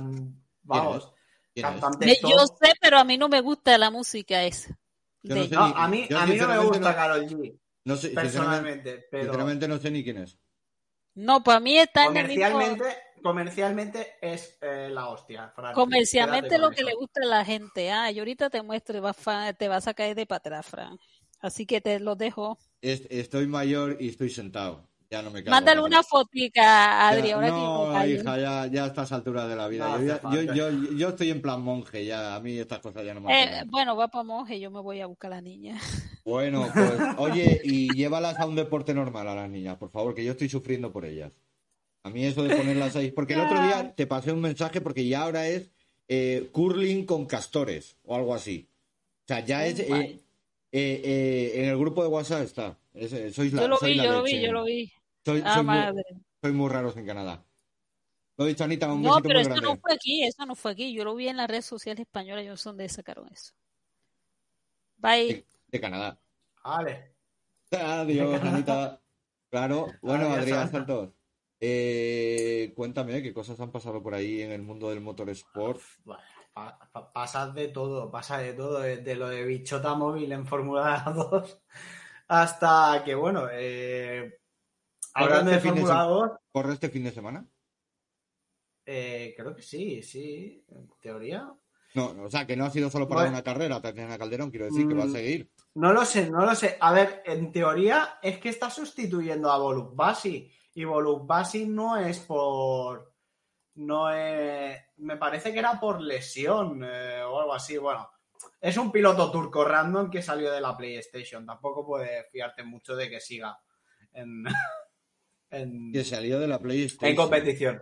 Vamos, cantante Me- yo sé pero a mí no me gusta la música esa Yo no sé No, ni- a mí, yo a mí no me gusta no- Karol G. No sé, personalmente, pero sinceramente no sé ni quién es. No, para mí está en el mismo... comercialmente, comercialmente es eh, la hostia. Fran. Comercialmente lo que eso. le gusta a la gente. Ah, yo ahorita te muestro y te vas a caer de para atrás, Fran. Así que te lo dejo. Es- estoy mayor y estoy sentado. Ya no me cago Mándale una fotica, Adri, Ya- ahora que no, callo. hija, ya, ya a estas alturas de la vida. No yo, yo, yo- yo estoy en plan monje, ya. A mí estas cosas ya no me Eh, bueno, va para monje, yo me voy a buscar a la niña. Bueno, pues, oye, y llévalas a un deporte normal a las niñas, por favor, que yo estoy sufriendo por ellas. A mí eso de ponerlas ahí. Porque el otro día te pasé un mensaje porque ya ahora es eh, curling con castores o algo así. O sea, ya es. eh, eh, eh, en el grupo de WhatsApp está. Es- sois la, Yo lo vi, la yo lo vi, yo lo vi. Soy, Ah, soy muy, soy muy raros en Canadá. Lo he dicho, Anita, un No, pero muy eso grande. no fue aquí, eso no fue aquí. Yo lo vi en las redes sociales españolas, yo no sé dónde sacaron eso. Bye. De, de Canadá. Vale. Adiós, Anita. Claro. Bueno, Adiós, Adrián. Santos. eh, cuéntame qué cosas han pasado por ahí en el mundo del motorsport. Pa- pa- pasa de todo, pasa de todo, desde lo de bichota móvil en Fórmula 2 hasta que, bueno, eh, hablando de este de Fórmula sem- 2, ¿Corre este fin de semana? eh, creo que sí, sí, en teoría. No, o sea, que no ha sido solo para Bueno. una carrera, Tatiana Calderón, quiero decir que va a Mm. seguir. No lo sé, no lo sé. A ver, en teoría es que está sustituyendo a Volupbasi y Volupbasi no es por... No es... Me parece que era por lesión eh, o algo así. Bueno, es un piloto turco random que salió de la PlayStation. Tampoco puedes fiarte mucho de que siga en, en, Que salió de la PlayStation. en competición.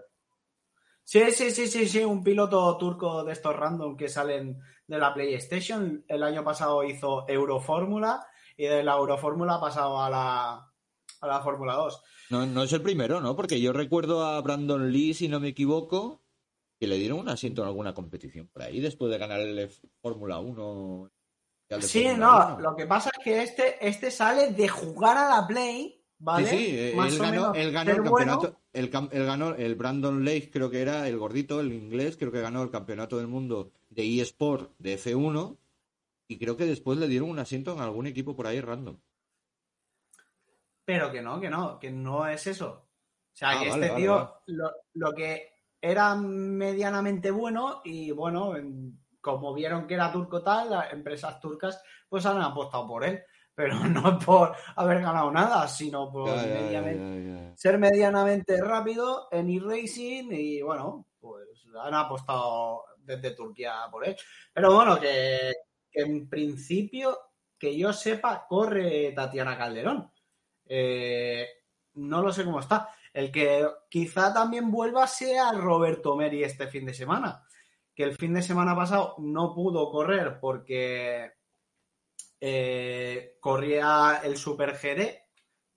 Sí, sí, sí, sí, sí, un piloto turco de estos random que salen de la PlayStation. El año pasado hizo Eurofórmula y de la Eurofórmula ha pasado a la, a la Fórmula 2. No, no es el primero, ¿no? Porque yo recuerdo a Brandon Lee, si no me equivoco, que le dieron un asiento en alguna competición por ahí después de ganar el Fórmula 1. el de Sí, no, 1. lo que pasa es que este, este sale de jugar a la Play, ¿vale? Sí, sí, eh, Más él o ganó, menos él ganó el bueno. campeonato, el, él ganó el Brandon Lake, creo que era el gordito, el inglés, creo que ganó el campeonato del mundo de eSport de F1 y creo que después le dieron un asiento en algún equipo por ahí random. Pero que no, que no, que no es eso. O sea, Ah, que vale, este vale, tío, vale. Lo, lo que era medianamente bueno y bueno, en- como vieron que era turco tal, las empresas turcas pues han apostado por él. Pero no por haber ganado nada, sino por medianamente- ser medianamente rápido en e-racing y bueno, pues han apostado desde Turquía por él. Pero bueno, que, que en principio, que yo sepa, corre Tatiana Calderón. Eh, no lo sé cómo está. El que quizá también vuelva sea Roberto Meri este fin de semana, que el fin de semana pasado no pudo correr porque eh, corría el Super GD,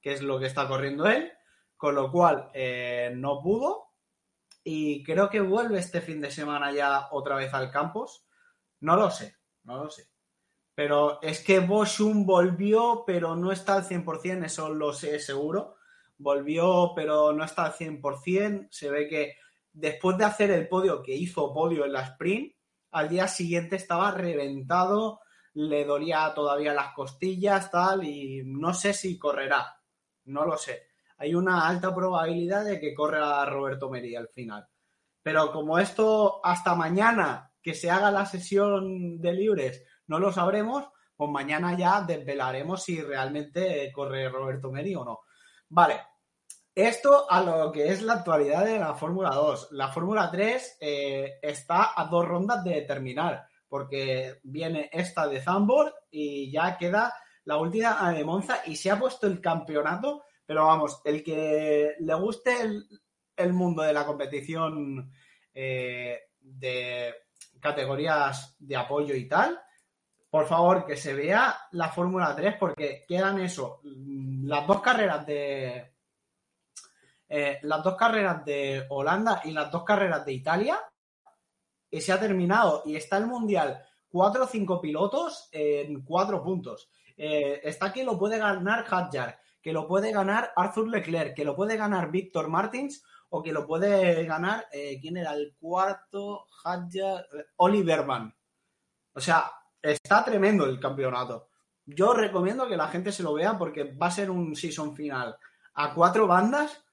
que es lo que está corriendo él, con lo cual eh, no pudo y creo que vuelve este fin de semana ya otra vez al campus. No lo sé, no lo sé. Pero es que Boschum volvió, pero no está al 100%, eso lo sé seguro. Volvió, pero no está al 100%. Se ve que después de hacer el podio, que hizo podio en la sprint, al día siguiente estaba reventado, le dolía todavía las costillas, tal, y no sé si correrá. No lo sé. Hay una alta probabilidad de que corra Roberto Meri al final. Pero como esto hasta mañana que se haga la sesión de libres no lo sabremos, pues mañana ya desvelaremos si realmente corre Roberto Meri o no. Vale, esto a lo que es la actualidad de la Fórmula 2. La Fórmula 3 eh, está a dos rondas de terminar, porque viene esta de Zambor y ya queda la última de Monza y se ha puesto el campeonato, pero vamos, el que le guste el, mundo de la competición eh, de categorías de apoyo y tal, por favor, que se vea la Fórmula 3 porque quedan eso, mm, las dos carreras de eh, las dos carreras de Holanda y las dos carreras de Italia y se ha terminado y está el Mundial cuatro o cinco pilotos en cuatro puntos. Eh, está que lo puede ganar Hadjar, que lo puede ganar Arthur Leclerc, que lo puede ganar Víctor Martins o que lo puede ganar, eh, ¿quién era el cuarto? Hadjar, Oliverman. O sea, está tremendo el campeonato. Yo recomiendo que la gente se lo vea porque va a ser un season final a cuatro bandas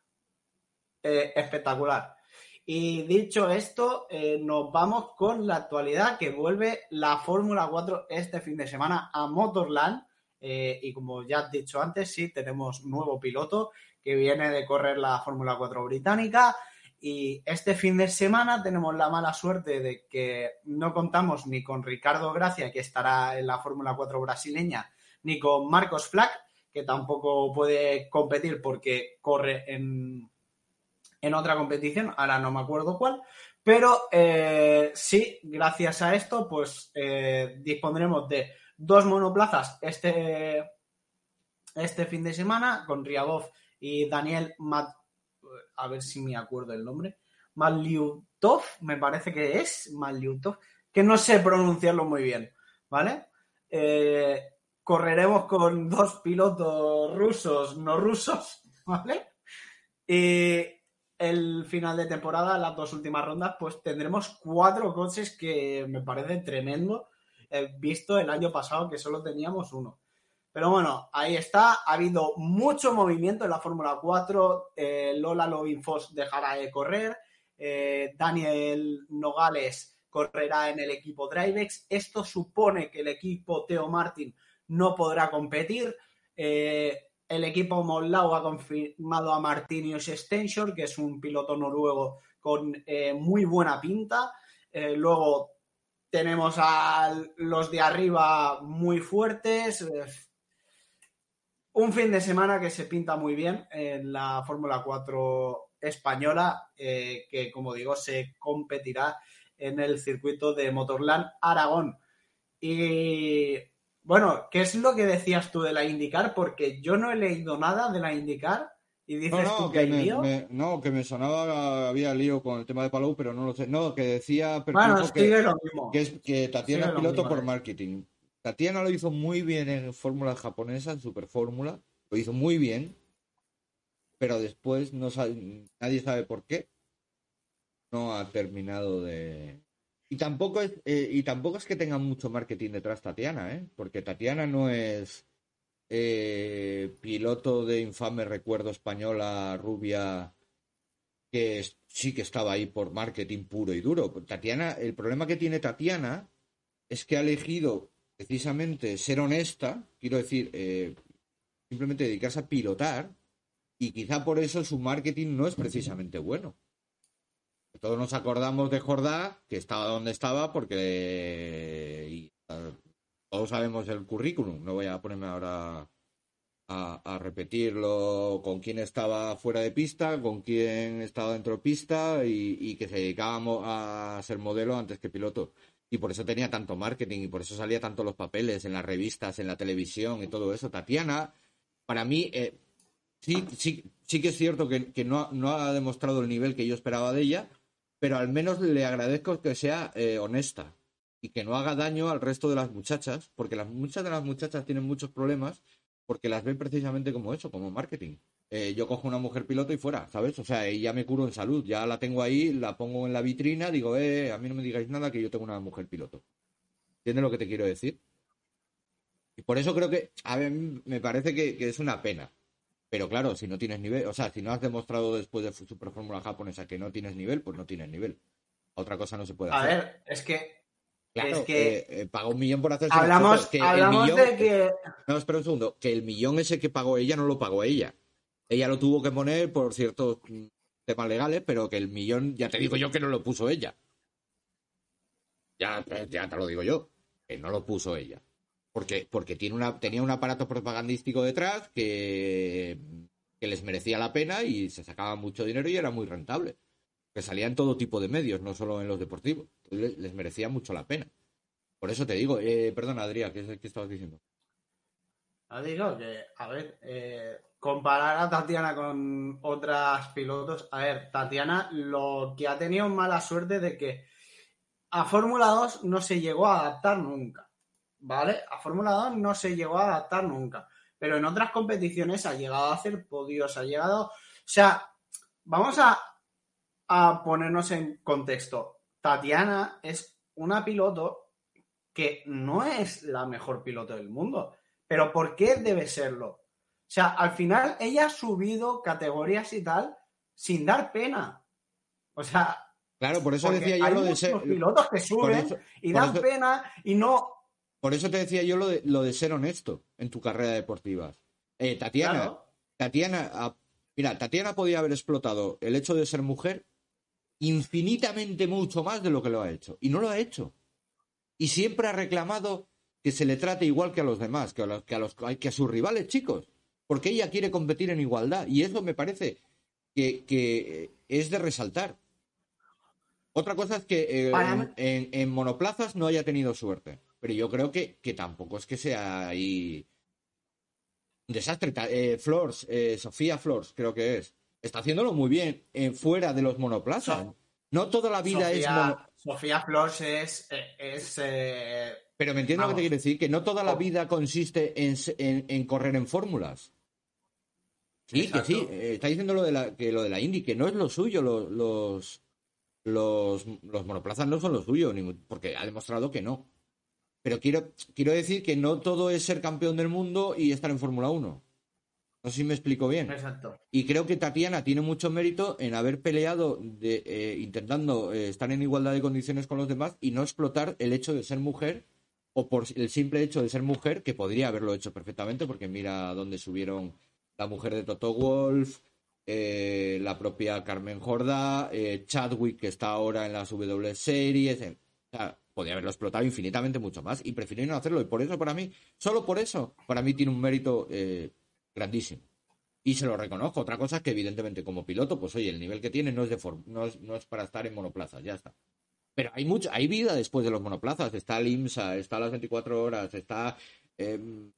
eh, espectacular. Y dicho esto, eh, nos vamos con la actualidad que vuelve la Fórmula 4 este fin de semana a Motorland. Eh, y como ya has dicho antes, sí, tenemos nuevo piloto que viene de correr la Fórmula 4 británica. Y este fin de semana tenemos la mala suerte de que no contamos ni con Ricardo Gracia, que estará en la Fórmula 4 brasileña, ni con Marcos Flack, que tampoco puede competir porque corre en, en otra competición, ahora no me acuerdo cuál, pero eh, sí, gracias a esto, pues eh, dispondremos de dos monoplazas este, este fin de semana con Riabov y Daniel Mat, a ver si me acuerdo el nombre, Maliutov, me parece que es Maliutov, que no sé pronunciarlo muy bien, ¿vale? Eh, correremos con dos pilotos rusos, no rusos, ¿vale? Y el final de temporada, las dos últimas rondas, pues tendremos cuatro coches que me parece tremendo, eh, visto el año pasado que solo teníamos uno. Pero bueno, ahí está, ha habido mucho movimiento en la Fórmula 4, eh, Lola Lovinfos dejará de correr, eh, Daniel Nogales correrá en el equipo Drivex, esto supone que el equipo Teo Martin no podrá competir. Eh, el equipo Mollau ha confirmado a Martinius Stenshore, que es un piloto noruego con eh, muy buena pinta. Eh, luego tenemos a los de arriba muy fuertes. Un fin de semana que se pinta muy bien en la Fórmula 4 española, eh, que como digo, se competirá en el circuito de Motorland Aragón. Y bueno, ¿qué es lo que decías tú de la IndyCar? Porque yo no he leído nada de la IndyCar y dices No, tú que que hay me, lío. me- no, que me sonaba, había lío con el tema de Palou, pero no lo sé. No, que decía Bueno, que, lo mismo. que es que Tatiana es lo piloto mismo, por eh. marketing. Tatiana lo hizo muy bien en fórmula japonesa, en Super Fórmula, lo hizo muy bien, pero después no sabe- nadie sabe por qué no ha terminado de y tampoco es eh, y tampoco es que tenga mucho marketing detrás Tatiana, ¿eh? Porque Tatiana no es eh, piloto de infame recuerdo española rubia que sí que estaba ahí por marketing puro y duro. Tatiana, el problema que tiene Tatiana es que ha elegido precisamente ser honesta, quiero decir, eh, simplemente dedicarse a pilotar y quizá por eso su marketing no es precisamente bueno. Todos nos acordamos de Jordá, que estaba donde estaba, porque eh, todos sabemos el currículum. No voy a ponerme ahora a, repetirlo con quién estaba fuera de pista, con quién estaba dentro de pista y, que se dedicaba mo- a ser modelo antes que piloto. Y por eso tenía tanto marketing y por eso salía tanto los papeles en las revistas, en la televisión y todo eso. Tatiana, para mí, eh, sí, sí, sí que es cierto que, que no, no ha demostrado el nivel que yo esperaba de ella, pero al menos le agradezco que sea eh, honesta y que no haga daño al resto de las muchachas, porque las, muchas de las muchachas tienen muchos problemas porque las ven precisamente como eso, como marketing. Eh, yo cojo una mujer piloto y fuera, ¿sabes? O sea, y ya me curo en salud, ya la tengo ahí, la pongo en la vitrina, digo, eh, a mí no me digáis nada que yo tengo una mujer piloto. ¿Entiendes lo que te quiero decir? Y por eso creo que, a ver, me parece que, que es una pena. Pero claro, si no tienes nivel, o sea, si no has demostrado después de Super Fórmula japonesa que no tienes nivel, pues no tienes nivel. Otra cosa no se puede A hacer. ver, es que Claro, es que- eh, eh, pagó un millón por hacerse hablamos, que hablamos millón- de que No, espera un segundo. Que el millón ese que pagó ella no lo pagó ella. Ella lo tuvo que poner por ciertos temas legales, pero que el millón, ya te digo yo que no lo puso ella. Ya, ya te lo digo yo, que no lo puso ella. Porque, porque tiene una, tenía un aparato propagandístico detrás que, que les merecía la pena y se sacaba mucho dinero y era muy rentable. Que salía en todo tipo de medios, no solo en los deportivos. Entonces, les, merecía mucho la pena. Por eso te digo, eh, perdona Adrián, ¿qué, qué estabas diciendo? Ya digo que, a ver, eh, comparar a Tatiana con otras pilotos. A ver, Tatiana lo que ha tenido mala suerte de que a Fórmula 2 no se llegó a adaptar nunca. ¿Vale? A Fórmula 2 no se llegó a adaptar nunca. Pero en otras competiciones ha llegado a hacer podios, ha llegado. O sea, vamos a, a ponernos en contexto. Tatiana es una piloto que no es la mejor piloto del mundo pero ¿por qué debe serlo? O sea, al final ella ha subido categorías y tal sin dar pena. O sea, Claro, por eso decía yo hay lo de muchos ser. pilotos que suben eso- y dan eso- pena y no. Por eso te decía yo lo de, lo de ser honesto en tu carrera deportiva. Eh, Tatiana, Claro. Tatiana, mira, Tatiana podía haber explotado el hecho de ser mujer infinitamente mucho más de lo que lo ha hecho. Y no lo ha hecho. Y siempre ha reclamado que se le trate igual que a los demás, que a, los, que a, los, que a sus rivales, chicos. Porque ella quiere competir en igualdad. Y eso me parece que, que es de resaltar. Otra cosa es que eh, en- en monoplazas no haya tenido suerte. Pero yo creo que, que tampoco es que sea ahí un desastre. Eh, Flors, eh, Sofía Flors, creo que es. Está haciéndolo muy bien eh, fuera de los monoplazas. So- no toda la vida es Sofía, mono... Sofía Flores es. eh, es Pero me entiendes lo que te quiero decir, que no toda la Oh. vida consiste en, en- en correr en fórmulas. Sí, Exacto. que sí. está diciendo lo de la, que lo de la Indy, que no es lo suyo, lo- los, los, los monoplazas no son lo suyo, ni- porque ha demostrado que no. Pero quiero, quiero decir que no todo es ser campeón del mundo y estar en Fórmula 1. No sé si me explico bien. exacto. Y creo que Tatiana tiene mucho mérito en haber peleado de, eh, intentando eh, estar en igualdad de condiciones con los demás y no explotar el hecho de ser mujer o por el simple hecho de ser mujer, que podría haberlo hecho perfectamente, porque mira dónde subieron la mujer de Toto Wolf, eh, la propia Carmen Jorda, eh, Chadwick, que está ahora en las W Series. o sea, podría haberlo explotado infinitamente mucho más y prefirieron hacerlo. Y por eso, para mí, solo por eso, para mí tiene un mérito eh, grandísimo. Y se lo reconozco. Otra cosa es que, evidentemente, como piloto, pues oye, el nivel que tiene no es, de no es, no es para estar en monoplazas, ya está. Pero hay mucho, hay vida después de los monoplazas. Está el IMSA, está las 24 horas, está. em,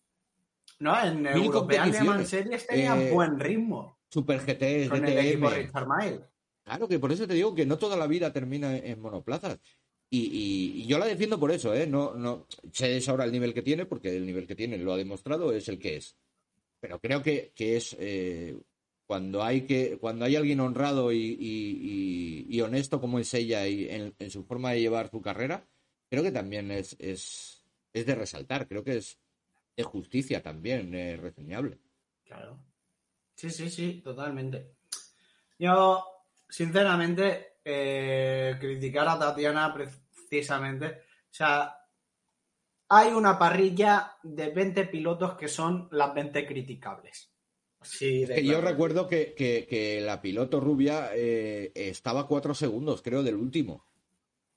No, en Mil European Le. Series tenían Eh, buen ritmo Super GT, con el equipo DTM. Richard Mille. Claro que por eso te digo que no toda la vida termina en monoplazas. Y, y- yo la defiendo por eso, ¿eh? No, no sé es ahora el nivel que tiene, porque el nivel que tiene lo ha demostrado, es el que es. Pero creo que, que es eh, cuando hay que cuando hay alguien honrado y- y honesto como es ella y en, en su forma de llevar su carrera, creo que también es, es, es de resaltar. Creo que es de justicia también, eh, reseñable. Claro. Sí, sí, sí, totalmente. Yo, sinceramente, eh, criticar a Tatiana precisamente, o sea, hay una parrilla de 20 pilotos que son las 20 criticables. Sí, de Que yo recuerdo que, que- que la piloto rubia eh, estaba a cuatro segundos, creo, del último.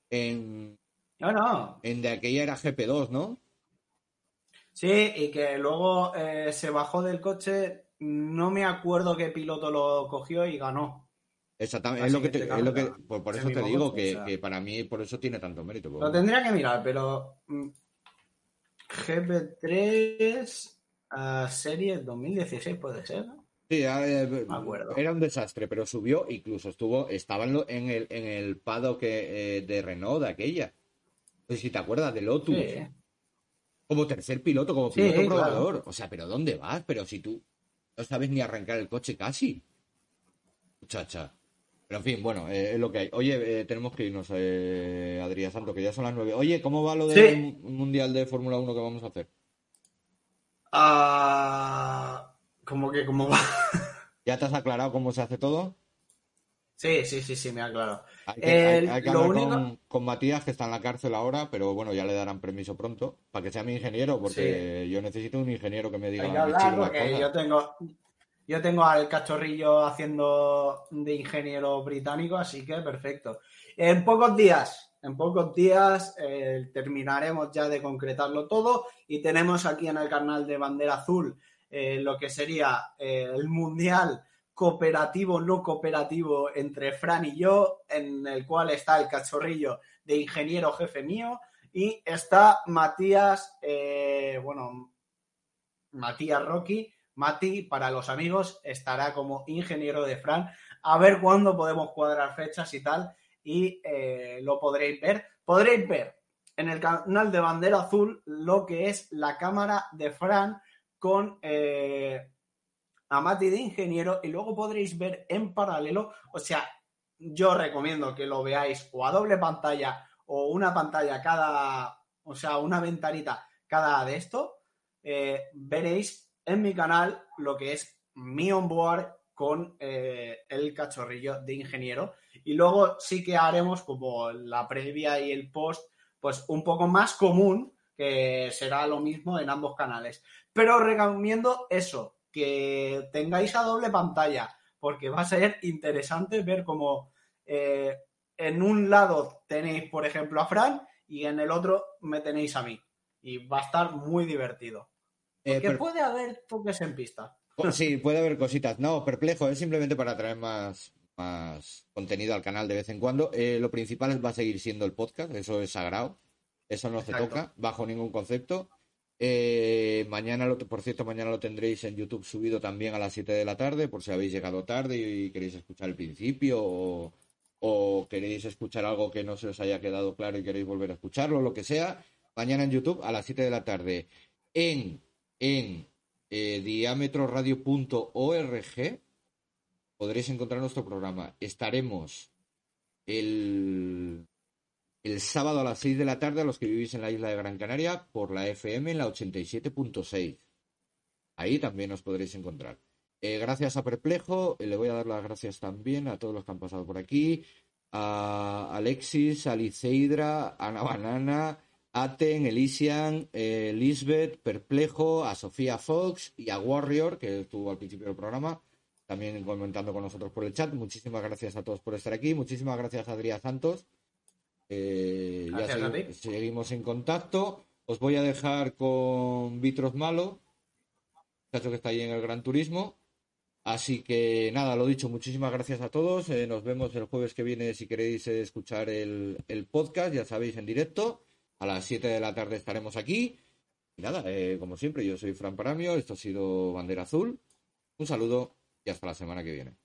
En, No, no. en de aquella era GP2, ¿no? Sí, y que luego eh, se bajó del coche, no me acuerdo qué piloto lo cogió y ganó. Exactamente. Es lo que, te- es lo que por, por eso te digo que, sea. que para mí por eso tiene tanto mérito. Lo tendría que mirar, pero mm, GP3 a serie 2016 puede ser, ¿no? Sí, eh, Me acuerdo. era un desastre, pero subió, incluso estuvo, estaba en, el, en el pado que, eh, de Renault de aquella. No sé si te acuerdas de Lotus. Sí. Como tercer piloto, como Sí, piloto claro. probador. O sea, ¿pero dónde vas? Pero si tú no sabes ni arrancar el coche casi. Muchacha. Pero en fin, bueno, eh, es lo que hay. Oye, eh, tenemos que irnos, eh, Adrián Santo, que ya son las nueve. Oye, ¿cómo va lo del Sí. Mundial de Fórmula 1 que vamos a hacer? Ah, como que, como va. ¿Ya te has aclarado cómo se hace todo? Sí, sí, sí, sí, me ha aclarado. Hay que, hay- El- hay que lo hablar único- con, con Matías, que está en la cárcel ahora, pero bueno, ya le darán permiso pronto, para que sea mi ingeniero, porque yo necesito un ingeniero que me diga Hay que hablar porque yo tengo, yo tengo al cachorrillo haciendo de ingeniero británico, así que perfecto. En pocos días, en pocos días eh, terminaremos ya de concretarlo todo y tenemos aquí en el canal de Bandera Azul eh, lo que sería eh, el mundial cooperativo, no cooperativo entre Fran y yo, en el cual está el cachorrillo de ingeniero jefe mío y está Matías, bueno, Matías Rocky. Mati, para los amigos, estará como ingeniero de Fran. A ver cuándo podemos cuadrar fechas y tal. Y eh, lo podréis ver. Podréis ver en el canal de Bandera Azul lo que es la cámara de Fran con eh, a Mati de ingeniero. Y luego podréis ver en paralelo. O sea, yo recomiendo que lo veáis o a doble pantalla o una pantalla cada. O sea, una ventanita cada de esto eh, veréis en mi canal lo que es mi onboard con eh, el cachorrillo de ingeniero. Y luego sí que haremos como la previa y el post, pues un poco más común, que será lo mismo en ambos canales. Pero os recomiendo eso, que tengáis a doble pantalla, porque va a ser interesante ver cómo eh, en un lado tenéis, por ejemplo, a Fran y en el otro me tenéis a mí. Y va a estar muy divertido. Eh, Porque puede haber toques en pista. Sí, puede haber cositas. No, perplejo, es simplemente para traer más, más contenido al canal de vez en cuando. Eh, lo principal va a seguir siendo el podcast, eso es sagrado. Eso no se toca bajo ningún concepto. Eh, mañana, lo, por cierto, mañana lo tendréis en YouTube subido también a las 7 de la tarde, por si habéis llegado tarde y queréis escuchar el principio o, o queréis escuchar algo que no se os haya quedado claro y queréis volver a escucharlo, lo que sea. Mañana en YouTube a las 7 de la tarde en, en eh, diametroradio.org podréis encontrar nuestro programa. Estaremos el, el sábado a las 6 de la tarde a los que vivís en la isla de Gran Canaria por la FM en la 87.6. Ahí también os podréis encontrar. Eh, gracias a Perplejo, eh, le voy a dar las gracias también a todos los que han pasado por aquí, a Alexis, a Liceidra, a Ana Banana, Aten, Elysian, eh, Lisbeth, Perplejo, a Sofía Fox y a Warrior, que estuvo al principio del programa, también comentando con nosotros por el chat. Muchísimas gracias a todos por estar aquí. Muchísimas gracias a Adrián Santos. Eh, ya Gracias a segui- ti. seguimos en contacto. Os voy a dejar con Vitros Malo, muchacho que está ahí en el Gran Turismo. Así que nada, lo dicho, muchísimas gracias a todos. Eh, nos vemos el jueves que viene si queréis eh, escuchar el, el podcast, ya sabéis, en directo. A las 7 de la tarde estaremos aquí. Y nada, eh, como siempre, yo soy Fran Paramio, esto ha sido Bandera Azul. Un saludo y hasta la semana que viene.